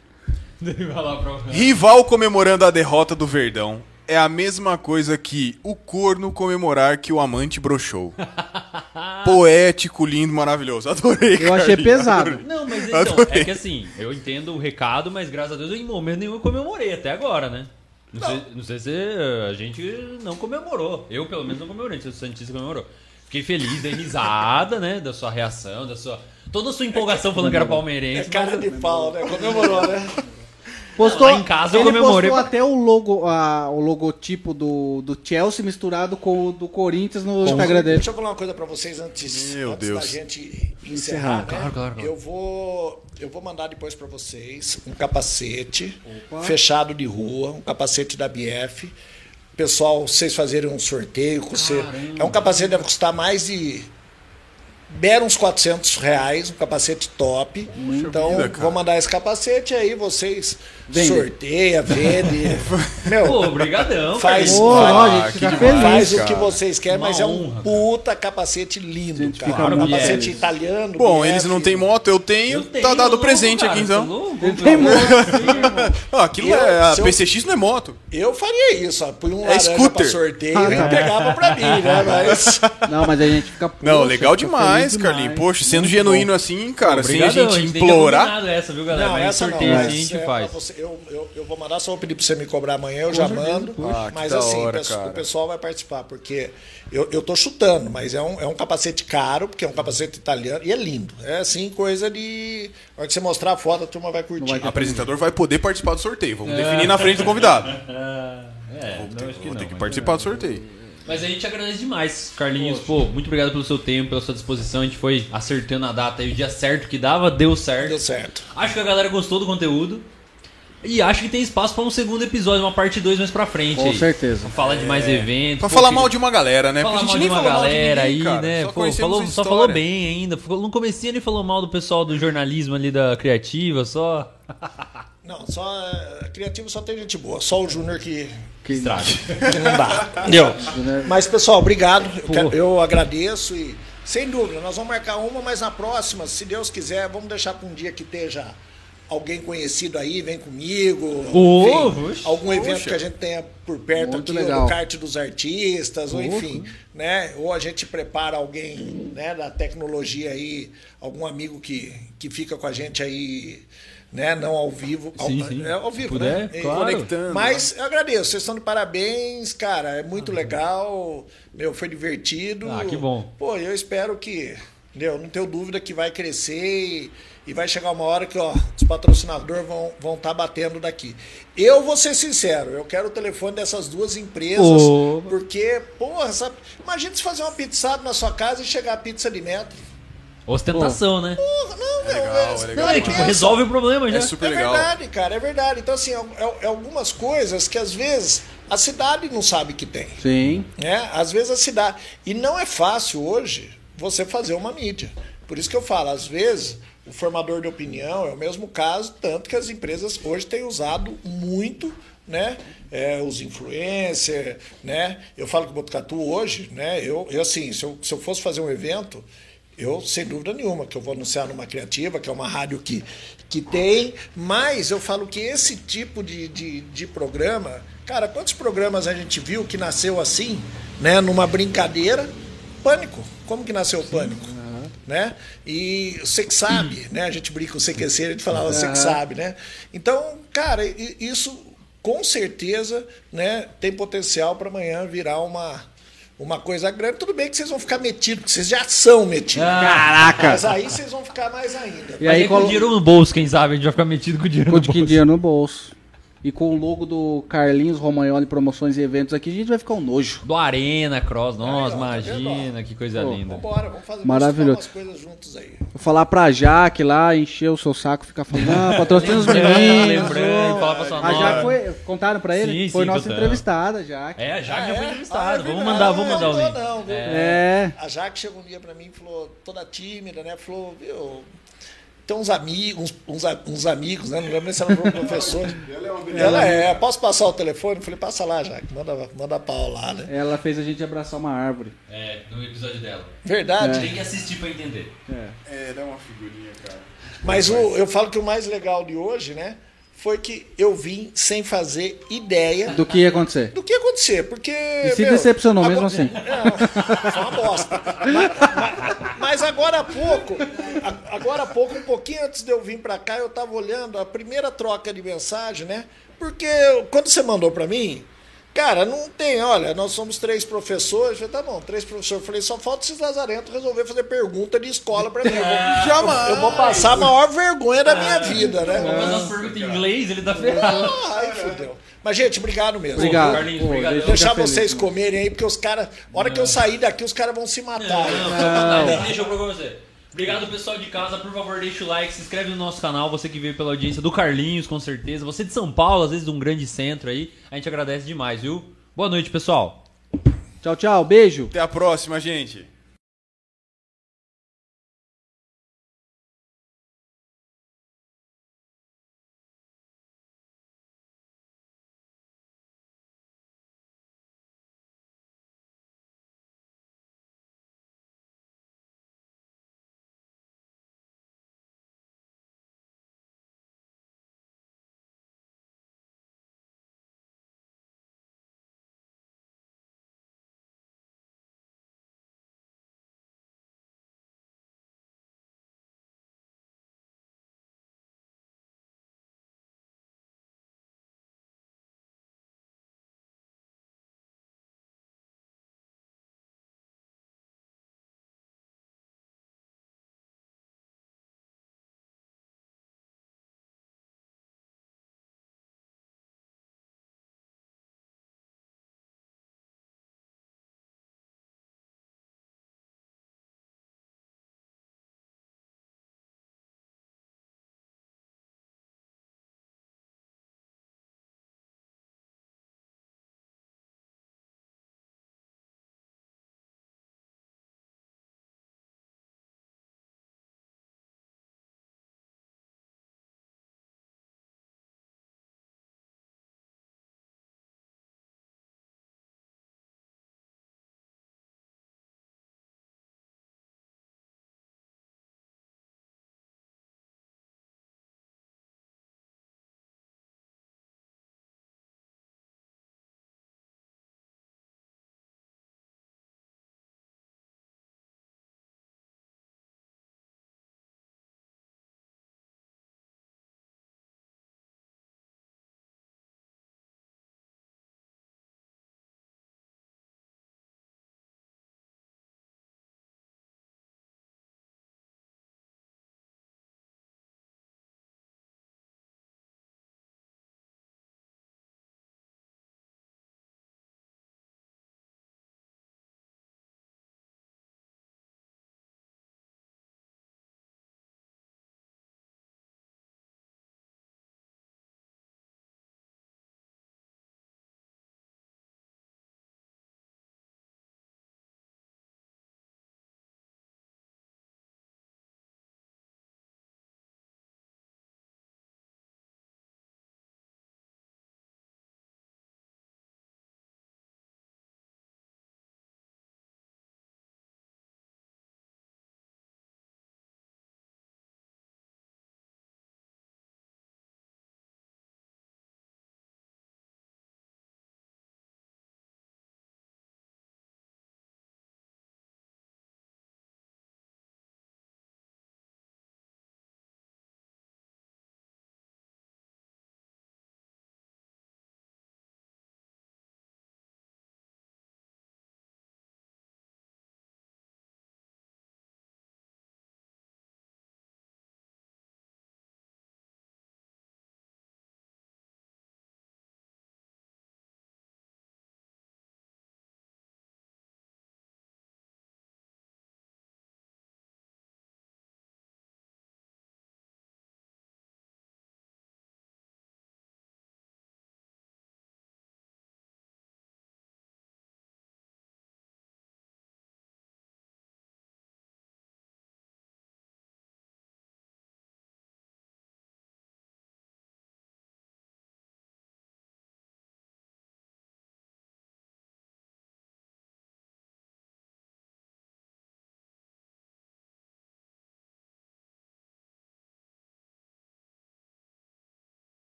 Pra... Rival comemorando a derrota do Verdão é a mesma coisa que o corno comemorar que o amante broxou. Poético, lindo, maravilhoso. Adorei, Eu achei Carlinhos, pesado. adorei. Não, mas então, Adorei. é que assim, eu entendo o recado, mas graças a Deus em momento nenhum eu comemorei até agora, né? Não, Sei, não sei se eh, a gente não comemorou. Eu, pelo menos, não comemorei. Não sei se o Santista comemorou. Fiquei feliz, dei risada, né? Da sua reação, da sua. Toda a sua empolgação falando que era É palmeirense. cara mas- de pau, né? Comemorou, né? Postou, Lá em casa eu ele comemorei postou até o, logo, a- o logotipo do, do Chelsea misturado com o do Corinthians no Instagram dele. Deixa eu falar uma coisa pra vocês antes, Meu antes Deus. da gente encerrar. né? Claro, claro, claro. Eu vou eu vou mandar depois pra vocês um capacete fechado de rua, um capacete da BF. Pessoal, vocês fazerem um sorteio com você. É um capacete que deve custar mais de Deram uns 400 reais, um capacete top. então, vida, vou mandar esse capacete aí, vocês Vende. sorteia, vende. Meu, Pô, obrigadão, Faz- cara. Ô, Vai ó, demais. feliz. Faz o que vocês querem, Uma mas é um honra, puta capacete lindo, Gente, cara. fica Um muito capacete italiano. Bom, BF. eles não têm moto, eu tenho. Eu tenho, tá dado louco, presente cara, aqui tá então. louco? Ele tem moto. Ah, aquilo Eu- é. A se eu- PCX não é moto. Eu faria isso, ó. Põe um É laranja scooter. pra sorteio Ah, e tá. pegava pra mim, né? Mas. Não, mas a gente fica. Não, legal fica demais, Carlinhos. Poxa, sendo Muito genuíno assim, cara, sem a gente tem que implorar. combinado essa, viu, galera? Não, Mas essa não. sorteio mas assim a gente é faz. você- eu, eu, eu vou mandar, só vou pedir pra você me cobrar amanhã, eu já mando. Ah, mas assim, hora, o pessoal- cara. o pessoal vai participar, porque eu, eu tô chutando, mas é um, é um capacete caro, porque é um capacete italiano, e é lindo. É assim, coisa de. Na hora que você mostrar a foto, a turma vai curtir. O apresentador vai poder participar do sorteio. Vamos definir na frente do convidado. É, Vou não, ter, acho que vou não. ter que participar do sorteio. Mas a gente agradece demais, Carlinhos. Pô, muito obrigado pelo seu tempo, pela sua disposição. A gente foi acertando a data e o dia certo que dava, deu certo. Deu certo. Acho que a galera gostou do conteúdo. E acho que tem espaço pra um segundo episódio, uma parte 2 mais pra frente. Com aí. certeza. Pra falar de mais eventos. Pra pô, falar que- mal de uma galera, né? Falar mal gente de nem uma falou mal de galera ninguém, aí, cara. né? Só Pô, falou, só falou bem ainda. No comecinho ele falou mal do pessoal do jornalismo ali da criativa, só. Não, só. é, Criativo só tem gente boa. Só o Júnior que, Que Estraga. não dá. Entendeu? Mas, pessoal, obrigado. Eu, quero- eu agradeço e. Sem dúvida, nós vamos marcar uma, mas na próxima, se Deus quiser, vamos deixar para um dia que esteja alguém conhecido aí, vem comigo. Ô, enfim, algum evento que a gente tenha por perto Muito aqui, ou legal. do kart dos artistas, ou enfim, né? Ou a gente prepara alguém né, da tecnologia aí, algum amigo que, que fica com a gente aí, né? Não ao vivo. Ao, Sim, sim. É ao vivo, puder, né? Claro. Conectando. mas eu agradeço, vocês estão de parabéns, cara. É muito legal. Meu, foi divertido. Ah, que bom. Pô, eu espero que. Meu, não tenho dúvida que vai crescer e, e vai chegar uma hora que ó, os patrocinadores vão estar vão tá batendo daqui. Eu vou ser sincero, eu quero o telefone dessas duas empresas, Ô. porque, porra, sabe, imagina se fazer uma pizzada na sua casa e chegar a pizza de metro. Ostentação, né? Porra, não, meu. legal, é- é legal Não, é tipo, resolve o problema já. É super é legal. verdade, cara, é verdade. Então, assim, é, é- é algumas coisas que às vezes a cidade não sabe que tem. Sim. né? Às vezes a cidade. E não é fácil hoje você fazer uma mídia. Por isso que eu falo, às vezes o formador de opinião é o mesmo caso, tanto que as empresas hoje têm usado muito né? É, os influencers, né? Eu falo que o Botucatu hoje, né? Eu, eu assim, se eu, se eu fosse fazer um evento, eu, sem dúvida nenhuma, que eu vou anunciar numa criativa, que é uma rádio que, que tem, mas eu falo que esse tipo de, de, de programa, cara, quantos programas a gente viu que nasceu assim, né, numa brincadeira? Pânico. Como que nasceu o pânico? Né? E você que sabe, né? A gente brinca com o CQC, a gente falava você que sabe, né? Então, cara, isso com certeza, né, tem potencial para amanhã virar uma uma coisa grande. Tudo bem que vocês vão ficar metidos, porque vocês já são metidos. Caraca! Mas aí vocês vão ficar mais ainda. E aí aí com colo- o dinheiro no bolso, quem sabe? A gente vai ficar metido com o dinheiro Com no bolso. dinheiro no bolso. E com o logo do Carlinhos Romagnoli Promoções e Eventos aqui, a gente vai ficar um nojo. Do Arena Cross, nossa, tá vendo, imagina, que coisa Pô, linda. Vambora, vamos fazer Maravilhoso. vamos fazer umas coisas juntos aí. Vou falar pra Jaque lá, encher o seu saco, ficar falando, ah, patrocina os meninos. lembrando, falar pra sua A Jaque foi. Contaram pra ele? Sim, foi sim, nossa contamos. entrevistada, Jaque. É, a Jaque Ah, já foi é? entrevistada. Ah, é vamos mandar, vamos Não, mandar o não, link. não, viu? É. A Jaque chegou um dia pra mim e falou, toda tímida, né? Falou, viu, tem uns amigos, uns, uns, a- amigos, né? Não lembro nem se ela falou professor. ela é, posso passar o telefone? Eu falei, passa lá, Jaque, manda, manda pau lá, né? Ela fez a gente abraçar uma árvore. É, no episódio dela. Verdade. Tem que assistir pra entender. É, dá uma figurinha, cara. Mas o, eu falo que o mais legal de hoje, né? Foi que eu vim sem fazer ideia Do que ia acontecer. do que ia acontecer, porque. E se meu, decepcionou mesmo assim. É, foi uma bosta. Mas, mas- mas agora há pouco, agora há pouco, um pouquinho antes de eu vir pra cá, eu tava olhando a primeira troca de mensagem, né? Porque quando você mandou pra mim, Cara, não tem, olha, nós somos três professores. Eu falei, tá bom, três professores. Eu falei, só falta esses lazarentos resolver fazer pergunta de escola pra mim. Eu vou, Jamais. eu vou passar a maior vergonha da minha vida, né? Vamos fazer umas perguntas em inglês, ele tá ferrado. Ai, fudeu. Mas, gente, obrigado mesmo. Obrigado. Carlinhos, Pô, obrigado. deixa- Deixar feliz, vocês mano. comerem aí, porque os caras. Hora que eu sair daqui, os caras vão se matar. Não, não, deixa eu propor você. Obrigado, pessoal de casa. Por favor, deixa o like, se inscreve no nosso canal. Você que veio pela audiência do Carlinhos, com certeza. Você de São Paulo, às vezes de um grande centro aí. A gente agradece demais, viu? Boa noite, pessoal. Tchau, tchau. Beijo. Até a próxima, gente.